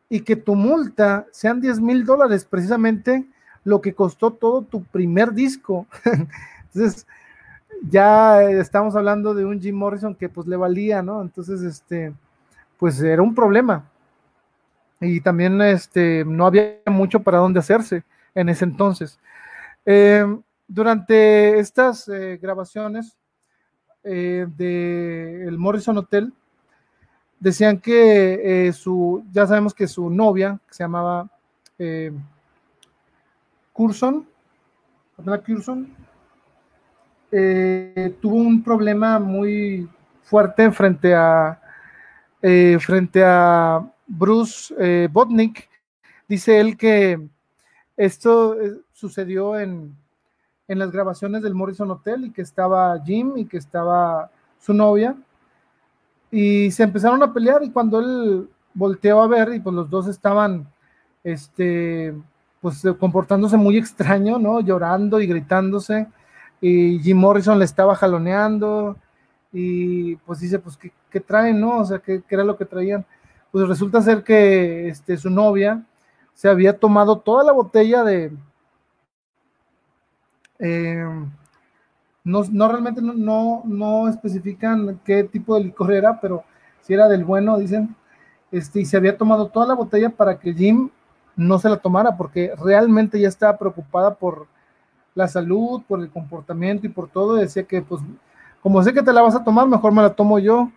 [SPEAKER 1] y que tu multa sean 10 mil dólares, precisamente lo que costó todo tu primer disco? Entonces, ya estamos hablando de un Jim Morrison que pues le valía, ¿no? Entonces, este, pues era un problema. Y también este, no había mucho para dónde hacerse en ese entonces. Eh, durante estas eh, grabaciones eh, del Morrison Hotel, decían que su, ya sabemos que su novia, que se llamaba Curson, Curson, tuvo un problema muy fuerte frente a, frente a Bruce Botnick. Dice él que esto sucedió en, las grabaciones del Morrison Hotel y que estaba Jim y que estaba su novia y se empezaron a pelear y cuando él volteó a ver y pues los dos estaban este pues comportándose muy extraño, ¿no? Llorando y gritándose y Jim Morrison le estaba jaloneando y pues dice pues qué, traen, ¿no? O sea, ¿qué, ¿qué, era lo que traían? Pues resulta ser que este, su novia se había tomado toda la botella de, eh, no, realmente no, no, especifican qué tipo de licor era, pero si era del bueno, dicen, este, y se había tomado toda la botella para que Jim no se la tomara, porque realmente ya estaba preocupada por la salud, por el comportamiento y por todo, y decía que, pues, como sé que te la vas a tomar, mejor me la tomo yo.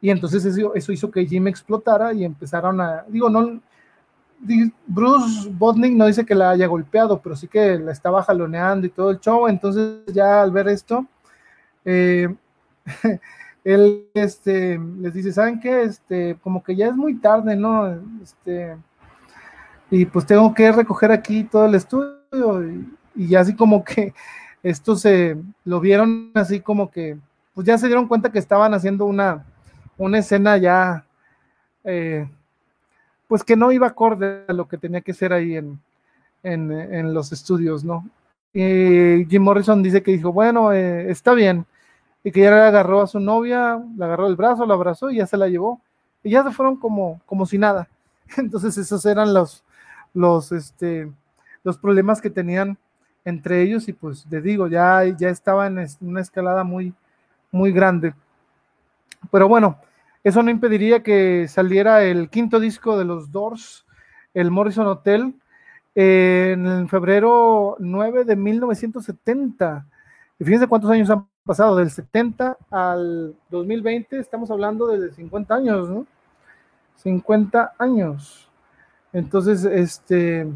[SPEAKER 1] Y entonces eso, hizo que Jim explotara y empezaron a, digo, no, Bruce Botnick no dice que la haya golpeado, pero sí que la estaba jaloneando y todo el show. Entonces, ya al ver esto, eh, él este, les dice: ¿Saben qué? Este, como que ya es muy tarde, ¿no? Este, y pues tengo que recoger aquí todo el estudio. Y, y así como que esto se lo vieron así como que, pues ya se dieron cuenta que estaban haciendo una, una escena ya. Eh, pues que no iba acorde a lo que tenía que ser ahí en, en, los estudios, ¿no? Y Jim Morrison dice que dijo, bueno, eh, está bien, y que ya le agarró a su novia, le agarró el brazo, la abrazó y ya se la llevó, y ya se fueron como, como si nada. Entonces esos eran los, los, este, los problemas que tenían entre ellos y pues les digo, ya, ya estaba en una escalada muy, muy grande. Pero bueno, eso no impediría que saliera el quinto disco de los Doors, el Morrison Hotel, en febrero 9 de 1970. Y fíjense cuántos años han pasado, del 70 al 2020, estamos hablando de 50 años, ¿no? 50 años. Entonces, este,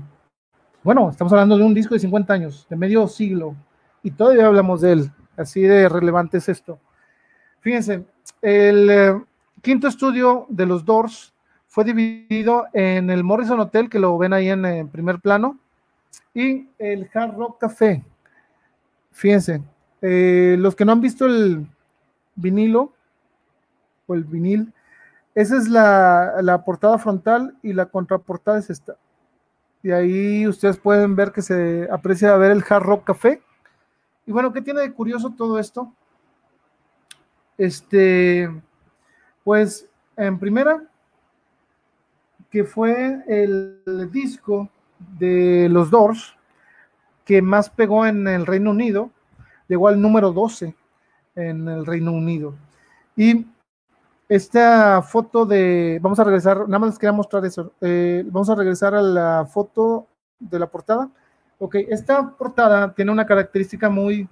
[SPEAKER 1] bueno, estamos hablando de un disco de 50 años, de medio siglo, y todavía hablamos de él. Así de relevante es esto. Fíjense, el eh, quinto estudio de los Doors fue dividido en el Morrison Hotel, que lo ven ahí en, primer plano, y el Hard Rock Café. Fíjense, eh, los que no han visto el vinilo o el vinil, esa es la, la, portada frontal y la contraportada es esta. Y ahí ustedes pueden ver que se aprecia ver el Hard Rock Café. Y bueno, ¿qué tiene de curioso todo esto? Este, pues en primera, que fue el disco de los Doors que más pegó en el Reino Unido, llegó al número 12 en el Reino Unido. Y esta foto de, vamos a regresar, nada más les quería mostrar eso, eh, vamos a regresar a la foto de la portada. Ok, esta portada tiene una característica muy,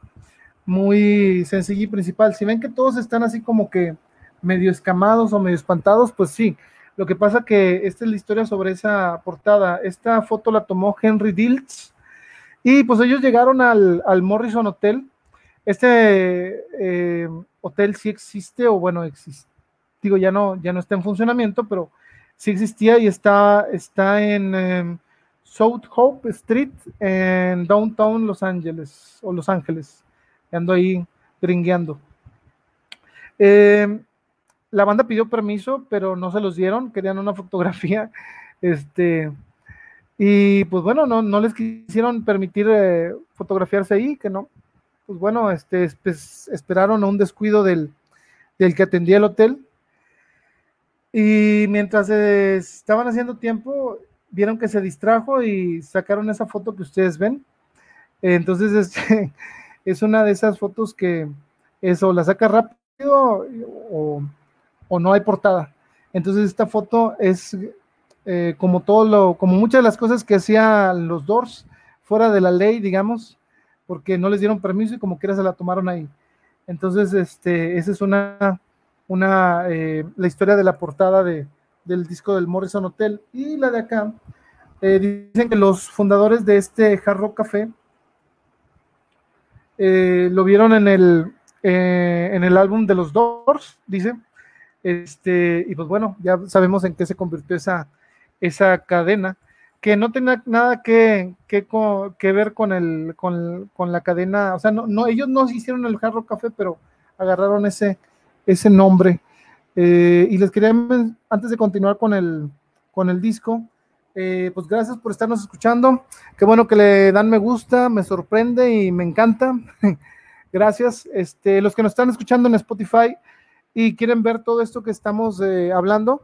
[SPEAKER 1] muy sencilla y principal. Si ven que todos están así como que medio escamados o medio espantados, pues sí. Lo que pasa que esta es la historia sobre esa portada. Esta foto la tomó Henry Diltz y pues ellos llegaron al, Morrison Hotel. Este eh, hotel sí existe o bueno, existe. Digo, ya no, ya no está en funcionamiento, pero sí existía y está, está en em, South Hope Street en Downtown Los Ángeles o Los Ángeles. Ando ahí gringueando. Eh, la banda pidió permiso, pero no se los dieron, querían una fotografía, este, y pues bueno, no, no les quisieron permitir eh, fotografiarse ahí, que no, pues bueno, este, pues, esperaron a un descuido del, del, que atendía el hotel, y mientras estaban haciendo tiempo, vieron que se distrajo y sacaron esa foto que ustedes ven, entonces este, es una de esas fotos que eso la saca rápido o o no hay portada. Entonces esta foto es eh, como todo lo, como muchas de las cosas que hacían los Doors fuera de la ley, digamos, porque no les dieron permiso y como quiera se la tomaron ahí. Entonces, este, esa es una, una eh, la historia de la portada de, del disco del Morrison Hotel. Y la de acá, eh, dicen que los fundadores de este Hard Café lo vieron en el, en el álbum de los Doors, dice, este, y pues bueno, ya sabemos en qué se convirtió esa, esa cadena, que no tenía nada que, que, ver con, el, con, la cadena, o sea, no, no, ellos no hicieron el Jarro Café, pero agarraron ese, ese nombre. Eh, y les quería, antes de continuar con el, con el disco, eh, pues gracias por estarnos escuchando. Qué bueno que le dan me gusta, me sorprende y me encanta. gracias. Este, los que nos están escuchando en Spotify, y quieren ver todo esto que estamos eh, hablando,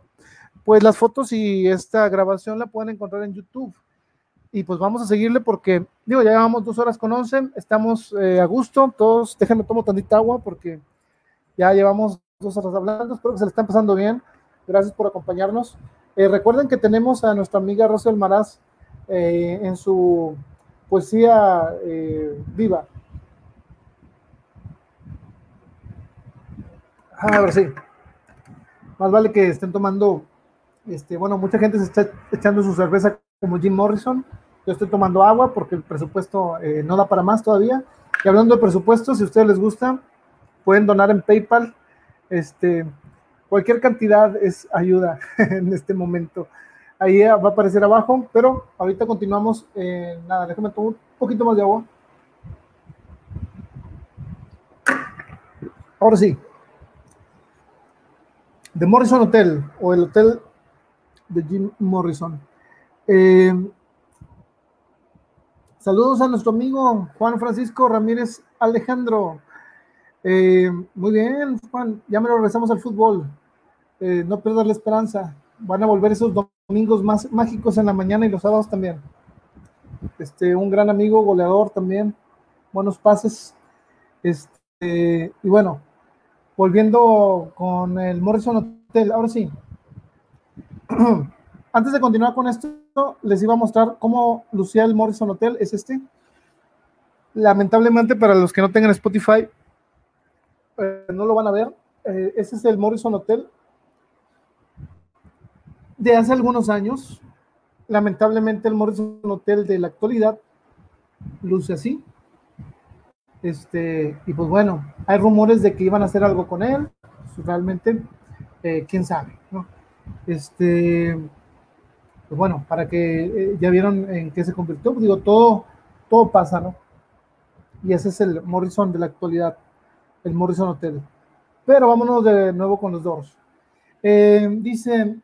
[SPEAKER 1] pues las fotos y esta grabación la pueden encontrar en YouTube. Y pues vamos a seguirle porque, digo, ya llevamos dos horas con once, estamos eh, a gusto, todos, déjenme tomo tantita agua porque ya llevamos dos horas hablando. Espero que se le estén pasando bien. Gracias por acompañarnos. Eh, recuerden que tenemos a nuestra amiga Rosel Maraz eh, en su poesía viva. Ah, a ver, sí. Más vale que estén tomando, este, bueno, mucha gente se está echando su cerveza como Jim Morrison. Yo estoy tomando agua porque el presupuesto eh, no da para más todavía. Y hablando de presupuesto, si a ustedes les gusta, pueden donar en PayPal. Este, cualquier cantidad es ayuda en este momento. Ahí va a aparecer abajo, pero ahorita continuamos. Nada, déjame tomar un poquito más de agua. Ahora sí. The Morrison Hotel o el hotel de Jim Morrison. Eh, saludos a nuestro amigo Juan Francisco Ramírez Alejandro. Eh, muy bien, Juan, ya me lo regresamos al fútbol. Eh, no pierdas la esperanza. Van a volver esos domingos más mágicos en la mañana y los sábados también. Este, un gran amigo, goleador también, buenos pases. Este, y bueno, volviendo con el Morrison Hotel, ahora sí. Antes de continuar con esto, les iba a mostrar cómo lucía el Morrison Hotel. Es este. Lamentablemente, para los que no tengan Spotify, eh, no lo van a ver. Eh, ese es el Morrison Hotel de hace algunos años. Lamentablemente, el Morrison Hotel de la actualidad luce así. Este, y pues bueno, hay rumores de que iban a hacer algo con él. Realmente, eh, quién sabe, ¿no? Este, pues bueno, para que eh, ya vieron en qué se convirtió, pues digo, todo, todo pasa, ¿no? Y ese es el Morrison de la actualidad, el Morrison Hotel. Pero vámonos de nuevo con los dos. Eh, dice,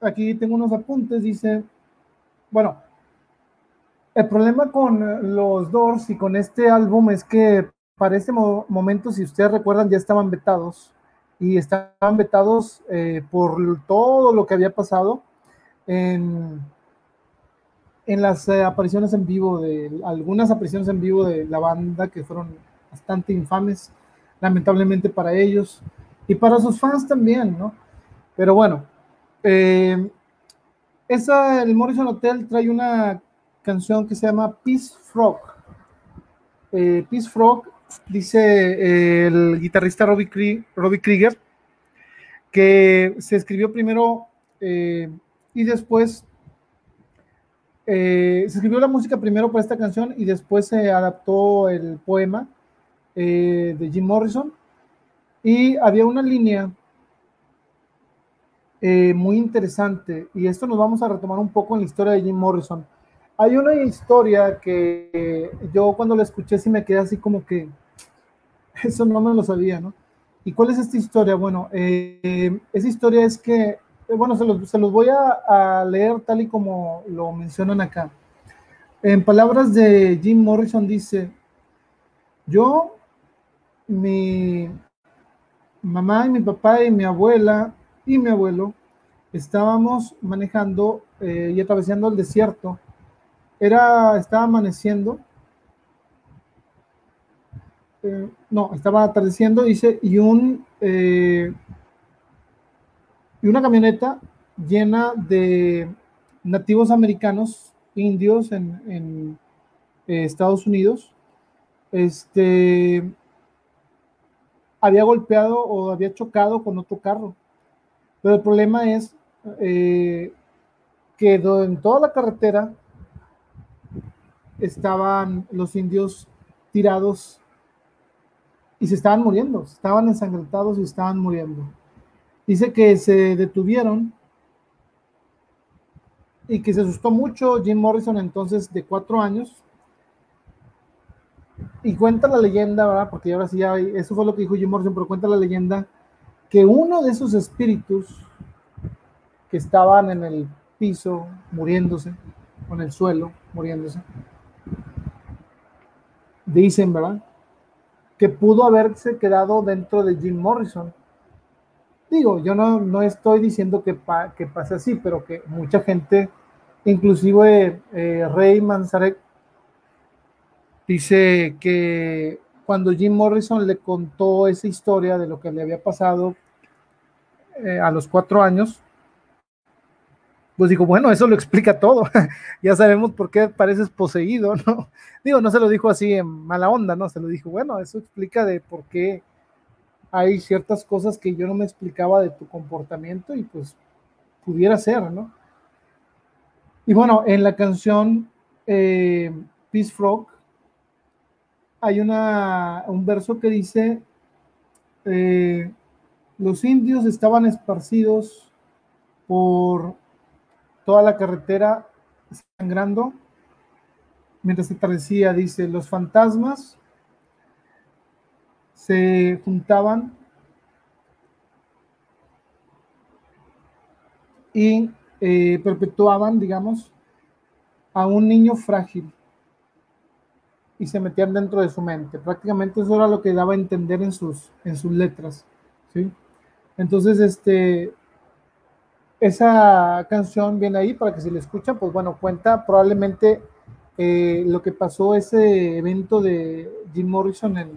[SPEAKER 1] aquí tengo unos apuntes, dice, bueno, el problema con los Doors y con este álbum es que para este mo momento, si ustedes recuerdan, ya estaban vetados y estaban vetados eh, por todo lo que había pasado en, las eh, apariciones en vivo, de algunas apariciones en vivo de la banda que fueron bastante infames, lamentablemente para ellos y para sus fans también, ¿no? Pero bueno, eh, esa, el Morrison Hotel trae una canción que se llama Peace Frog. Eh, Peace Frog, dice eh, el guitarrista Robbie, Robbie, Krieger, que se escribió primero eh, y después se escribió la música primero para esta canción y después se adaptó el poema de Jim Morrison. Y había una línea muy interesante, y esto nos vamos a retomar un poco en la historia de Jim Morrison. Hay una historia que yo cuando la escuché sí me quedé así como que eso no me lo sabía, ¿no? ¿Y cuál es esta historia? Bueno, eh, esa historia es que, eh, bueno, se los, voy a, a, leer tal y como lo mencionan acá. En palabras de Jim Morrison dice, yo, mi mamá y mi papá y mi abuela y mi abuelo estábamos manejando eh, y atravesando el desierto era, estaba amaneciendo, eh, no, estaba atardeciendo, dice, y un, eh, y una camioneta llena de nativos americanos, indios en, en eh, Estados Unidos, este, había golpeado o había chocado con otro carro. Pero el problema es que en toda la carretera estaban los indios tirados y se estaban muriendo, estaban ensangrentados y estaban muriendo. Dice que se detuvieron y que se asustó mucho Jim Morrison entonces de cuatro años. Y cuenta la leyenda, ¿verdad? Porque ahora sí ya, eso fue lo que dijo Jim Morrison, pero cuenta la leyenda que uno de esos espíritus que estaban en el piso muriéndose, o en el suelo muriéndose, dicen, ¿verdad? Que pudo haberse quedado dentro de Jim Morrison. Digo, yo no, no estoy diciendo que, que pase así, pero que mucha gente, inclusive eh, Rey Manzarek, dice que cuando Jim Morrison le contó esa historia de lo que le había pasado eh, a los cuatro años, pues digo, bueno, eso lo explica todo. ya sabemos por qué pareces poseído, ¿no? Digo, no se lo dijo así en mala onda, ¿no? Se lo dijo, bueno, eso explica de por qué hay ciertas cosas que yo no me explicaba de tu comportamiento y pues pudiera ser, ¿no? Y bueno, en la canción eh, Peace Frog hay una, un verso que dice, eh, los indios estaban esparcidos por toda la carretera sangrando mientras atardecía, dice, los fantasmas se juntaban y eh, perpetuaban, digamos, a un niño frágil y se metían dentro de su mente. Prácticamente eso era lo que daba a entender en sus, en sus letras. ¿sí? Entonces, este, esa canción viene ahí para que si la escuchan, pues bueno, cuenta probablemente eh, lo que pasó ese evento de Jim Morrison en,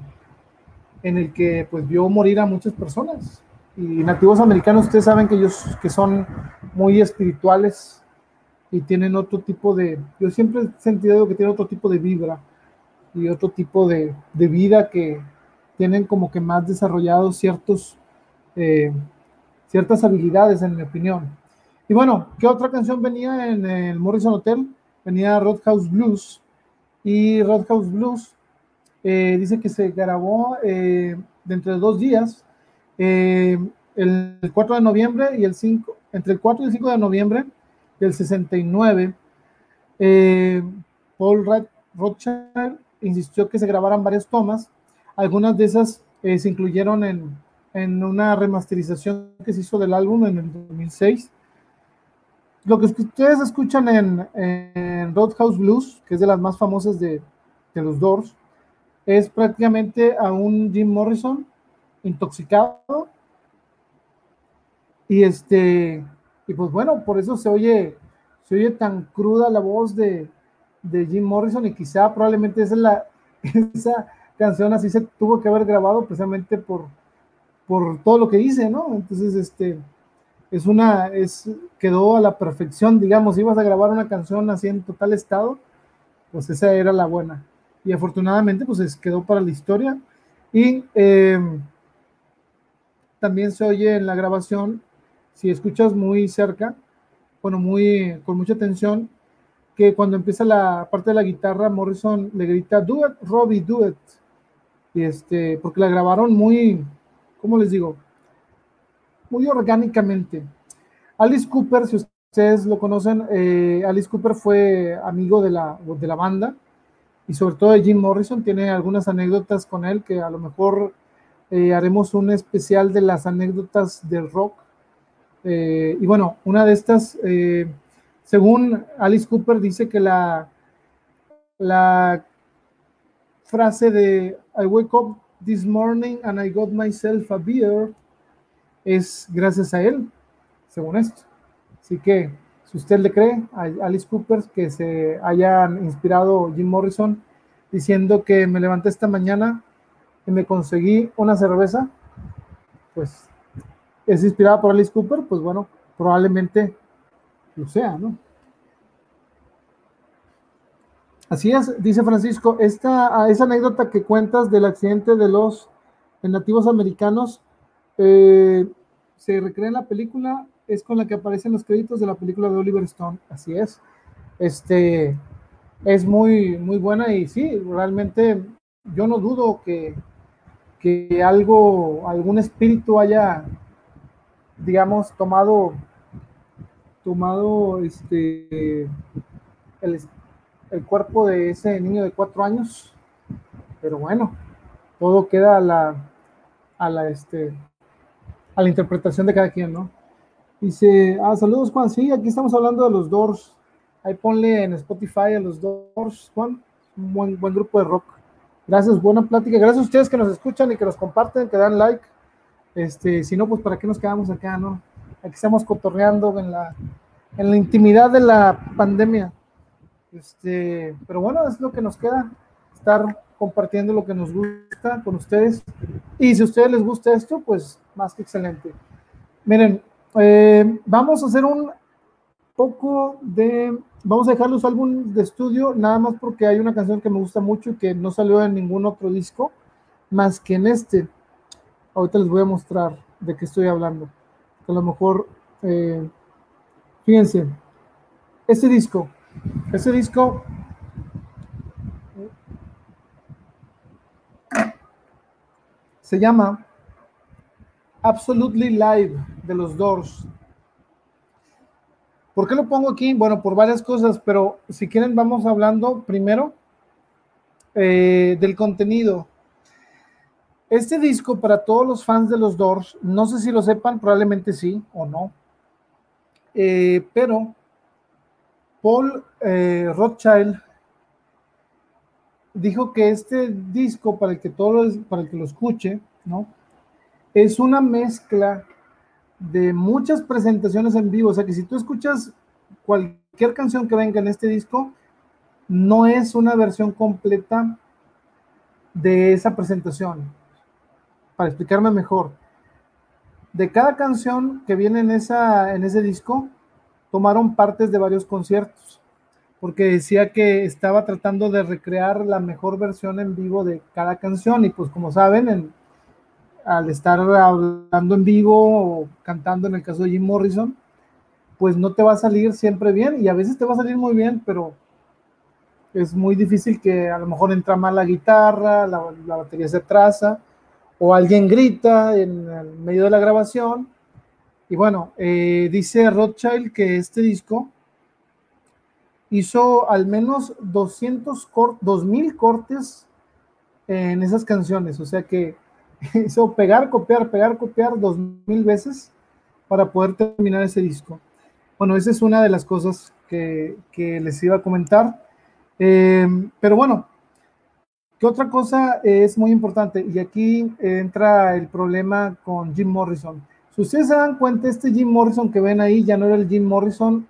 [SPEAKER 1] en el que pues vio morir a muchas personas. Y nativos americanos, ustedes saben que ellos que son muy espirituales y tienen otro tipo de, yo siempre he sentido que tienen otro tipo de vibra y otro tipo de, de vida que tienen como que más desarrollados ciertos eh, ciertas habilidades, en mi opinión. Y bueno, ¿qué otra canción venía en el Morrison Hotel? Venía Roadhouse Blues. Y Roadhouse Blues eh, dice que se grabó eh, dentro de dos días, eh, el 4 de noviembre y el 5, entre el 4 y el 5 de noviembre del 69. Paul Rothschild insistió que se grabaran varias tomas. Algunas de esas se incluyeron en, en una remasterización que se hizo del álbum en el 2006. Lo que ustedes escuchan en, en Roadhouse Blues, que es de las más famosas de, de los Doors, es prácticamente a un Jim Morrison intoxicado. Y este, y pues bueno, por eso se oye, se oye tan cruda la voz de, de Jim Morrison y quizá probablemente esa, es la, esa canción así se tuvo que haber grabado precisamente por, por todo lo que dice, ¿no? Entonces, este, es una, es, quedó a la perfección, digamos, si ibas a grabar una canción así en total estado, pues esa era la buena. Y afortunadamente, pues quedó para la historia. Y em, también se oye en la grabación, si escuchas muy cerca, bueno, muy, con mucha atención, que cuando empieza la parte de la guitarra, Morrison le grita, do it, Robbie, do it. Y este, porque la grabaron muy, ¿cómo les digo? Muy orgánicamente. Alice Cooper, si ustedes lo conocen, eh, Alice Cooper fue amigo de la, de la banda y sobre todo de Jim Morrison. Tiene algunas anécdotas con él que a lo mejor eh, haremos un especial de las anécdotas del rock. Eh, y bueno, una de estas, según Alice Cooper, dice que la, la frase de I wake up This morning and I got myself a beer es gracias a él, según esto. Así que, si usted le cree a Alice Cooper que se hayan inspirado Jim Morrison diciendo que me levanté esta mañana y me conseguí una cerveza, pues es inspirada por Alice Cooper, pues bueno, probablemente lo sea, ¿no? Así es, dice Francisco, esta, esa anécdota que cuentas del accidente de los nativos americanos eh, se recrea en la película, es con la que aparecen los créditos de la película de Oliver Stone, así es. Este es muy, muy buena y sí, realmente yo no dudo que, que algo, algún espíritu haya, digamos, tomado, tomado este, el, el cuerpo de ese niño de cuatro años, pero bueno, todo queda a la, a la, este, a la interpretación de cada quien, ¿no? Dice, ah, saludos Juan, sí, aquí estamos hablando de los Doors, ahí ponle en Spotify a los Doors, Juan, un buen, grupo de rock. Gracias, buena plática, gracias a ustedes que nos escuchan y que nos comparten, que dan like, este, si no, pues para qué nos quedamos acá, ¿no? Aquí estamos cotorreando en la, en la intimidad de la pandemia. Este, pero bueno, es lo que nos queda, estar compartiendo lo que nos gusta con ustedes. Y si a ustedes les gusta esto, pues más que excelente. Miren, eh, vamos a hacer un poco de, vamos a dejar los álbumes de estudio, nada más porque hay una canción que me gusta mucho y que no salió en ningún otro disco, más que en este. Ahorita les voy a mostrar de qué estoy hablando. A lo mejor, eh, fíjense, este disco, este disco se llama Absolutely Live de los Doors. ¿Por qué lo pongo aquí? Bueno, por varias cosas, pero si quieren vamos hablando primero eh, del contenido. Este disco para todos los fans de los Doors, no sé si lo sepan, probablemente sí o no, eh, pero Paul eh, Rothschild dijo que este disco, para el que todos, para el que lo escuche, ¿no? Es una mezcla de muchas presentaciones en vivo. O sea que si tú escuchas cualquier canción que venga en este disco, no es una versión completa de esa presentación. Para explicarme mejor, de cada canción que viene en, esa, en ese disco, tomaron partes de varios conciertos, porque decía que estaba tratando de recrear la mejor versión en vivo de cada canción y pues como saben, en, al estar hablando en vivo o cantando en el caso de Jim Morrison, pues no te va a salir siempre bien y a veces te va a salir muy bien, pero es muy difícil que a lo mejor entra mal la guitarra, la, batería se atrasa o alguien grita en el medio de la grabación. Y bueno, eh, dice Rothschild que este disco hizo al menos 200 2000 cortes en esas canciones, o sea que hizo pegar, copiar, pegar, copiar dos mil veces para poder terminar ese disco. Bueno, esa es una de las cosas que, les iba a comentar. Em, pero bueno, ¿qué otra cosa es muy importante? Y aquí entra el problema con Jim Morrison. Ustedes se dan cuenta, este Jim Morrison que ven ahí ya no era el Jim Morrison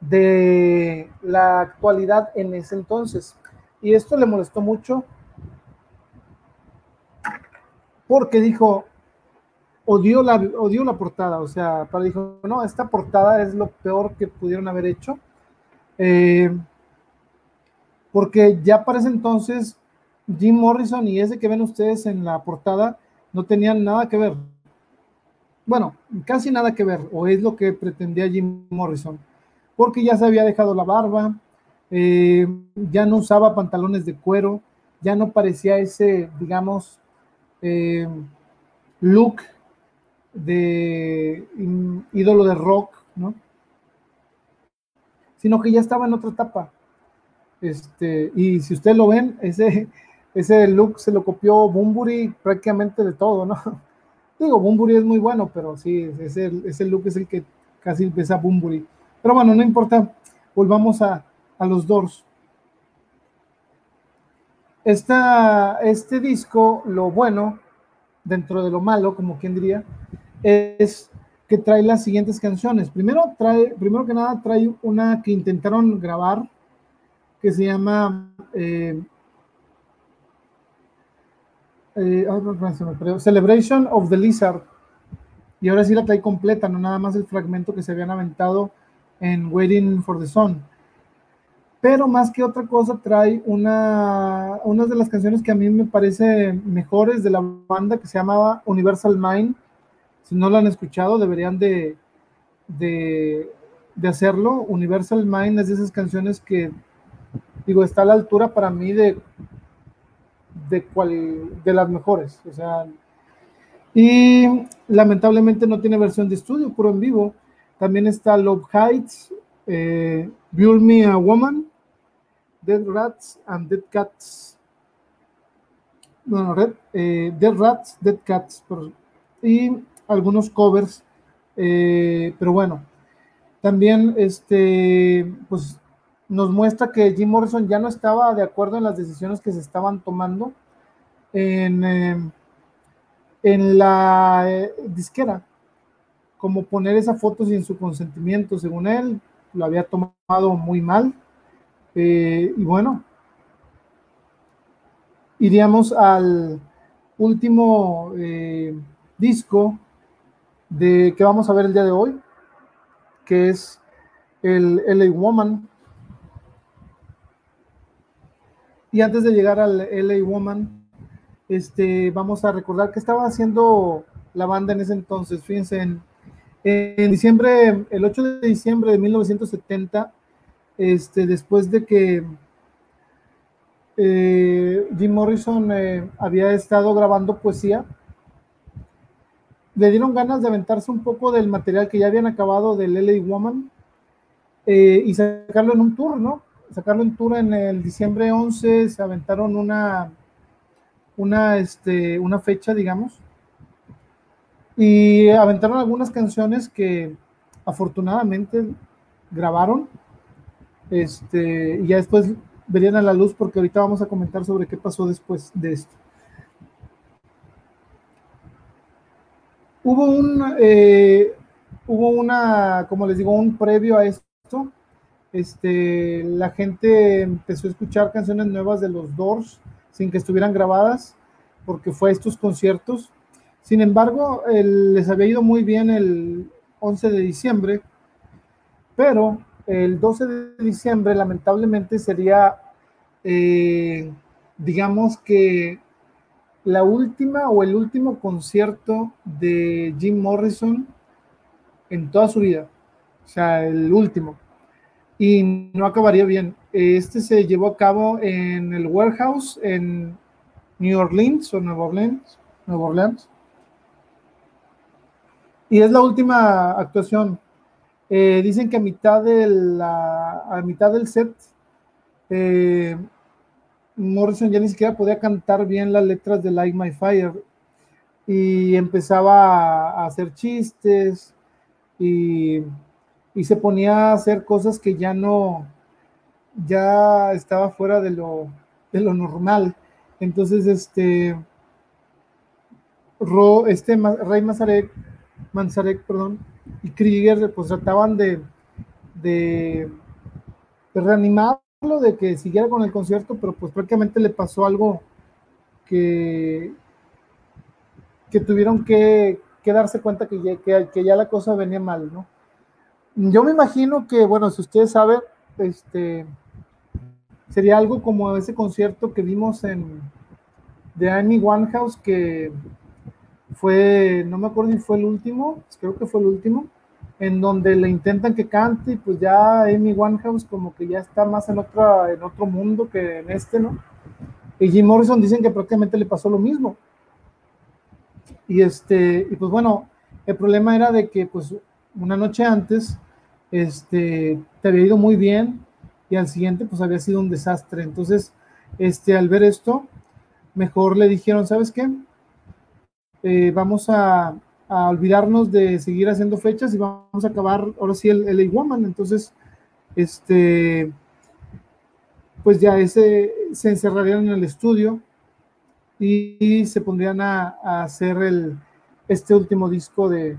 [SPEAKER 1] de la actualidad en ese entonces. Y esto le molestó mucho porque dijo, odió la, odió la portada, o sea, para dijo, no, esta portada es lo peor que pudieron haber hecho, eh, porque ya para ese entonces Jim Morrison y ese que ven ustedes en la portada no tenían nada que ver. Bueno, casi nada que ver, o es lo que pretendía Jim Morrison, porque ya se había dejado la barba, eh, ya no usaba pantalones de cuero, ya no parecía ese, digamos, eh, look de ídolo de rock, ¿no? Sino que ya estaba en otra etapa. Este, y si ustedes lo ven, ese, ese look se lo copió Bumburi prácticamente de todo, ¿no? Digo, Bumburi es muy bueno, pero sí, ese, ese look es el que casi empieza Bumburi. Pero bueno, no importa, volvamos a, a los Doors. Esta, este disco, lo bueno, dentro de lo malo, como quien diría, es que trae las siguientes canciones. Primero, trae, primero que nada, trae una que intentaron grabar que se llama eh, eh, Celebration of the Lizard. Y ahora sí la trae completa, no nada más el fragmento que se habían aventado en Waiting for the Sun pero más que otra cosa trae una, una de las canciones que a mí me parece mejores de la banda que se llamaba Universal Mind. Si no lo han escuchado, deberían de, de, hacerlo. Universal Mind es de esas canciones que, digo, está a la altura para mí de, de, cual, de las mejores. O sea, y lamentablemente no tiene versión de estudio, puro en vivo. También está Love Heights, eh, Build Me a Woman, Dead Rats and Dead Cats. Bueno, Red, eh, Dead Rats, Dead Cats. y algunos covers. Eh, pero bueno, también este, pues nos muestra que Jim Morrison ya no estaba de acuerdo en las decisiones que se estaban tomando en, eh, en la disquera, como poner esa foto sin su consentimiento, según él, lo había tomado muy mal. Eh, y bueno, iríamos al último eh, disco de que vamos a ver el día de hoy, que es el LA Woman. Y antes de llegar al LA Woman, este, vamos a recordar que estaba haciendo la banda en ese entonces. Fíjense, en, en diciembre, el 8 de diciembre de 1970, este, después de que eh, Jim Morrison eh, había estado grabando poesía, le dieron ganas de aventarse un poco del material que ya habían acabado del LA Woman eh, y sacarlo en un tour, ¿no? Sacarlo en tour en el diciembre 11, se aventaron una, una, este, una fecha, digamos, y aventaron algunas canciones que afortunadamente grabaron, este, y ya después verían a la luz porque ahorita vamos a comentar sobre qué pasó después de esto. Hubo un, eh, hubo una, como les digo, un previo a esto. Este, la gente empezó a escuchar canciones nuevas de los Doors sin que estuvieran grabadas, porque fue a estos conciertos. Sin embargo, les había ido muy bien el 11 de diciembre, pero el 12 de diciembre lamentablemente sería, eh, digamos que la última o el último concierto de Jim Morrison en toda su vida. O sea, el último. Y no acabaría bien. Este se llevó a cabo en el Warehouse en New Orleans o Nueva Orleans. Nueva Orleans. Y es la última actuación. Eh, dicen que a mitad, de la, a mitad del set eh, Morrison ya ni siquiera podía cantar bien las letras de Like My Fire y empezaba a hacer chistes y, se ponía a hacer cosas que ya no, ya estaba fuera de lo, de lo normal. Entonces, este, Ro, este Rey Mazarek, Manzarek, perdón, y Krieger, pues trataban de, de, de reanimar de que siguiera con el concierto, pero pues prácticamente le pasó algo que, que tuvieron que, darse cuenta que ya, que, ya la cosa venía mal, ¿no? Yo me imagino que, bueno, si ustedes saben, este, sería algo como ese concierto que vimos en de Amy Winehouse, que fue, no me acuerdo si fue el último, creo que fue el último, en donde le intentan que cante y pues ya Amy Winehouse como que ya está más en, otra, en otro mundo que en este, ¿no? Y Jim Morrison dicen que prácticamente le pasó lo mismo. Y este, y pues bueno, el problema era de que pues una noche antes, este, te había ido muy bien y al siguiente pues había sido un desastre. Entonces, este, al ver esto, mejor le dijeron, ¿sabes qué? Eh, vamos a, a olvidarnos de seguir haciendo fechas y vamos a acabar ahora sí el, el Woman. Entonces, este, pues ya ese se encerrarían en el estudio y, se pondrían a, hacer el, este último disco de,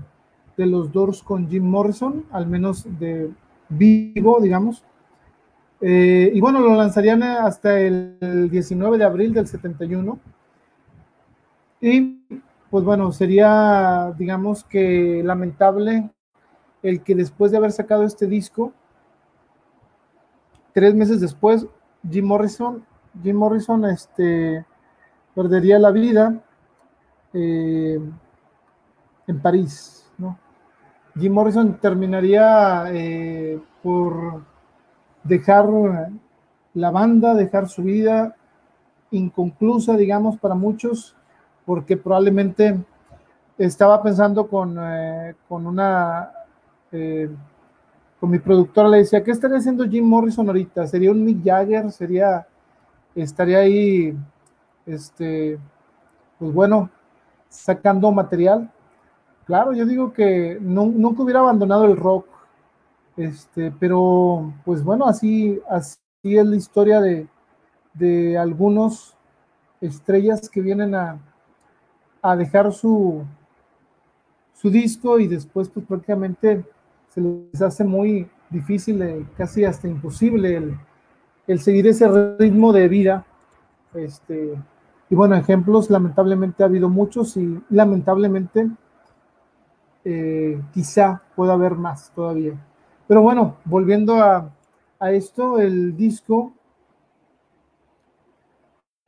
[SPEAKER 1] de, los Doors con Jim Morrison, al menos de vivo, digamos. Eh, y bueno, lo lanzarían hasta el 19 de abril del 71. Y pues bueno, sería, digamos que lamentable el que después de haber sacado este disco, tres meses después, Jim Morrison, Jim Morrison este, perdería la vida eh, en París. Jim Morrison terminaría eh, por dejar la banda, dejar su vida inconclusa, digamos, para muchos, porque probablemente estaba pensando con, eh, con una, eh, con mi productora, le decía, ¿qué estaría haciendo Jim Morrison ahorita? ¿Sería un Mick Jagger? ¿Sería, estaría ahí, este, pues bueno, sacando material? Claro, yo digo que nunca hubiera abandonado el rock, este, pero pues bueno, así, así es la historia de, de algunos estrellas que vienen a, a dejar su, su disco y después pues prácticamente se les hace muy difícil, eh, casi hasta imposible el, seguir ese ritmo de vida este, y bueno, ejemplos lamentablemente ha habido muchos y lamentablemente eh, quizá pueda haber más todavía. Pero bueno, volviendo a, a esto, el disco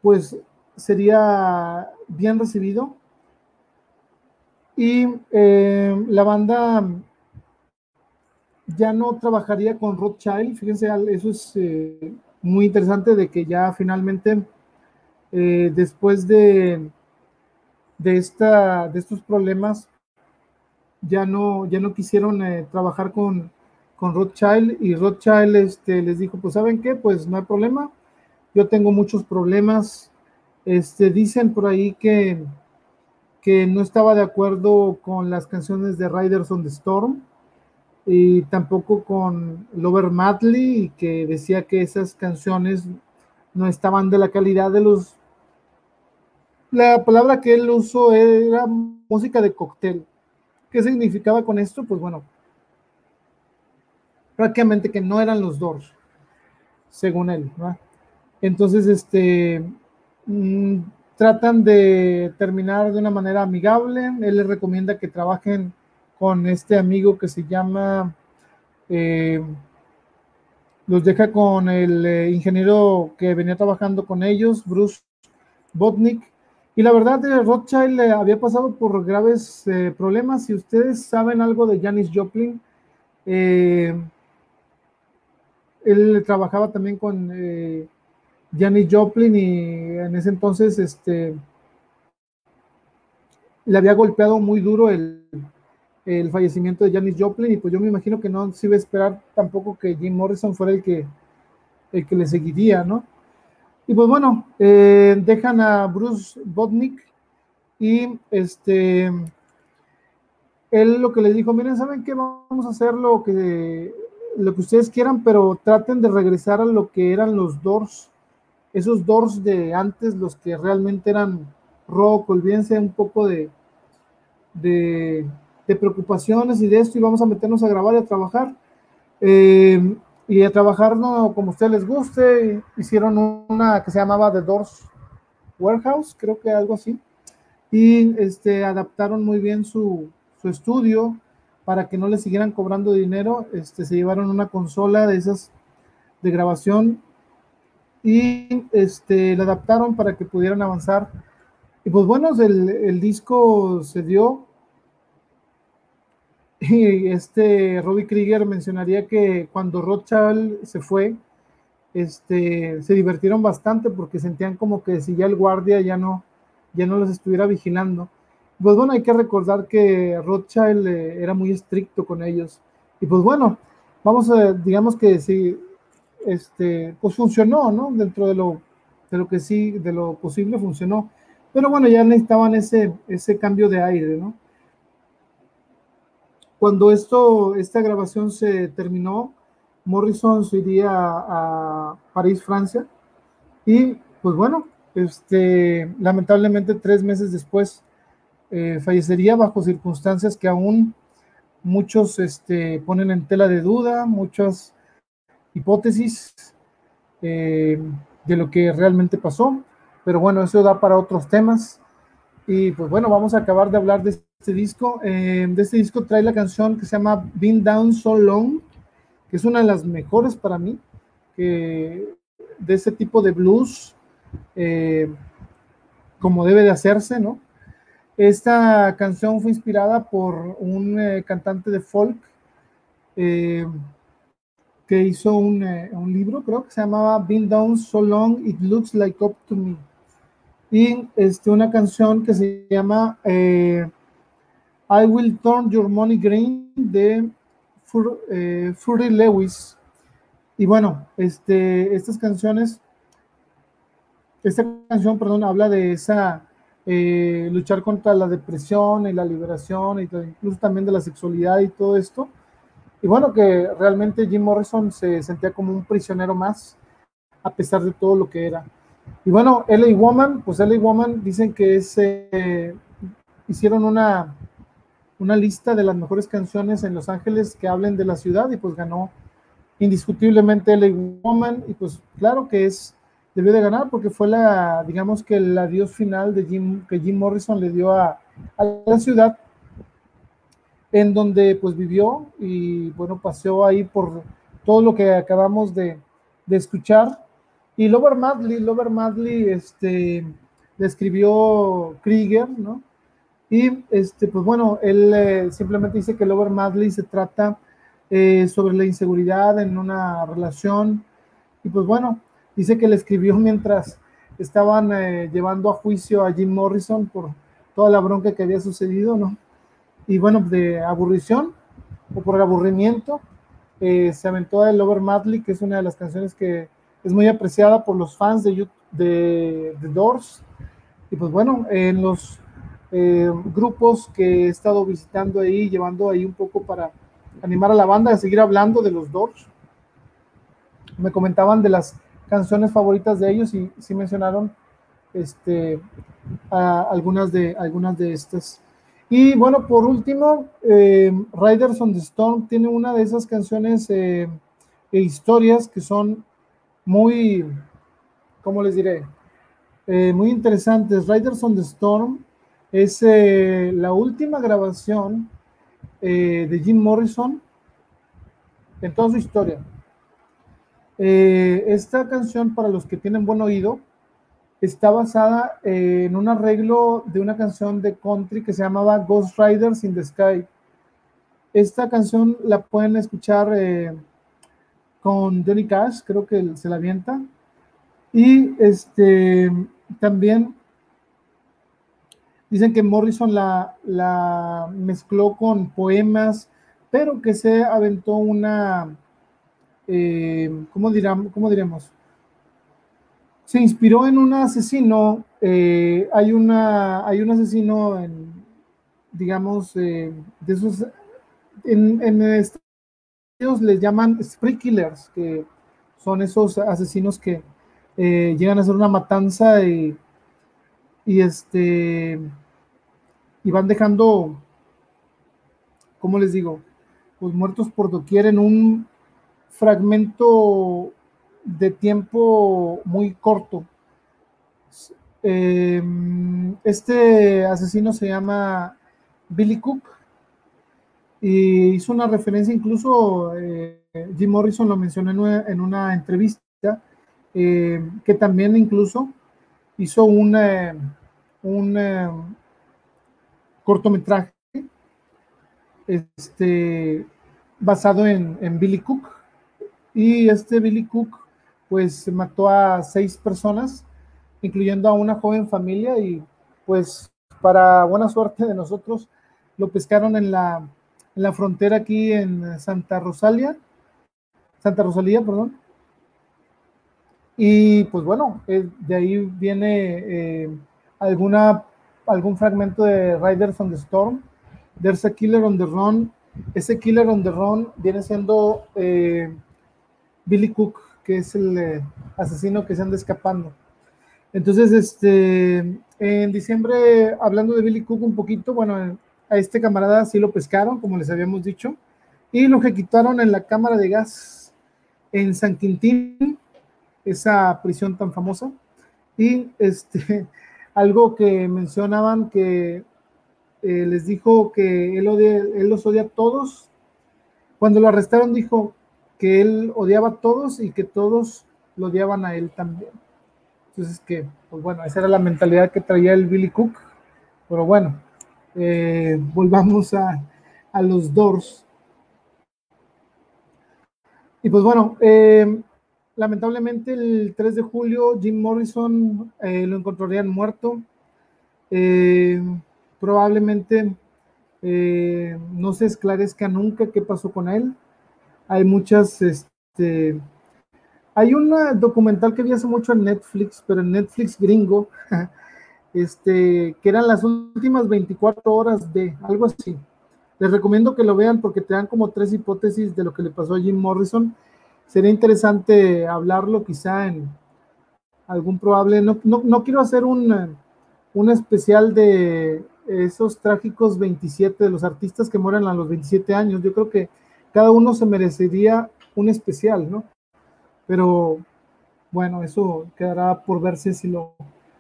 [SPEAKER 1] pues sería bien recibido y eh, la banda ya no trabajaría con Rothschild. Fíjense, eso es eh, muy interesante de que ya finalmente, después de, de, esta, de estos problemas, ya no, ya no quisieron trabajar con, con Rothschild y Rothschild este, les dijo, pues saben qué, pues no hay problema, yo tengo muchos problemas. Este, dicen por ahí que que no estaba de acuerdo con las canciones de Riders on the Storm y tampoco con Lover Madly y que decía que esas canciones no estaban de la calidad de los la palabra que él usó era música de cóctel. ¿Qué significaba con esto? Pues bueno, prácticamente que no eran los dos, según él. Entonces, este, mm, tratan de terminar de una manera amigable. Él les recomienda que trabajen con este amigo que se llama, eh, los deja con el eh, ingeniero que venía trabajando con ellos, Bruce Botnick. Y la verdad, eh, Rothschild había pasado por graves problemas. Si ustedes saben algo de Janis Joplin, él trabajaba también con Janis Joplin y en ese entonces este, le había golpeado muy duro el, fallecimiento de Janis Joplin y pues yo me imagino que no se iba a esperar tampoco que Jim Morrison fuera el que, el que le seguiría, ¿no? Y pues bueno, eh, dejan a Bruce Botnick y este, él lo que les dijo, miren, ¿saben qué? Vamos a hacer lo que, lo que ustedes quieran, pero traten de regresar a lo que eran los Doors esos Doors de antes, los que realmente eran rock, olvídense un poco de, de, preocupaciones y de esto y vamos a meternos a grabar y a trabajar. Eh, y a trabajar no, como a ustedes les guste. Hicieron una que se llamaba The Doors Warehouse, creo que algo así. Y este, adaptaron muy bien su, su estudio para que no le siguieran cobrando dinero. Este, se llevaron una consola de esas de grabación y este, lo adaptaron para que pudieran avanzar. Y pues bueno, el, el disco se dio. Y este Robbie Krieger mencionaría que cuando Rothschild se fue, este, se divirtieron bastante porque sentían como que si ya el guardia ya no, ya no los estuviera vigilando. Pues bueno, hay que recordar que Rothschild eh, era muy estricto con ellos. Y pues bueno, vamos digamos que si este, pues funcionó, ¿no? Dentro de lo, de lo que sí, de lo posible funcionó. Pero bueno, ya necesitaban ese, ese cambio de aire, ¿no? Cuando esto, esta grabación se terminó, Morrison se iría a, París, Francia, y pues bueno, este, lamentablemente tres meses después eh, fallecería bajo circunstancias que aún muchos este, ponen en tela de duda, muchos hipótesis eh, de lo que realmente pasó, pero bueno, eso da para otros temas. Y pues bueno, vamos a acabar de hablar de este disco. Eh, de este disco trae la canción que se llama Been Down So Long, que es una de las mejores para mí, de ese tipo de blues, eh, como debe de hacerse, ¿no? Esta canción fue inspirada por un cantante de folk que hizo un, eh, un, libro, creo que se llamaba Been Down So Long It Looks Like Up to Me. Y este, una canción que se llama eh, I Will Turn Your Money Green de Fur, eh, Lewis. Y bueno, este, estas canciones, esta canción, perdón, habla de esa luchar contra la depresión y la liberación, y incluso también de la sexualidad y todo esto. Y bueno, que realmente Jim Morrison se sentía como un prisionero más, a pesar de todo lo que era. Y bueno, LA Woman, pues LA Woman dicen que es, eh, hicieron una, una lista de las mejores canciones en Los Ángeles que hablen de la ciudad y pues ganó indiscutiblemente LA Woman y pues claro que es debió de ganar porque fue la, digamos que el adiós final de Jim, que Jim Morrison le dio a, a la ciudad en donde pues vivió y bueno, paseó ahí por todo lo que acabamos de, de escuchar. Y Lover Madley, Lover Madley, este, le Krieger, ¿no? Y este, pues bueno, él eh, simplemente dice que Lover Madley se trata eh, sobre la inseguridad en una relación. Y pues bueno, dice que le escribió mientras estaban eh, llevando a juicio a Jim Morrison por toda la bronca que había sucedido, ¿no? Y bueno, de aburrición o por aburrimiento, se aventó el Lover Madley, que es una de las canciones que es muy apreciada por los fans de, de, de Doors. Y pues bueno, en los eh, grupos que he estado visitando ahí, llevando ahí un poco para animar a la banda a seguir hablando de los Doors. Me comentaban de las canciones favoritas de ellos y sí mencionaron este, algunas, de, algunas de estas. Y bueno, por último, eh, Riders on the Storm tiene una de esas canciones eh, e historias que son muy, ¿cómo les diré? Eh, muy interesantes. Riders on the Storm es eh, la última grabación eh, de Jim Morrison en toda su historia. esta canción, para los que tienen buen oído, está basada en un arreglo de una canción de country que se llamaba Ghost Riders in the Sky. Esta canción la pueden escuchar con Johnny Cash, creo que se la avienta. Y este también dicen que Morrison la, mezcló con poemas, pero que se aventó una, eh, ¿cómo, dirán, ¿cómo diremos? Se inspiró en un asesino, eh, hay, una, hay un asesino en, digamos, eh, de esos, en, en Estados les llaman spree killers, que son esos asesinos que eh, llegan a hacer una matanza y, y este y van dejando, ¿cómo les digo? Pues muertos por doquier en un fragmento de tiempo muy corto. Em, este asesino se llama Billy Cook y hizo una referencia, incluso eh, Jim Morrison lo mencionó en una entrevista, eh, que también incluso hizo un, eh, un eh, cortometraje este, basado en, Billy Cook. Y este Billy Cook pues mató a seis personas, incluyendo a una joven familia y pues para buena suerte de nosotros lo pescaron en la, en la frontera aquí en Santa Rosalia, Santa Rosalía, perdón, y pues bueno, eh, de ahí viene eh, alguna, algún fragmento de Riders on the Storm. There's a Killer on the Run. Ese Killer on the Run viene siendo eh, Billy Cook, que es el asesino que se anda escapando. Entonces, este, en diciembre, hablando de Billy Cook un poquito, bueno, a este camarada sí lo pescaron, como les habíamos dicho, y lo ejecutaron en la cámara de gas en San Quintín, esa prisión tan famosa. Y este, algo que mencionaban que eh, les dijo que él, él los odia a todos. Cuando lo arrestaron dijo que él odiaba a todos y que todos lo odiaban a él también. Entonces que, pues bueno, esa era la mentalidad que traía el Billy Cook. Pero bueno, eh, volvamos a, a, los Doors. Y pues bueno, eh, lamentablemente el 3 de julio Jim Morrison eh, lo encontrarían muerto. Eh, probablemente eh, no se esclarezca nunca qué pasó con él. Hay muchas, este, hay un documental que vi hace mucho en Netflix, pero en Netflix gringo, este, que eran las últimas 24 horas de algo así. Les recomiendo que lo vean porque te dan como tres hipótesis de lo que le pasó a Jim Morrison sería interesante hablarlo quizá en algún probable, no, no, quiero hacer un, un, especial de esos trágicos 27 de los artistas que mueren a los 27 años, yo creo que cada uno se merecería un especial, ¿no? Pero bueno, eso quedará por verse si lo,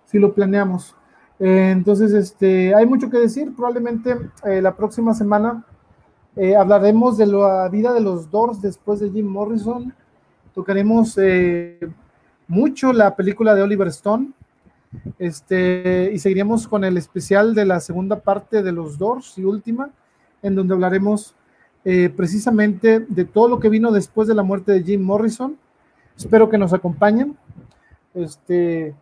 [SPEAKER 1] si lo planeamos. Eh, entonces, este, hay mucho que decir. Probablemente eh, la próxima semana eh, hablaremos de la vida de los Doors después de Jim Morrison. Tocaremos mucho la película de Oliver Stone. Este, y seguiremos con el especial de la segunda parte de los Doors y última, en donde hablaremos precisamente de todo lo que vino después de la muerte de Jim Morrison. Espero que nos acompañen. Este,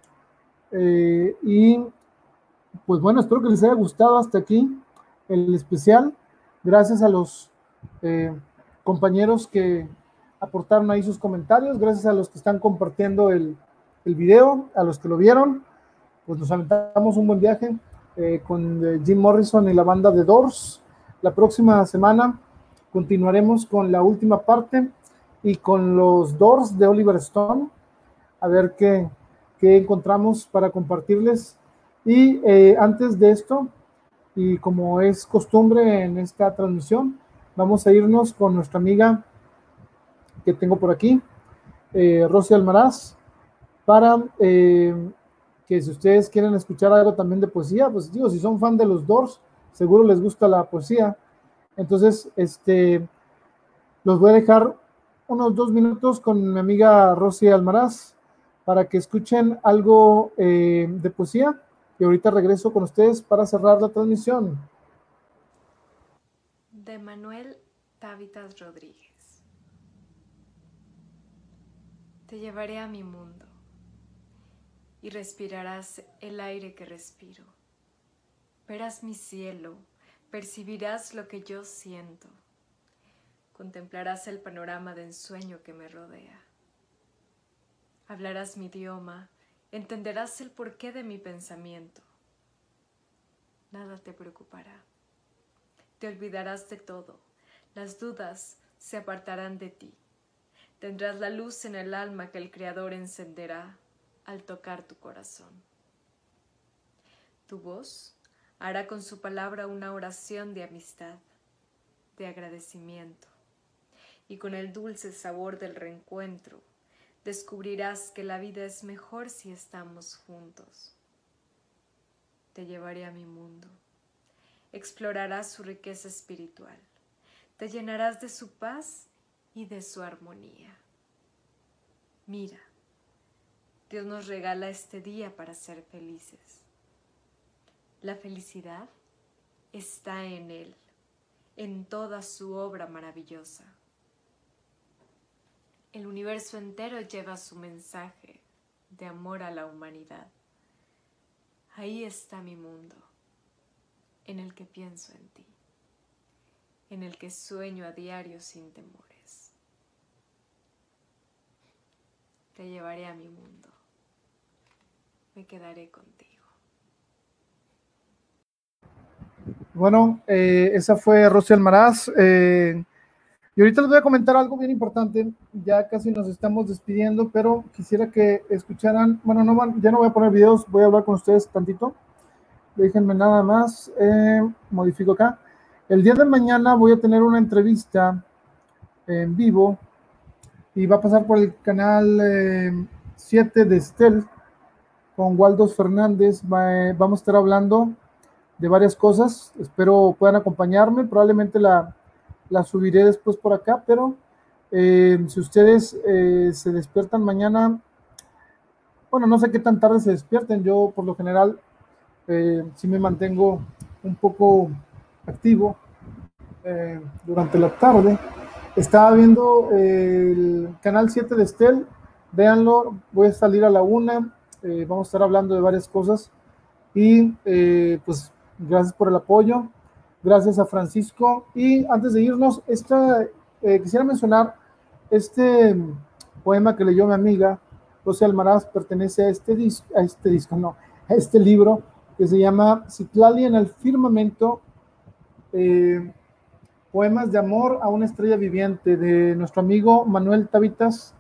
[SPEAKER 1] y pues bueno, espero que les haya gustado hasta aquí el especial. Gracias a los eh, compañeros que aportaron ahí sus comentarios, gracias a los que están compartiendo el, video, a los que lo vieron. Pues nos aventamos un buen viaje eh, con eh, Jim Morrison y la banda de Doors. La próxima semana continuaremos con la última parte y con los Doors de Oliver Stone. A ver qué, encontramos para compartirles y antes de esto, y como es costumbre en esta transmisión, vamos a irnos con nuestra amiga que tengo por aquí, eh, Rosy Almaraz, para eh, que si ustedes quieren escuchar algo también de poesía, pues digo, si son fan de los Doors, seguro les gusta la poesía. Entonces, este, los voy a dejar unos dos minutos con mi amiga Rosy Almaraz para que escuchen algo de poesía y ahorita regreso con ustedes para cerrar la transmisión.
[SPEAKER 5] De Manuel Távitas Rodríguez. Te llevaré a mi mundo y respirarás el aire que respiro. Verás mi cielo, percibirás lo que yo siento. Contemplarás el panorama de ensueño que me rodea. Hablarás mi idioma entenderás el porqué de mi pensamiento. Nada te preocupará. Te olvidarás de todo. Las dudas se apartarán de ti. Tendrás la luz en el alma que el Creador encenderá al tocar tu corazón. Tu voz hará con su palabra una oración de amistad, de agradecimiento, y con el dulce sabor del reencuentro descubrirás que la vida es mejor si estamos juntos. Te llevaré a mi mundo. Explorarás su riqueza espiritual. Te llenarás de su paz y de su armonía. Mira, Dios nos regala este día para ser felices. La felicidad está en Él, en toda su obra maravillosa. El universo entero lleva su mensaje de amor a la humanidad. Ahí está mi mundo, en el que pienso en ti, en el que sueño a diario sin temores. Te llevaré a mi mundo, me quedaré contigo.
[SPEAKER 1] Bueno, eh, esa fue Rosy Almaraz. Eh, y ahorita les voy a comentar algo bien importante, ya casi nos estamos despidiendo, pero quisiera que escucharan, bueno, no ya no voy a poner videos, voy a hablar con ustedes tantito. Déjenme nada más, eh, modifico acá. El día de mañana voy a tener una entrevista en vivo y va a pasar por el canal 7 eh, de Estel con Waldos Fernández. vamos a estar hablando de varias cosas, espero puedan acompañarme, probablemente la la subiré después por acá, pero eh, si ustedes eh, se despiertan mañana, bueno, no sé qué tan tarde se despierten, yo por lo general eh, sí me mantengo un poco activo durante la tarde. Estaba viendo el canal 7 de Estel, véanlo, voy a salir a la una, vamos a estar hablando de varias cosas y pues gracias por el apoyo. Gracias a Francisco. Y antes de irnos, esta, eh, quisiera mencionar este poema que leyó mi amiga José Almaraz, pertenece a este disco, a este disco, no, a este libro que se llama Citlali en el firmamento, eh, poemas de amor a una estrella viviente de nuestro amigo Manuel Tavitas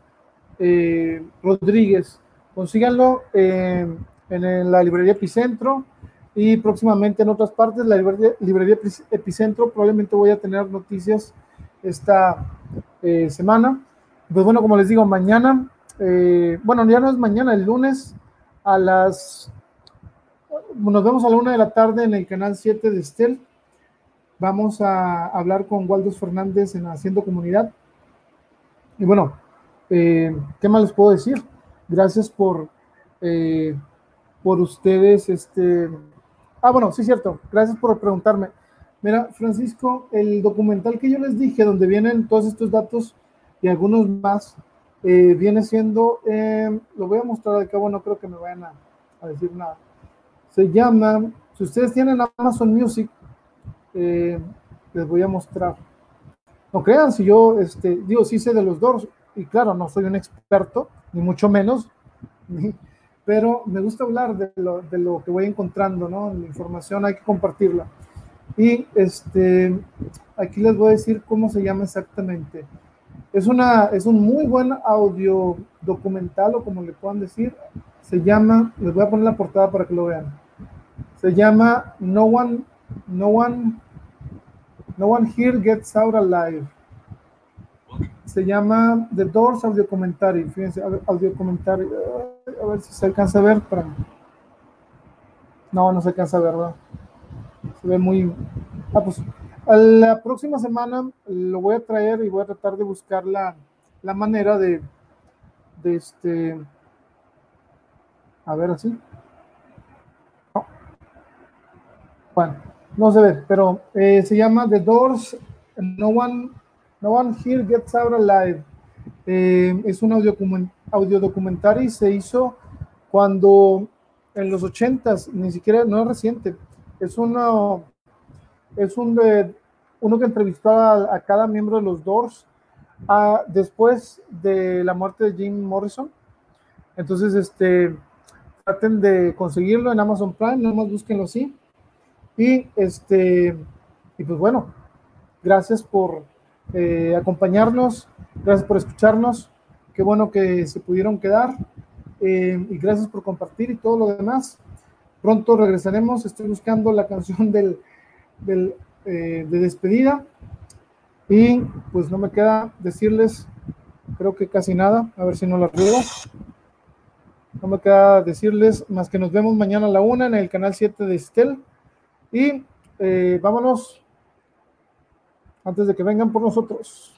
[SPEAKER 1] eh, Rodríguez. Consíganlo en la librería Epicentro y próximamente en otras partes, la librería, Epicentro, probablemente voy a tener noticias esta eh, semana. Pues bueno, como les digo, mañana eh, bueno, ya no es mañana, el lunes a las, nos vemos a la una de la tarde en el canal 7 de Estel. Vamos a hablar con Waldo Fernández en Haciendo Comunidad. Y bueno, eh, ¿qué más les puedo decir? Gracias por, eh, por ustedes, este... Ah, bueno, sí, cierto. Gracias por preguntarme. Mira, Francisco, el documental que yo les dije, donde vienen todos estos datos y algunos más, eh, viene siendo, eh, lo voy a mostrar de cabo, no creo que me vayan a, a, decir nada. Se llama, si ustedes tienen Amazon Music, eh, les voy a mostrar. No crean, si yo, este, digo, sí sé de los Doors, y claro, no soy un experto, ni mucho menos, pero me gusta hablar de lo, que voy encontrando, ¿no? La información hay que compartirla. Y este, aquí les voy a decir cómo se llama exactamente. Es, una, es un muy buen audio documental, o como le puedan decir. Se llama, les voy a poner la portada para que lo vean. Se llama No One, No One, No One Here Gets Out Alive. Se llama The Doors Audio Commentary. Fíjense, audio commentary. A ver si se alcanza a ver. No, no se alcanza a ver, ¿verdad? Se ve muy... Ah, pues la próxima semana lo voy a traer y voy a tratar de buscar la, la manera de, de este... A ver así. No. Bueno, no se ve, pero eh, se llama The Doors, No One, no one Here Gets Out Alive. Eh, es un audio, audio y se hizo cuando en los ochentas, ni siquiera, no es reciente, es uno, es un de, uno que entrevistó a, a, cada miembro de los Doors a, después de la muerte de Jim Morrison. Entonces, este, traten de conseguirlo en Amazon Prime, nada más búsquenlo así. Y este, y pues bueno, gracias por eh, acompañarnos, gracias por escucharnos, qué bueno que se pudieron quedar eh, y gracias por compartir y todo lo demás. Pronto regresaremos, estoy buscando la canción del, del eh, de despedida y pues no me queda decirles, creo que casi nada, a ver si no la riego. No me queda decirles más que nos vemos mañana a la una en el canal 7 de Estel. Y eh, vámonos antes de que vengan por nosotros.